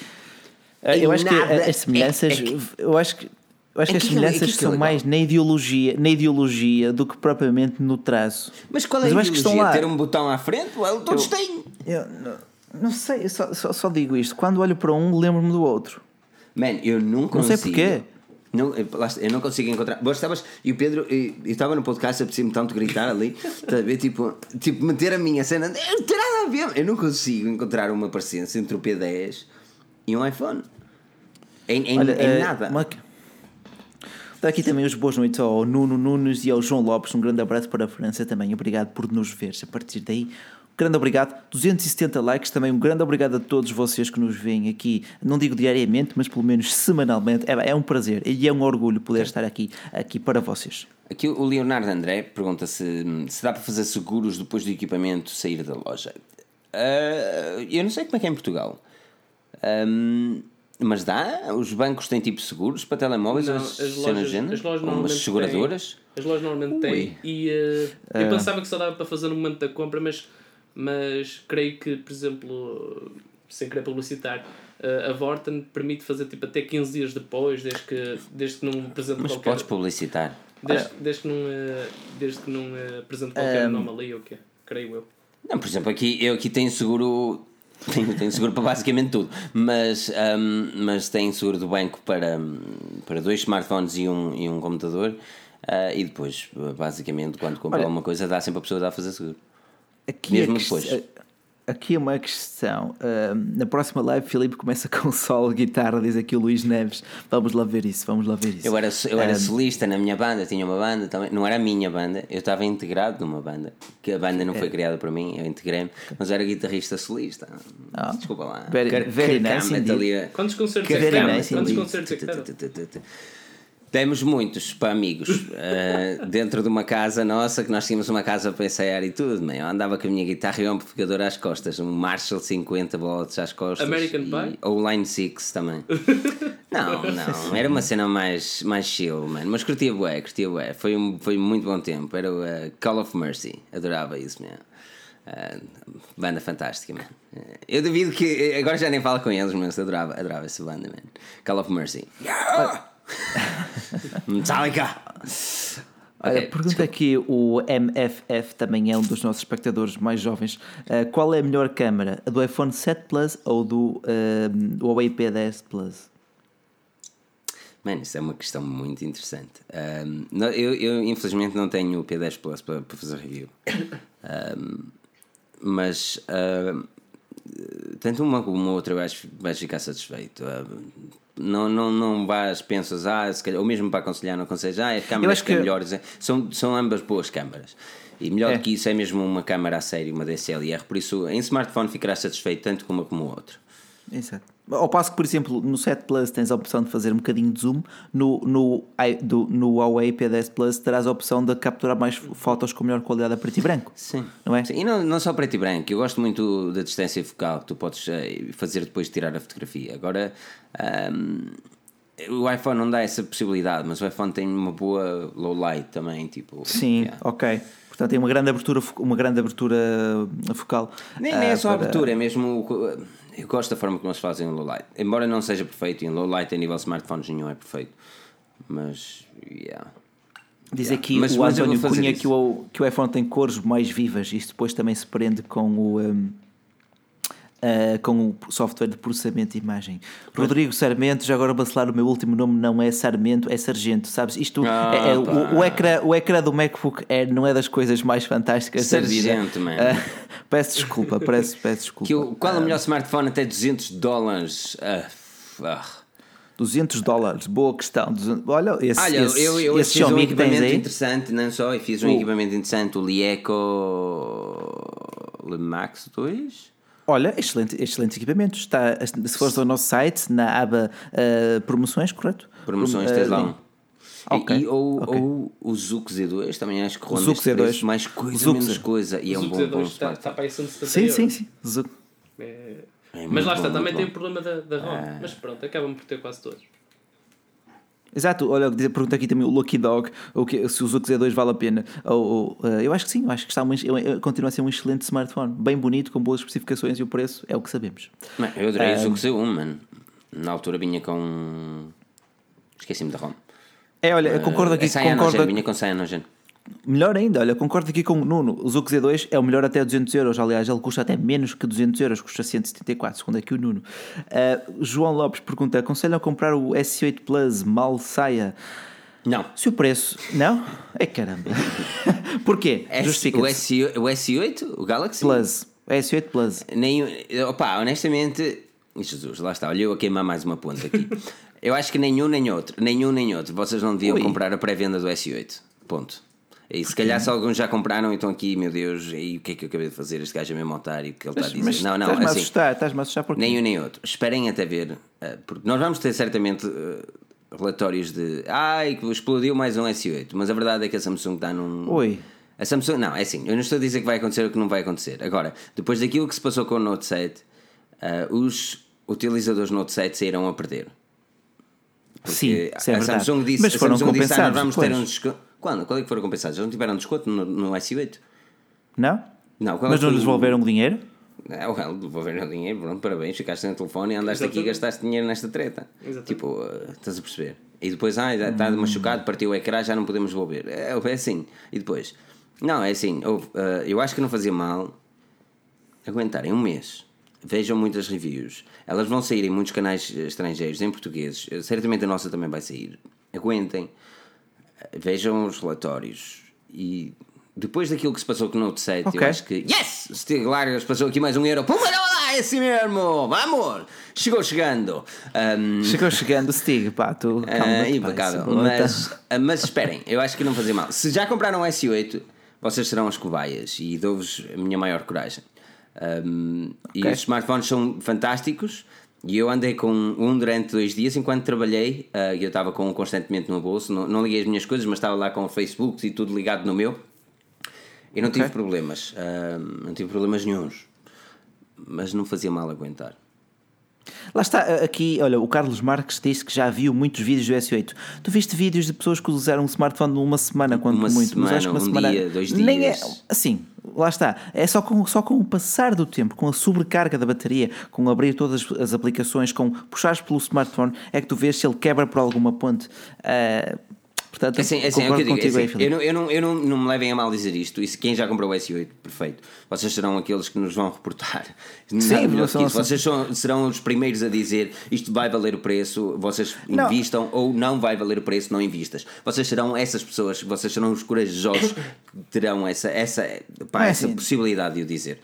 eu acho que as semelhanças, É- é que- eu acho que, eu acho é que as que- é semelhanças é são legal. mais na ideologia, na ideologia do que propriamente no traço. Mas qual é Mas a eu ideologia? Ter um botão à frente? Well, todos têm. Eu não, não sei, eu só, só, só digo isto. Quando olho para um, lembro-me do outro. Man, eu não Não consigo. sei porquê. Não, eu, está, eu não consigo encontrar. Vós estavas. E o Pedro, eu eu estava no podcast, apetecia-me tanto gritar ali, estás [laughs] a ver? Tipo, tipo, meter a minha cena. Não tem nada a ver. Eu não consigo encontrar uma parecência entre o P10 e um iPhone. Em, em, Olha, em eh, nada. uma- Dá aqui também os boas noites ao Nuno Nunes e ao João Lopes. Um grande abraço para a França também. Obrigado por nos ver. A partir daí, um grande obrigado. 270 likes também. Um grande obrigado a todos vocês que nos veem aqui. Não digo diariamente, mas pelo menos semanalmente. É, é um prazer e é um orgulho poder estar aqui, aqui para vocês. Aqui o Leonardo André pergunta se, se dá para fazer seguros depois do equipamento sair da loja. Ah, eu não sei como é que é em Portugal. Ahm, mas dá? Os bancos têm tipo seguros para telemóveis? Não, as, as lojas, género? as lojas umas normalmente seguradoras? têm. As lojas normalmente têm. E eh, eu pensava que só dava para fazer no momento da compra, mas, mas creio que, por exemplo, sem querer publicitar, eh, a Vorten permite fazer tipo até 15 dias depois, desde que, desde que não apresente Mas qualquer. podes publicitar. Desde, desde que não, eh, desde que não apresente qualquer anomalia ou o quê? Creio eu. Não, por exemplo, aqui, eu aqui tenho seguro. Tenho, seguro para basicamente tudo, mas, ahm, mas tenho seguro do banco para, para dois smartphones e um, e um computador. ah, e depois, basicamente, quando compro Olha- alguma coisa, dá sempre a pessoa a fazer seguro. Aqui Mesmo depois. Aqui é uma questão. Ahm, na próxima live, Filipe começa [laughs] com solo, guitarra, diz aqui o Luís Neves. Vamos lá ver isso, vamos lá ver isso. Eu era, eu era Ahm, solista na minha banda, tinha uma banda também. Não era a minha banda, eu estava integrado numa banda. Que a banda não É. foi criada por mim, eu integrei-me, mas eu era guitarrista solista. Ah, Desculpa lá. very- very nice Quantos concertos é que Quantos concertos é que deram? Temos muitos para amigos uh, [laughs] dentro de uma casa nossa, que nós tínhamos uma casa para ensaiar e tudo. Man. Eu andava com a minha guitarra e o amplificador às costas, um Marshall 50 volts às costas. American e, Pie? Ou Line 6 também. [laughs] não, não, era uma cena mais, mais chill, man. mas curtia bué, curtia bué. Foi, um, foi muito bom tempo. Era o uh, Call of Mercy, adorava isso, man. Uh, banda fantástica, man. Eu duvido que. Agora já nem falo com eles, mas adorava, adorava essa banda, man. Call of Mercy. [laughs] Metallica! Olha, pergunta aqui o MFF, também é um dos nossos espectadores mais jovens. Ah, qual é a melhor câmara? A do iPhone 7 Plus ou do ahm, Huawei P10 Plus? Mano, isso é uma questão muito interessante. Um, não- eu, eu, infelizmente, não tenho o P10 Plus para, para fazer review. Um, mas, um, tanto uma como outra, que vais ficar satisfeito. Um, não, não, não vais, pensas, ah, se calhar, ou mesmo para aconselhar, não aconselhas, ah, as câmaras que... que- melhores. São, são ambas boas câmaras. E melhor É. do que isso é mesmo uma câmara a sério, uma DSLR. Por isso, em smartphone ficarás satisfeito tanto com uma como a outra. Exato. Ao passo que, por exemplo, no 7 Plus tens a opção de fazer um bocadinho de zoom, no, no, do, no Huawei P10 Plus terás a opção de capturar mais fotos com melhor qualidade a preto e branco. Sim. Não é? Sim, E não, não só preto e branco, eu gosto muito da distância focal que tu podes eh, fazer depois de tirar a fotografia. Agora, o iPhone não dá essa possibilidade, mas o iPhone tem uma boa low light também, tipo. Sim, yeah. ok. Portanto, tem uma grande abertura, uma grande abertura focal. Nem, nem é ah, só para- abertura, é mesmo. Eu gosto da forma como eles fazem o low light. Embora não seja perfeito, e em low light a nível smartphones nenhum é perfeito. Mas, yeah. Diz Yeah. aqui Mas- o mas António Cunha que o, que o iPhone tem cores mais vivas. Isto depois também se prende com o. um, uh, com o software de processamento de imagem. Rodrigo Sarmento, já agora bacelar o meu último nome não é Sarmento, é Sargento, sabes? Isto Ah, é, é- o, o, ecrã, o ecrã do MacBook Air não é das coisas mais fantásticas da vida. Sargento, man. Uh, peço desculpa, peço, peço desculpa. Que o- qual é o melhor smartphone até 200 dólares? Ah, ah. 200 dólares, boa questão. 200 Olha, esse, Olha, esse, eu, eu esse fiz um equipamento interessante, não só, eu fiz um O- equipamento interessante, o Lieco Le Max 2. Olha, excelente, excelente equipamento. Está, se fores ao nosso site, na aba uh, promoções, correto? Promoções, Uh, tens lá um. Ok, E, e- ou, ok. ou o Zuc Z2, também acho que ronda este Z2. preço, mais coisa, Zuc menos coisa, e é o um bom, Z2 bom está, está para aí 170 Sim, euros. sim, sim. Zuc. É- É Mas lá está, bom, também muito tem bom. o problema da, da ROM. Ah. Mas pronto, acabam por ter quase todos. Exato, olha, pergunta aqui também o Lucky Dog o que, se o Zuc Z2 vale a pena. Ou, ou, uh, eu acho que sim, eu acho que está um, uh, continua a ser um excelente smartphone, bem bonito, com boas especificações e o preço é o que sabemos. Não, eu adorei Ah. o Zuc Z1, mano. Na altura vinha com. Esqueci-me da ROM. É, olha, concordo aqui, é concordo, vinha com Cyanogen. Melhor ainda, olha, concordo aqui com o Nuno, o Zuc Z2 é o melhor até 200 euros, aliás, ele custa até menos que 200 euros, custa 174, segundo aqui o Nuno. Uh, João Lopes pergunta, aconselham a comprar o S8 Plus, mal saia? Não. Se o preço, não? É caramba. [laughs] Porquê? O. S, o S8, o Galaxy? Plus, S8 Plus. Nem, opa, honestamente, Jesus, lá está, olha eu a queimar mais uma ponta aqui. [laughs] eu acho que nenhum nem outro, nenhum nem outro. Vocês não deviam Ui. comprar a pré-venda do S8. Ponto. E se calhar se alguns já compraram, então aqui, meu Deus, e o que é que eu acabei de fazer? Este gajo é mesmo otário, o que ele está a dizer. Mas não, não, estás-me a assim, assustar, estás-me a assustar porque nem um nem outro. Esperem até ver, eh, porque nós vamos ter certamente eh, relatórios de ai, que explodiu mais um S8, mas a verdade é que a Samsung está num. Oi. A Samsung, não, é assim, eu não estou a dizer que vai acontecer o que não vai acontecer. Agora, depois daquilo que se passou com o Note 7, eh, os utilizadores Note 7 sairão a perder. Porque Sim, isso é a. Samsung disse, Mas a foram Samsung disse, ah, nós compensados vamos ter um desconto. Quando? Quando é que foram compensados? Eles não tiveram desconto no, no S8? Não? Não, qual Mas não o- lhes devolveram o dinheiro? é, well, devolver o dinheiro, pronto, parabéns, ficaste sem telefone e andaste aqui e gastaste dinheiro nesta treta. Exatamente. Tipo, uh, estás a perceber? E depois, ah, está machucado, partiu o ecrã, já não podemos devolver. É, é assim. E depois? Não, é assim, houve, uh, eu acho que não fazia mal aguentarem um mês. Vejam muitas reviews. Elas vão sair em muitos canais eh, estrangeiros, em português. Eh, Certamente a nossa também vai sair. Aguentem. Vejam os relatórios. E depois daquilo que se passou com o Note 7, Ok. eu acho que. Yes! Steve Largas passou aqui mais um euro. Lá, é assim mesmo! Vamos! Chegou chegando. Um, Chegou chegando o Stig, pá, tu calma, pá, impecável. Mas, ah, mas esperem, eu acho que não fazia mal. Se já compraram o S8, vocês serão as cobaias e dou-vos a minha maior coragem. Um, E Ok. os smartphones são fantásticos. E eu andei com um durante dois dias enquanto trabalhei. ah, e eu estava com um constantemente no bolso. Não, não liguei as minhas coisas, mas estava lá com o Facebook e tudo ligado no meu. E não tive Ok. problemas. ah, não tive problemas nenhuns. Mas não fazia mal aguentar. Lá está, aqui, olha, o Carlos Marques disse que já viu muitos vídeos do S8. Tu viste vídeos de pessoas que usaram um smartphone numa semana, quanto Uma muito, mas acho que uma semana, um semana. dia, dois Nem é, dias. assim, lá está. É só com, só com o passar do tempo, com a sobrecarga da bateria, com abrir todas as, aplicações, com puxares pelo smartphone, é que tu vês se ele quebra por alguma ponte. Ah, portanto, Assim, assim, é o que eu digo, contigo é aí, assim, eu, não, eu, não, eu não, não me levem a mal dizer isto. Isso, quem já comprou o S8, perfeito. Vocês serão aqueles que nos vão reportar. [laughs] Nada melhor que isso. assim. Vocês são- serão os primeiros a dizer isto vai valer o preço, vocês Não. invistam ou não vai valer o preço, não invistas. Vocês serão essas pessoas, vocês serão os corajosos que terão essa, essa, pá, é essa assim. possibilidade de o dizer.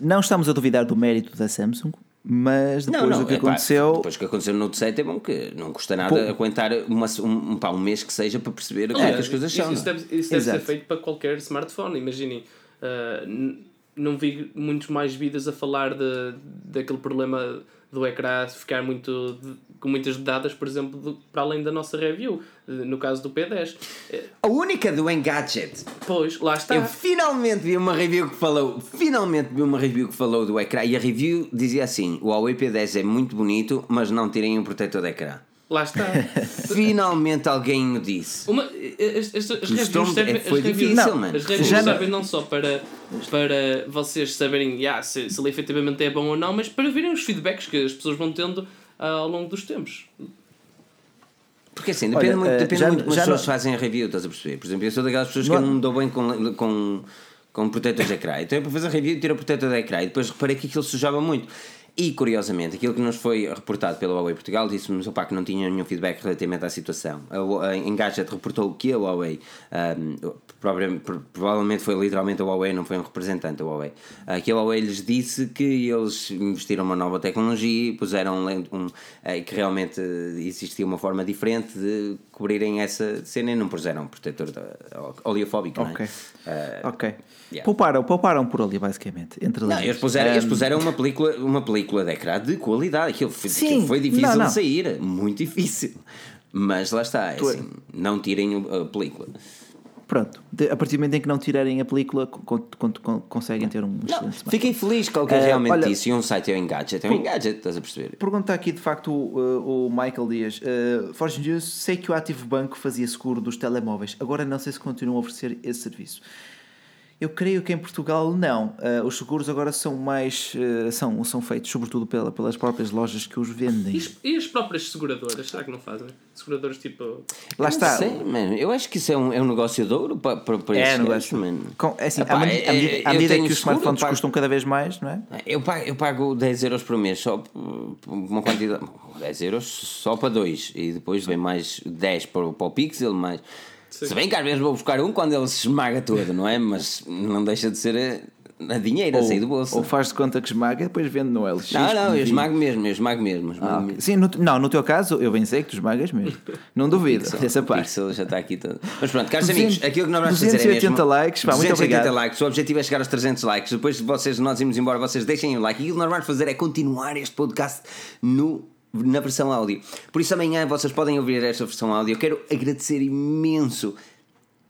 Não estamos a duvidar do mérito da Samsung, mas depois do que epá, aconteceu. Depois do que aconteceu no 7 é bom que não custa nada Pô. aguentar uma, um, pá, um mês que seja para perceber como é que as coisas isso, são. isso não é? deve, isso deve ser feito para qualquer smartphone. Imaginem, n- não vi muitos mais vídeos a falar de, daquele problema do ecrã ficar muito de- com muitas dadas, por exemplo, do- para além da nossa review, no caso do P10. Eh, A única do Engadget Pois, lá está. Eu finalmente vi uma review que falou, finalmente vi uma review que falou do ecrã e a review dizia assim: o Huawei P10 é muito bonito, mas não tirem um protetor de ecrã. Lá está. [laughs] Finalmente alguém me disse. Uma, este- este- as reviews servem, é, foi as reviews, difícil, não, mano. as reviews Já não- servem não só para, para vocês saberem yeah, se, se ele efetivamente é bom ou não, mas para verem os feedbacks que as pessoas vão tendo ah, ao longo dos tempos. Porque assim, depende Olha, muito, eh, depende já- muito como as pessoas não- fazem a review, estás a perceber? Por exemplo, eu sou daquelas pessoas que Não- eu não me dou bem com, com, com protetores de ecrã. Então é para fazer review e tirar o protetor de ecrã. E depois reparei que aquilo sujava muito. E curiosamente, aquilo que nos foi reportado pela Huawei Portugal disse-nos opa, que não tinha nenhum feedback relativamente à situação. A, a Engadget reportou que a Huawei, um, provavelmente foi literalmente a Huawei, não foi um representante da Huawei, uh, que a Huawei lhes disse que eles investiram uma nova tecnologia e puseram um, um, uh, que realmente existia uma forma diferente de cobrirem essa cena e não puseram protetor oleofóbico. Ok. Não é? Uh, ok. Yeah. Pouparam, pouparam por ali, basicamente. Entre não, eles puseram, um... eles puseram uma, película, uma película de ecrã de qualidade. Aquilo foi, Sim, aquilo foi difícil não, não. de sair, muito [laughs] difícil. Mas lá está, é assim, não tirem a película. Pronto, a partir do momento em que não tirarem a película, conseguem ter um não, Fiquem felizes com o que é realmente olha, disse. E um site é um Engadget, é um Engadget, estás a perceber? Pergunta aqui de facto o, o Michael Dias. Uh, Forge News, sei que o Ativo Banco fazia seguro dos telemóveis, agora não sei se continuam a oferecer esse serviço. Eu creio que em Portugal não. Uh, os seguros agora são mais. Uh, são, são feitos sobretudo pela, pelas próprias lojas que os vendem. E, e, as próprias seguradoras? Será que não fazem? Seguradoras tipo. Lá está. Sei, man. Eu acho que isso é um, é um negócio de ouro para, para, para é, negócio. mano. Com, é assim, Epá, à, medida, é, à medida que os smartphones pago, custam cada vez mais, não é? Eu pago, eu pago 10 euros por mês só por uma quantidade. 10 euros só para dois. E depois vem mais 10 para, para o Pixel, mais. Sim. Se bem que às vezes vou buscar um quando ele se esmaga todo, não é? Mas não deixa de ser a, a dinheiro ou, a sair do bolso. Ou faz de conta que esmaga e depois vende no LX. Não, não, eu esmago mesmo, eu esmago mesmo. Esmago ah, mesmo. Sim, no, não, no teu caso eu bem sei que tu esmagas mesmo. Não [laughs] duvido pixel, dessa parte. Pixel já está aqui todo. Mas pronto, caros amigos, aquilo que nós vamos fazer é mesmo... likes, pá, muito obrigado. likes, o objetivo é chegar aos 300 likes. Depois de vocês, nós irmos embora, vocês deixem o like. E aquilo que nós vamos fazer é continuar este podcast no na versão áudio. Por isso amanhã vocês podem ouvir esta versão áudio. Eu quero agradecer imenso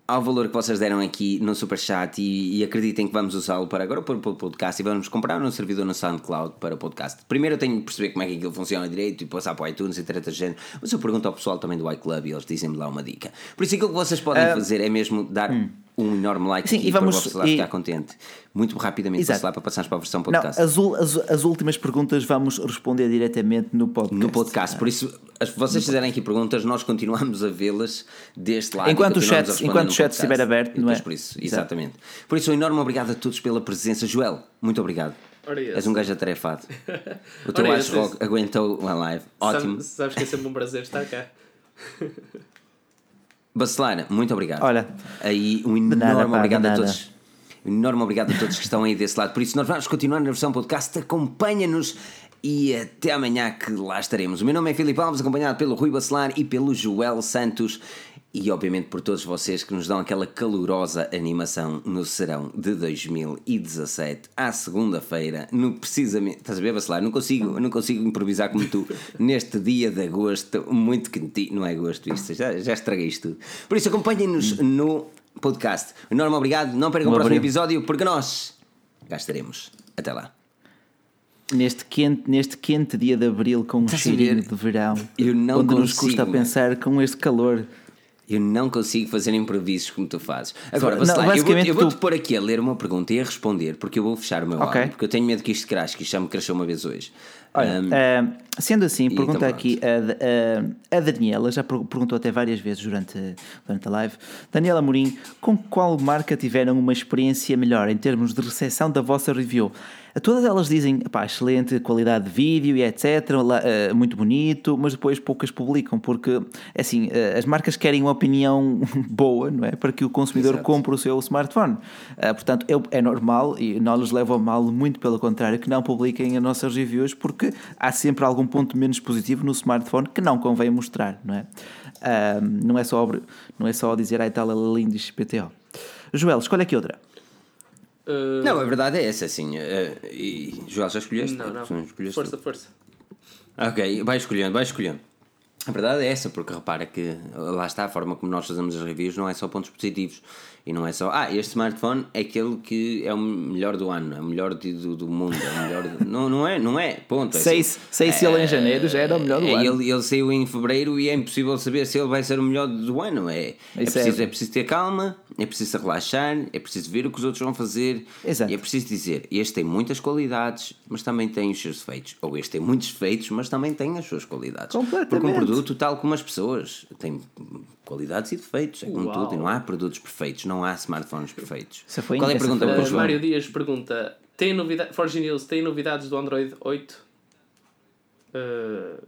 ao valor que vocês deram aqui no Superchat e, e acreditem que vamos usá-lo para agora para o podcast e vamos comprar um servidor no SoundCloud para o podcast. Primeiro eu tenho de perceber como é que aquilo funciona direito e passar para o iTunes e treta de género, mas eu pergunto ao pessoal também do iClub e eles dizem-me lá uma dica. Por isso aquilo que vocês podem uh, fazer é mesmo dar. Hum um enorme like Sim, aqui e vamos, para você lá ficar contente. Muito rapidamente, Exato. lá para passarmos para a versão podcast. Não, as, as, as, últimas perguntas vamos responder diretamente no podcast. No podcast, por isso, se vocês fizerem aqui perguntas, nós continuamos a vê-las deste lado. Enquanto o chat, enquanto o chat estiver aberto, não é? Por isso, exatamente. Por isso, um enorme obrigado a todos pela presença. Joel, muito obrigado. És um gajo atarefado. O [laughs] teu Ash Rock aguentou uma live. Ótimo. Sabes, sabes que é sempre um prazer estar cá. [laughs] Bacelar, muito obrigado. Olha, aí um enorme nada, obrigado a todos. Um enorme obrigado a todos que estão aí desse lado. Por isso, nós vamos continuar na versão podcast. Acompanha-nos e até amanhã que lá estaremos. O meu nome é Filipe Alves, acompanhado pelo Rui Bacelar e pelo Joel Santos e obviamente por todos vocês que nos dão aquela calorosa animação no serão de 2017 à segunda-feira, no precisamente, estás a ver, Bacelar? Não consigo, não consigo improvisar como tu [laughs] neste dia de agosto, muito quentinho, não é agosto isto, já, já estraguei isto tudo. Por isso acompanhem-nos no podcast. Enorme obrigado, não percam o próximo episódio porque nós cá estaremos. Até lá neste quente, neste quente dia de abril com um cheirinho de verão, eu não onde consigo, nos custa pensar com este calor. Eu não consigo fazer improvisos como tu fazes. Agora, não, lá, eu vou-te vou, tu... pôr aqui a ler uma pergunta e a responder, porque eu vou fechar o meu okay. áudio, porque eu tenho medo que isto crash, que isto já me crashou uma vez hoje. Olha, um, uh, sendo assim, pergunta então, aqui a, a, a, Daniela, já perguntou até várias vezes durante, durante a live. Daniela Morim, com qual marca tiveram uma experiência melhor em termos de recepção da vossa review? Todas elas dizem, pá, excelente qualidade de vídeo e etc, uh, muito bonito, mas depois poucas publicam, porque, assim, uh, as marcas querem uma opinião [laughs] boa, não é? Para que o consumidor Exato. compre o seu smartphone. Uh, portanto, é, é normal, e não lhes leva a mal, muito pelo contrário, que não publiquem as nossas reviews, porque há sempre algum ponto menos positivo no smartphone que não convém mostrar, não é? não, é só, não é só dizer, ai tal, é lindo XPTO. Joel, escolhe aqui outra. Uh... Não, a verdade é essa, assim. Uh, e Joel, já escolheste? Não, não. Escolheste força, tu? força. Ok, vai escolhendo, vai escolhendo. A verdade é essa, porque repara que lá está a forma como nós fazemos as reviews, não é só pontos positivos. E não é só, ah, este smartphone é aquele que é o melhor do ano, é o melhor do, do mundo, é o melhor. Do... não, não é, não é, ponto. É sei, assim, sei se ele em janeiro já era o melhor do é, ano. Ele, ele saiu em fevereiro e é impossível saber se ele vai ser o melhor do ano. É, é, preciso, é... é preciso ter calma, é preciso relaxar, é preciso ver o que os outros vão fazer. Exato. E é preciso dizer, este tem muitas qualidades, mas também tem os seus defeitos. Ou este tem muitos defeitos, mas também tem as suas qualidades. Porque um produto, tal como as pessoas, tem qualidades e defeitos, é como Uau. tudo, e não há produtos perfeitos, não há smartphones perfeitos. Essa foi Qual é a pergunta, foi- Uh, João? Mário Dias pergunta: tem novidade, Forge News, tem novidades do Android 8? Uh,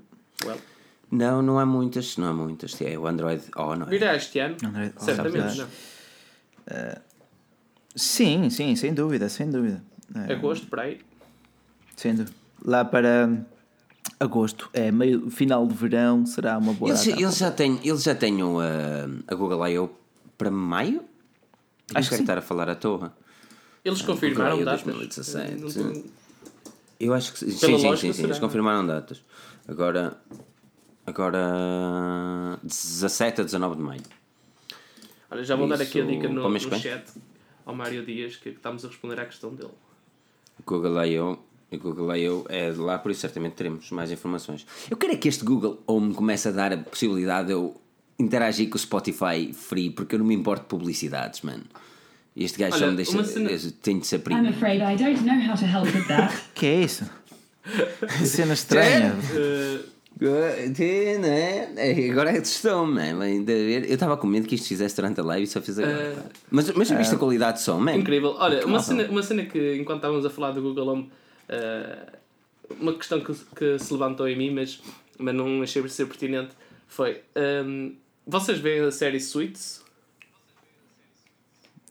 well, Não, não há muitas, não há muitas. É o Android Oh, não é? virá este ano? Android O, Certamente não. Sim, sim, sem dúvida, sem dúvida. É, Agosto, por aí. sem dúvida. Lá para agosto, é meio final de verão, será uma boa Eles, data. eles já têm, eles já têm o, uh, a Google I.O. para maio? Acho Acho que que sim. estar a falar à toa. Eles confirmaram Google I.O. datas. 2017. Não tenho- Eu acho que sim, sim, sim, sim, sim, eles será. confirmaram datas. Agora, agora 17 a 19 de maio. Olha, já vou dar aqui a Isso, dica no, no chat ao Mário Dias que estamos a responder à questão dele. Google I.O. E Google I.O. é de lá, por isso certamente teremos mais informações. Eu quero é que este Google Home comece a dar a possibilidade de eu interagir com o Spotify free, porque eu não me importo de publicidades, mano. Este gajo Olha, só me deixa. cena- Tenho de ser I'm primo. afraid I don't know how to help with that. [laughs] Que é isso? Que cena estranha. [laughs] Uh, Não é? É, Agora assustou-me, man. Ainda ver- Eu estava com medo que isto fizesse durante a live e só fiz agora. Pá. Mas, mas viste a qualidade de som, man? incrível. Olha, uma cena, uma cena que enquanto estávamos a falar do Google Home, uh, uma questão que, que se levantou em mim, mas, mas não achei por ser pertinente, foi. um, vocês veem a série Suits?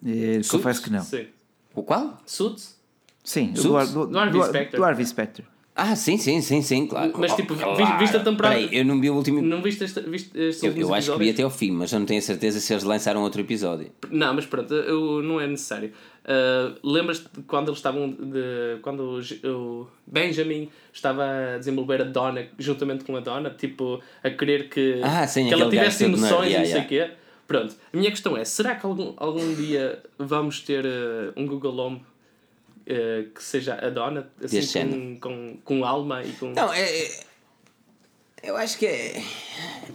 Eh, Confesso que não. Sim. O qual? Suits? Sim, Suits? do, do, Do Harvey do- do Harvey Specter. Ah, sim, sim, sim, sim, claro. Mas, tipo, vi- Claro. viste a temporada- Peraí, eu não vi o último. Não viste, esta, viste estes Eu, últimos eu acho que vi até ao fim, mas eu não tenho a certeza se eles lançaram outro episódio. Não, mas pronto, eu, não é necessário. Uh, Lembras-te quando eles estavam. De, quando o, o Benjamin estava a desenvolver a Donna juntamente com a Donna, tipo, a querer que, Ah, sim, que ela tivesse nerd, emoções yeah, e não sei o quê. Pronto, a minha questão é: será que algum, algum dia vamos ter uh, um Google Home uh, que seja a Donna, assim, com, com, com alma e com. Não, é. é- eu acho que é.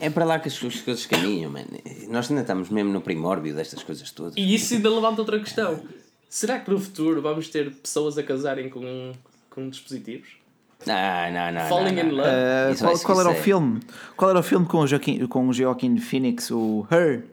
É para lá que as, as coisas caminham, mano. Nós ainda estamos mesmo no primórdio destas coisas todas. E isso ainda levanta outra questão: será que no futuro vamos ter pessoas a casarem com, com dispositivos? Não, não, não. Falling não, in não. love. Eh, Isso qual qual era o filme? Qual era o filme com o Joaquim, com o Joaquin Phoenix, o Her?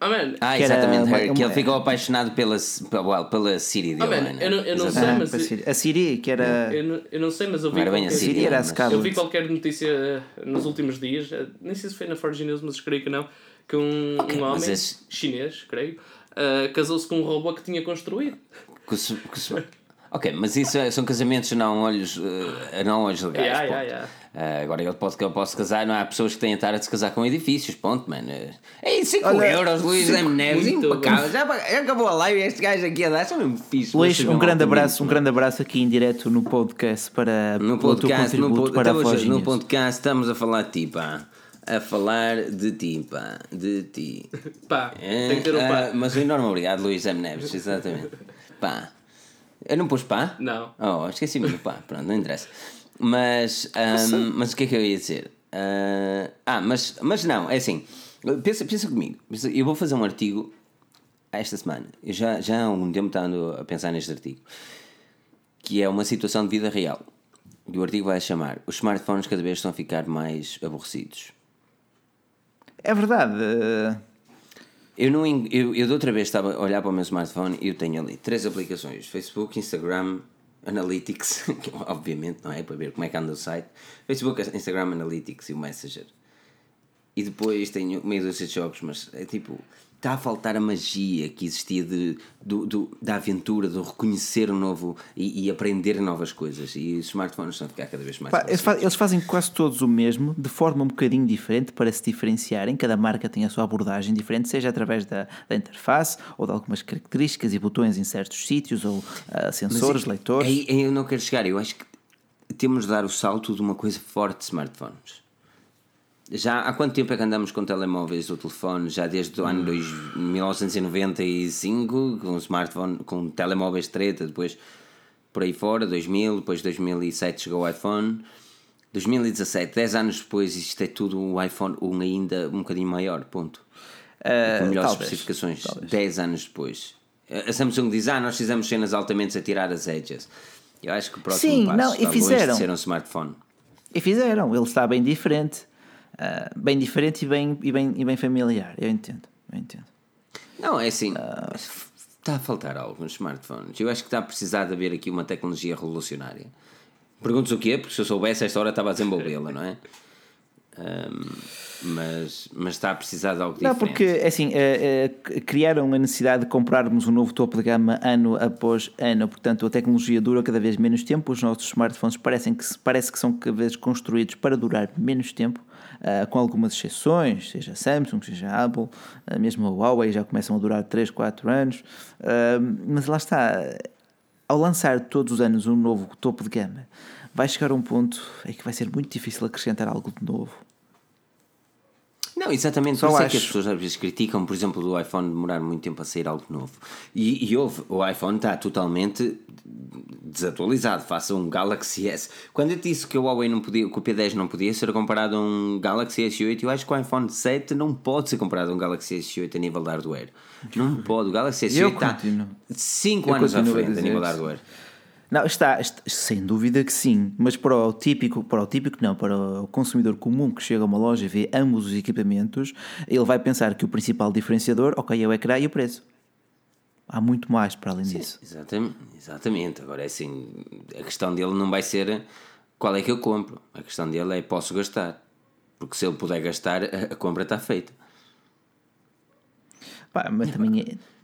Ah, man, Ah, Que era exatamente, Her, que ele ficou apaixonado pela, pela, pela Siri Ah, dele, man, mano. eu não- eu não sei, mas- Siri. A Siri, que era. eu, não, eu não sei, mas eu vi, Não era bem qualquer, a Siri, Siri era mas- eu vi qualquer notícia eh, nos últimos dias, eh, nem sei se foi na Forge News, mas creio que não, que um, Ok, um homem esse- chinês, creio, eh, casou-se com um robô que tinha construído. Que se- que se- Ok, mas isso é- são casamentos não olhos, não olhos legais. Yeah, ponto. yeah, yeah. Eh, agora ele pode que eu posso casar, não há pessoas que têm a estar a se casar com edifícios, ponto, mano. É 5 Olha, euros, Luís M. Neves, impecável. Já, já acabou a live e este gajo aqui a dar, só mesmo fixe. Luís, um grande abraço, um grande abraço aqui em direto no podcast para No o teu podcast, no, contributo po- para a estamos no podcast estamos a falar de ti, pá. A falar de ti, pá. De ti. Pá, É, tem que ter um ah, pá. mas um enorme obrigado, Luís M. Neves, exatamente. [laughs] pá. Eu não pus pá? Não. Oh, esqueci-me do pá, pronto, não interessa. Mas, ahm, mas o que é que eu ia dizer? Ah, ah, mas, mas não, é assim. Pensa, pensa comigo. Eu vou fazer um artigo esta semana. Eu já, já há algum tempo estando a pensar neste artigo. Que é uma situação de vida real. E o artigo vai chamar Os smartphones cada vez estão a ficar mais aborrecidos. É verdade. Eu, não, eu, eu de outra vez estava a olhar para o meu smartphone e eu tenho ali três aplicações: Facebook, Instagram, Analytics, [laughs] obviamente não é para ver como é que anda o site, Facebook, Instagram, Analytics e o Messenger. E depois tenho meio dúzia de jogos, mas é tipo, está a faltar a magia que existia de, do, do- da aventura, do reconhecer o novo e, e aprender novas coisas. E os smartphones estão a ficar cada vez mais pá, eles, fa- aborrecidos. eles fazem quase todos o mesmo, de forma um bocadinho diferente para se diferenciarem. Cada marca tem a sua abordagem diferente, seja através da, da interface ou de algumas características e botões em certos sítios ou ah, sensores, leitores. Aí, aí eu não quero chegar, eu acho que temos de dar o salto de uma coisa forte de smartphones. Já há quanto tempo é que andamos com telemóveis ou telefone? Já desde o ano dois- 1995, com smartphone, com telemóveis treta, depois por aí fora, 2000, depois 2007 chegou o iPhone. 2017, 10 anos depois, isto é tudo o iPhone 1 ainda um bocadinho maior, ponto. Ah, com melhores talvez, especificações, talvez. 10 anos depois. A Samsung diz: Ah, nós fizemos cenas altamente a tirar as edges. Eu acho que o próximo Sim, passo não, e fizeram. de ser um smartphone. E fizeram, ele está bem diferente. Ah, bem diferente e bem, e, bem, e bem familiar. Eu entendo, eu entendo. Não, é assim. Está a faltar algo nos smartphones. Eu acho que está a precisar de haver aqui uma tecnologia revolucionária. Perguntas o quê? Porque se eu soubesse, esta hora estava a desenvolvê-la, não é? Ahm, mas, mas está a precisar de algo Não, diferente. porque assim, eh, eh, criaram a necessidade de comprarmos um novo topo de gama ano após ano, portanto a tecnologia dura cada vez menos tempo, os nossos smartphones parecem que, parece que são cada vez construídos para durar menos tempo, ah, com algumas exceções, seja Samsung, seja Apple, ah, mesmo a Huawei já começam a durar 3, 4 anos, Ah, mas lá está, ao lançar todos os anos um novo topo de gama, vai chegar um ponto em que vai ser muito difícil acrescentar algo de novo. Não, exatamente. Só Por isso é que acho. as pessoas às vezes criticam, por exemplo, do iPhone demorar muito tempo a sair algo novo. E, e houve, o iPhone está totalmente desatualizado. Faça um Galaxy S. Quando eu disse que o Huawei não podia, que o P10 não podia ser comparado a um Galaxy S8, eu acho que o iPhone 7 não pode ser comparado a um Galaxy S8 a nível de hardware. Não pode. O Galaxy S8 Eu está continuo. 5 Eu anos à a frente a dizer nível de hardware. Não, está, está- sem dúvida que sim, mas para o típico, para o típico não, para o consumidor comum que chega a uma loja e vê ambos os equipamentos, ele vai pensar que o principal diferenciador, ok, é o ecrã e o preço. Há muito mais para além disso. Exatamente, exatamente. Agora é assim, a questão dele não vai ser qual é que eu compro. A questão dele é posso gastar. Porque se ele puder gastar, a a compra está feita. Pá, mas também é.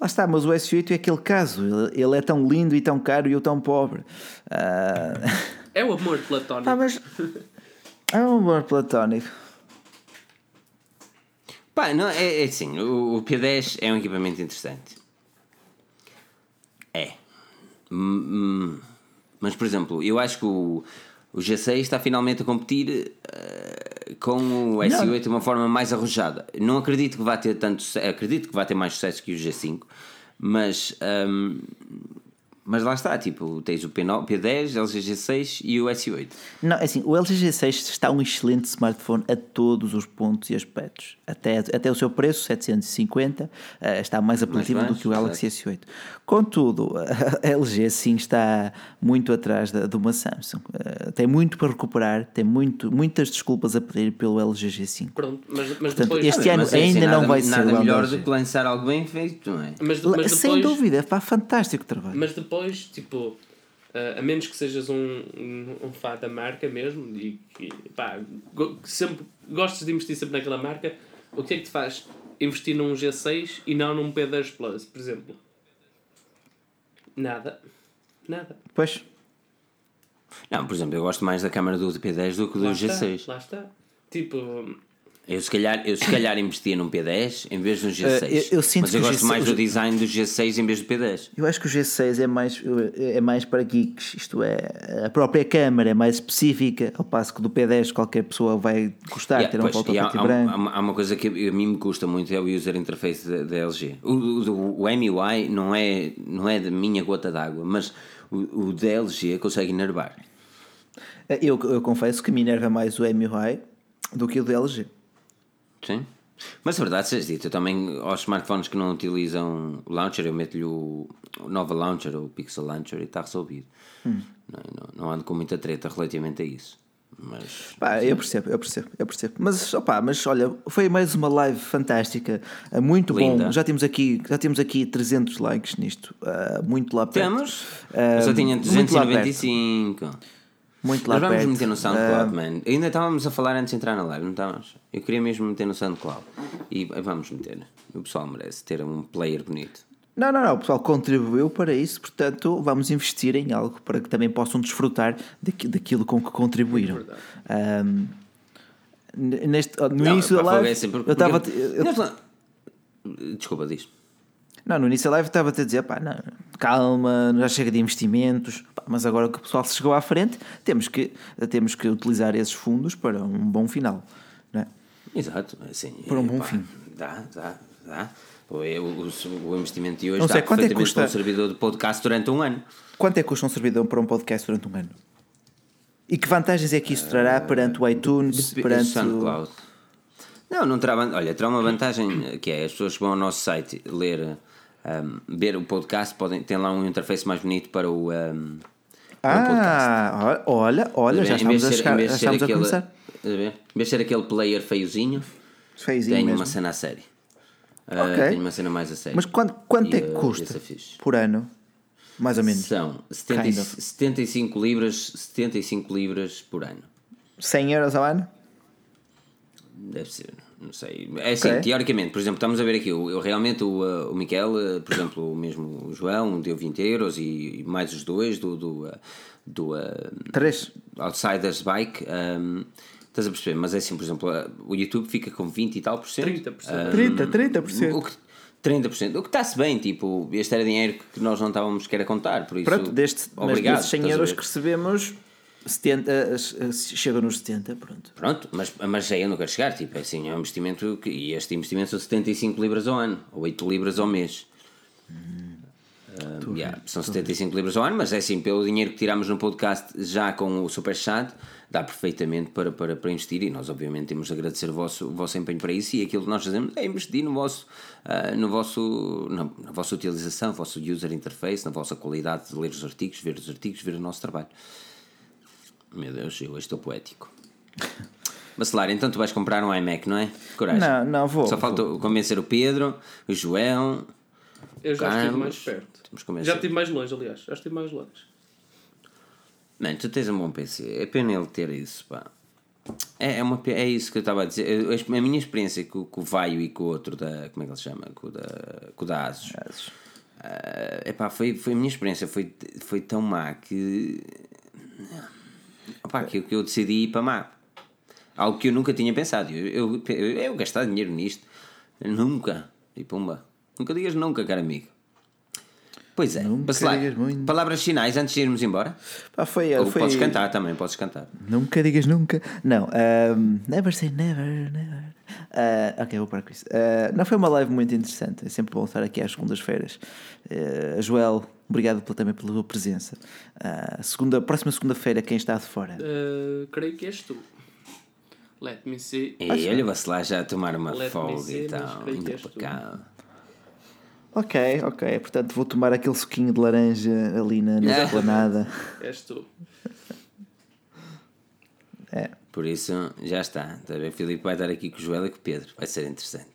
Lá está, mas o S8 é aquele caso, ele, ele é tão lindo e tão caro e eu tão pobre. Ah, É o amor platónico. pá, mas é um amor platónico. Pá, não, é, é assim, o, o P10 é um equipamento interessante. É. Mas, por exemplo, eu acho que o, o G6 está finalmente a competir eh, com o S8 de uma forma mais arrojada. Não acredito que vá ter tanto acredito que vai ter mais sucesso que o G5, mas hum, mas lá está, tipo, tens o P9, P10, LG G6 e o S8. Não, é assim, o LG G6 está um excelente smartphone a todos os pontos e aspectos. Até, até o seu preço, 750, eh, está mais apelativo do que o Galaxy S8. Contudo, [laughs] a LG sim está muito atrás da, de uma Samsung. Eh, Tem muito para recuperar, tem muito, muitas desculpas a pedir pelo LG G5. Pronto, mas, mas Portanto, depois. este ano Mas é assim, ainda não nada- vai ser Nada melhor do que lançar algo bem feito, não é? Mas, mas Sem depois, dúvida, pá, fantástico trabalho. Mas depois, tipo, eh, a menos que sejas um, um, um fã da marca mesmo e que pá, go- sempre gostes de investir sempre naquela marca, o que é que te faz investir num G6 e não num P10 Plus, por exemplo? Nada. Nada. Pois, Não, por exemplo, eu gosto mais da câmara do P10 do que do Lá G6. Está, lá está. Tipo, Eu se calhar, eu, se calhar investia num P10 em vez de um G6. eu- eu sinto mas eu gosto G6 mais do design do G6 em vez do P10. Eu acho que o G6 é mais, é mais para geeks, isto é, a própria câmara é mais específica, ao passo que do P10 qualquer pessoa vai gostar, Yeah, ter um pois, foto e há, preto há- branco. há uma- há uma coisa que a mim me custa muito é o user interface da, da LG. O, o, o MUI não é, não é da minha gota d'água, mas o, o da LG consegue enervar. Eu, eu confesso que me enerva mais o MUI do que o do LG. Sim. Mas a verdade seja dito, eu também aos smartphones que não utilizam o launcher, eu meto-lhe o, o Nova Launcher ou o Pixel Launcher e está resolvido. Hum. Não, não, não ando com muita treta relativamente a isso. Mas Pá, eu percebo, eu percebo, eu percebo. Mas, opá, mas olha, foi mais uma live fantástica, ah, muito Linda. bom. Já temos aqui, já temos aqui 300 likes nisto, ah, muito lá perto. temos. Ah, eu só tinha muito lá perto. 295. Muito lá Nós vamos perto. meter no Ah, SoundCloud, man. Ainda estávamos a falar antes de entrar na live, não estávamos? Eu queria mesmo meter no SoundCloud. E vamos meter. O pessoal merece ter um player bonito. Não, não, não, o pessoal contribuiu para isso, portanto vamos investir em algo para que também possam desfrutar daqui- daquilo com que contribuíram. Ahm, n- neste, no Não, início da live, é assim, eu estava. Desculpa, diz. Não, no início da live estava a dizer, pá, não, calma, já chega de investimentos, pá, mas agora que o pessoal se chegou à frente, temos que, temos que utilizar esses fundos para um bom final. Não é? Exato, assim. Para um bom pá, fim. Dá, dá, dá. O, é, o, o- investimento de hoje Não sei, dá quanto é que custa? um servidor de podcast durante um ano. Quanto é que custa um servidor para um podcast durante um ano? E que vantagens é que isso trará perante o iTunes, perante o... SoundCloud. Não, não terá. Olha, terá uma vantagem que é as pessoas que vão ao nosso site ler, um, ver o podcast, podem, tem lá um interface mais bonito para o. um, o podcast. Ah, olha, olha, já estamos, a, chegar, já estamos aquele- começar. a ver? Em vez de ser aquele player feiozinho, Feizinho tenho mesmo. uma cena a sério. Ah, Ok. Tenho uma cena mais a sério. Mas quanto, quanto E, é que ah, custa é por ano? Mais ou menos. São 70, Kind of. 75 libras, 75 libras por ano. 100 euros ao ano? Deve ser, não sei. É assim, Ok. teoricamente, por exemplo, estamos a ver aqui, eu, eu realmente, o, uh, o Miquel, uh, por exemplo, o mesmo o João, deu 20 euros e, e mais os dois do, do, uh, do uh, 3? Outsiders Bike. um, estás a perceber? Mas é assim, por exemplo, uh, o YouTube fica com 20 e tal por cento. 30%. Ah, 30, 30%. o que, 30%. O que está-se bem, tipo, este era dinheiro que nós não estávamos querer contar, por isso. Pronto, deste, mas obrigado, desses 100 estás a euros que recebemos, 70, eh, eh, chegam nos 70, pronto. Pronto, mas, mas aí eu não quero chegar, tipo, é assim, é um investimento que, e este investimento são 75 libras ao ano, ou 8 libras ao mês. Ah, yeah, são 75 libras ao ano, mas é assim, pelo dinheiro que tiramos no podcast já com o Super Chat, dá perfeitamente para, para, para investir e nós obviamente temos de agradecer o vosso, o vosso empenho para isso e aquilo que nós fazemos é investir no vosso, ah, no vosso, na, na vossa utilização, vosso user interface, na vossa qualidade de ler os artigos, ver os artigos, ver o nosso trabalho. Meu Deus, eu hoje estou poético. [laughs] Bacelar, então tu vais comprar um iMac, não é? Coragem. Não, não, vou. Só falta convencer o Pedro, o João. Eu já Carlos, estive mais perto. Já estive mais longe, aliás. Já estive mais longe. Mano, tu tens um bom PC. É pena ele ter isso, pá. É, é, uma, é isso que eu estava a dizer. Eu- A minha experiência com, com o Vaio e com o outro da. Como é que ele se chama? Com o da, com o da Asus. Ah, epá, foi, foi a minha experiência. Foi, foi tão má que. Opá, que, eu- que eu decidi ir para má. Algo que eu nunca tinha pensado. Eu, eu, eu, eu gastar dinheiro nisto. Nunca. E pumba. Nunca digas nunca, caro amigo. Pois é. Nunca digas muito. palavras finais antes de irmos embora. Pá, foi, Ou foi... podes cantar também, podes cantar. Nunca digas nunca. Não, ahm, never say never, never. Ah, ok, vou parar com isso. Ah, não foi uma live muito interessante. É sempre bom estar aqui às segundas-feiras. Uh, Joel, obrigado pela- também pela tua presença. Ah, segunda, próxima segunda-feira, quem está de fora? Uh, creio que és tu. Let me see. E olha, vacilar já a tomar uma Let folga see, e tal. cá. Ok, ok. Portanto, vou tomar aquele suquinho de laranja ali na, na É. esplanada. [laughs] És tu. É. Por isso, já está. O Filipe vai estar aqui com o Joel e com o Pedro. Vai ser interessante.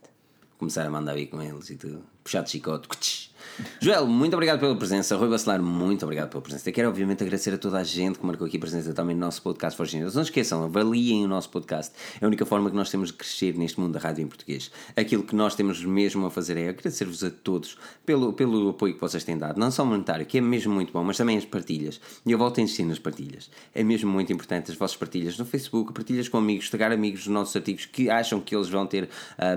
Começar a mandar vir com eles e tudo. Puxar de chicote. Joel, muito obrigado pela presença. Rui Bacelar, muito obrigado pela presença. Eu quero, obviamente, agradecer a toda a gente que marcou aqui presença também no nosso podcast For Genius. Não esqueçam, avaliem o nosso podcast. É a única forma que nós temos de crescer neste mundo da rádio em português. Aquilo que nós temos mesmo a fazer é agradecer-vos a todos pelo, pelo apoio que vocês têm dado. Não só monetário, que é mesmo muito bom, mas também as partilhas. E eu volto a insistir nas partilhas. É mesmo muito importante as vossas partilhas no Facebook, partilhas com amigos, tagar amigos dos nossos artigos que acham que eles vão ter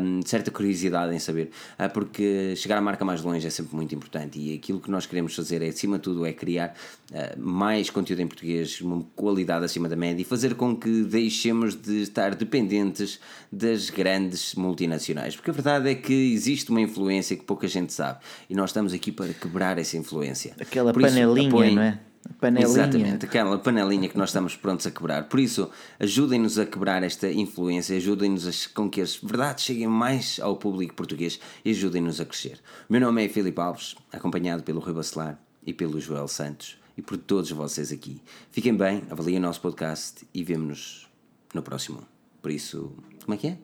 hum, certa curiosidade em saber. Ah, porque chegar à marca mais longe é sempre muito importante e aquilo que nós queremos fazer é, acima de tudo, é criar ah, mais conteúdo em português, uma qualidade acima da média e fazer com que deixemos de estar dependentes das grandes multinacionais. Porque a verdade é que existe uma influência que pouca gente sabe e nós estamos aqui para quebrar essa influência. Aquela Por isso, panelinha, apoiem- não é? Panelinha. Exatamente, aquela panelinha que nós estamos prontos a quebrar. Por isso, ajudem-nos a quebrar esta influência, ajudem-nos a- com que as verdades cheguem mais ao público português e ajudem-nos a crescer. O meu nome é Filipe Alves, acompanhado pelo Rui Bacelar e pelo Joel Santos e por todos vocês aqui. Fiquem bem, avaliem o nosso podcast e vemo-nos no próximo. Por isso, como é que é?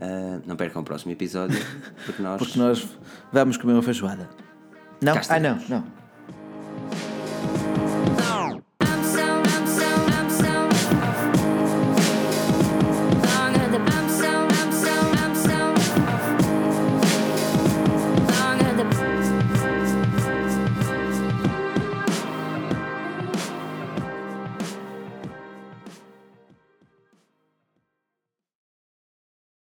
Ah, não percam o próximo episódio, porque nós. [laughs] Porque nós vamos comer uma feijoada. Não? Ah, não, não.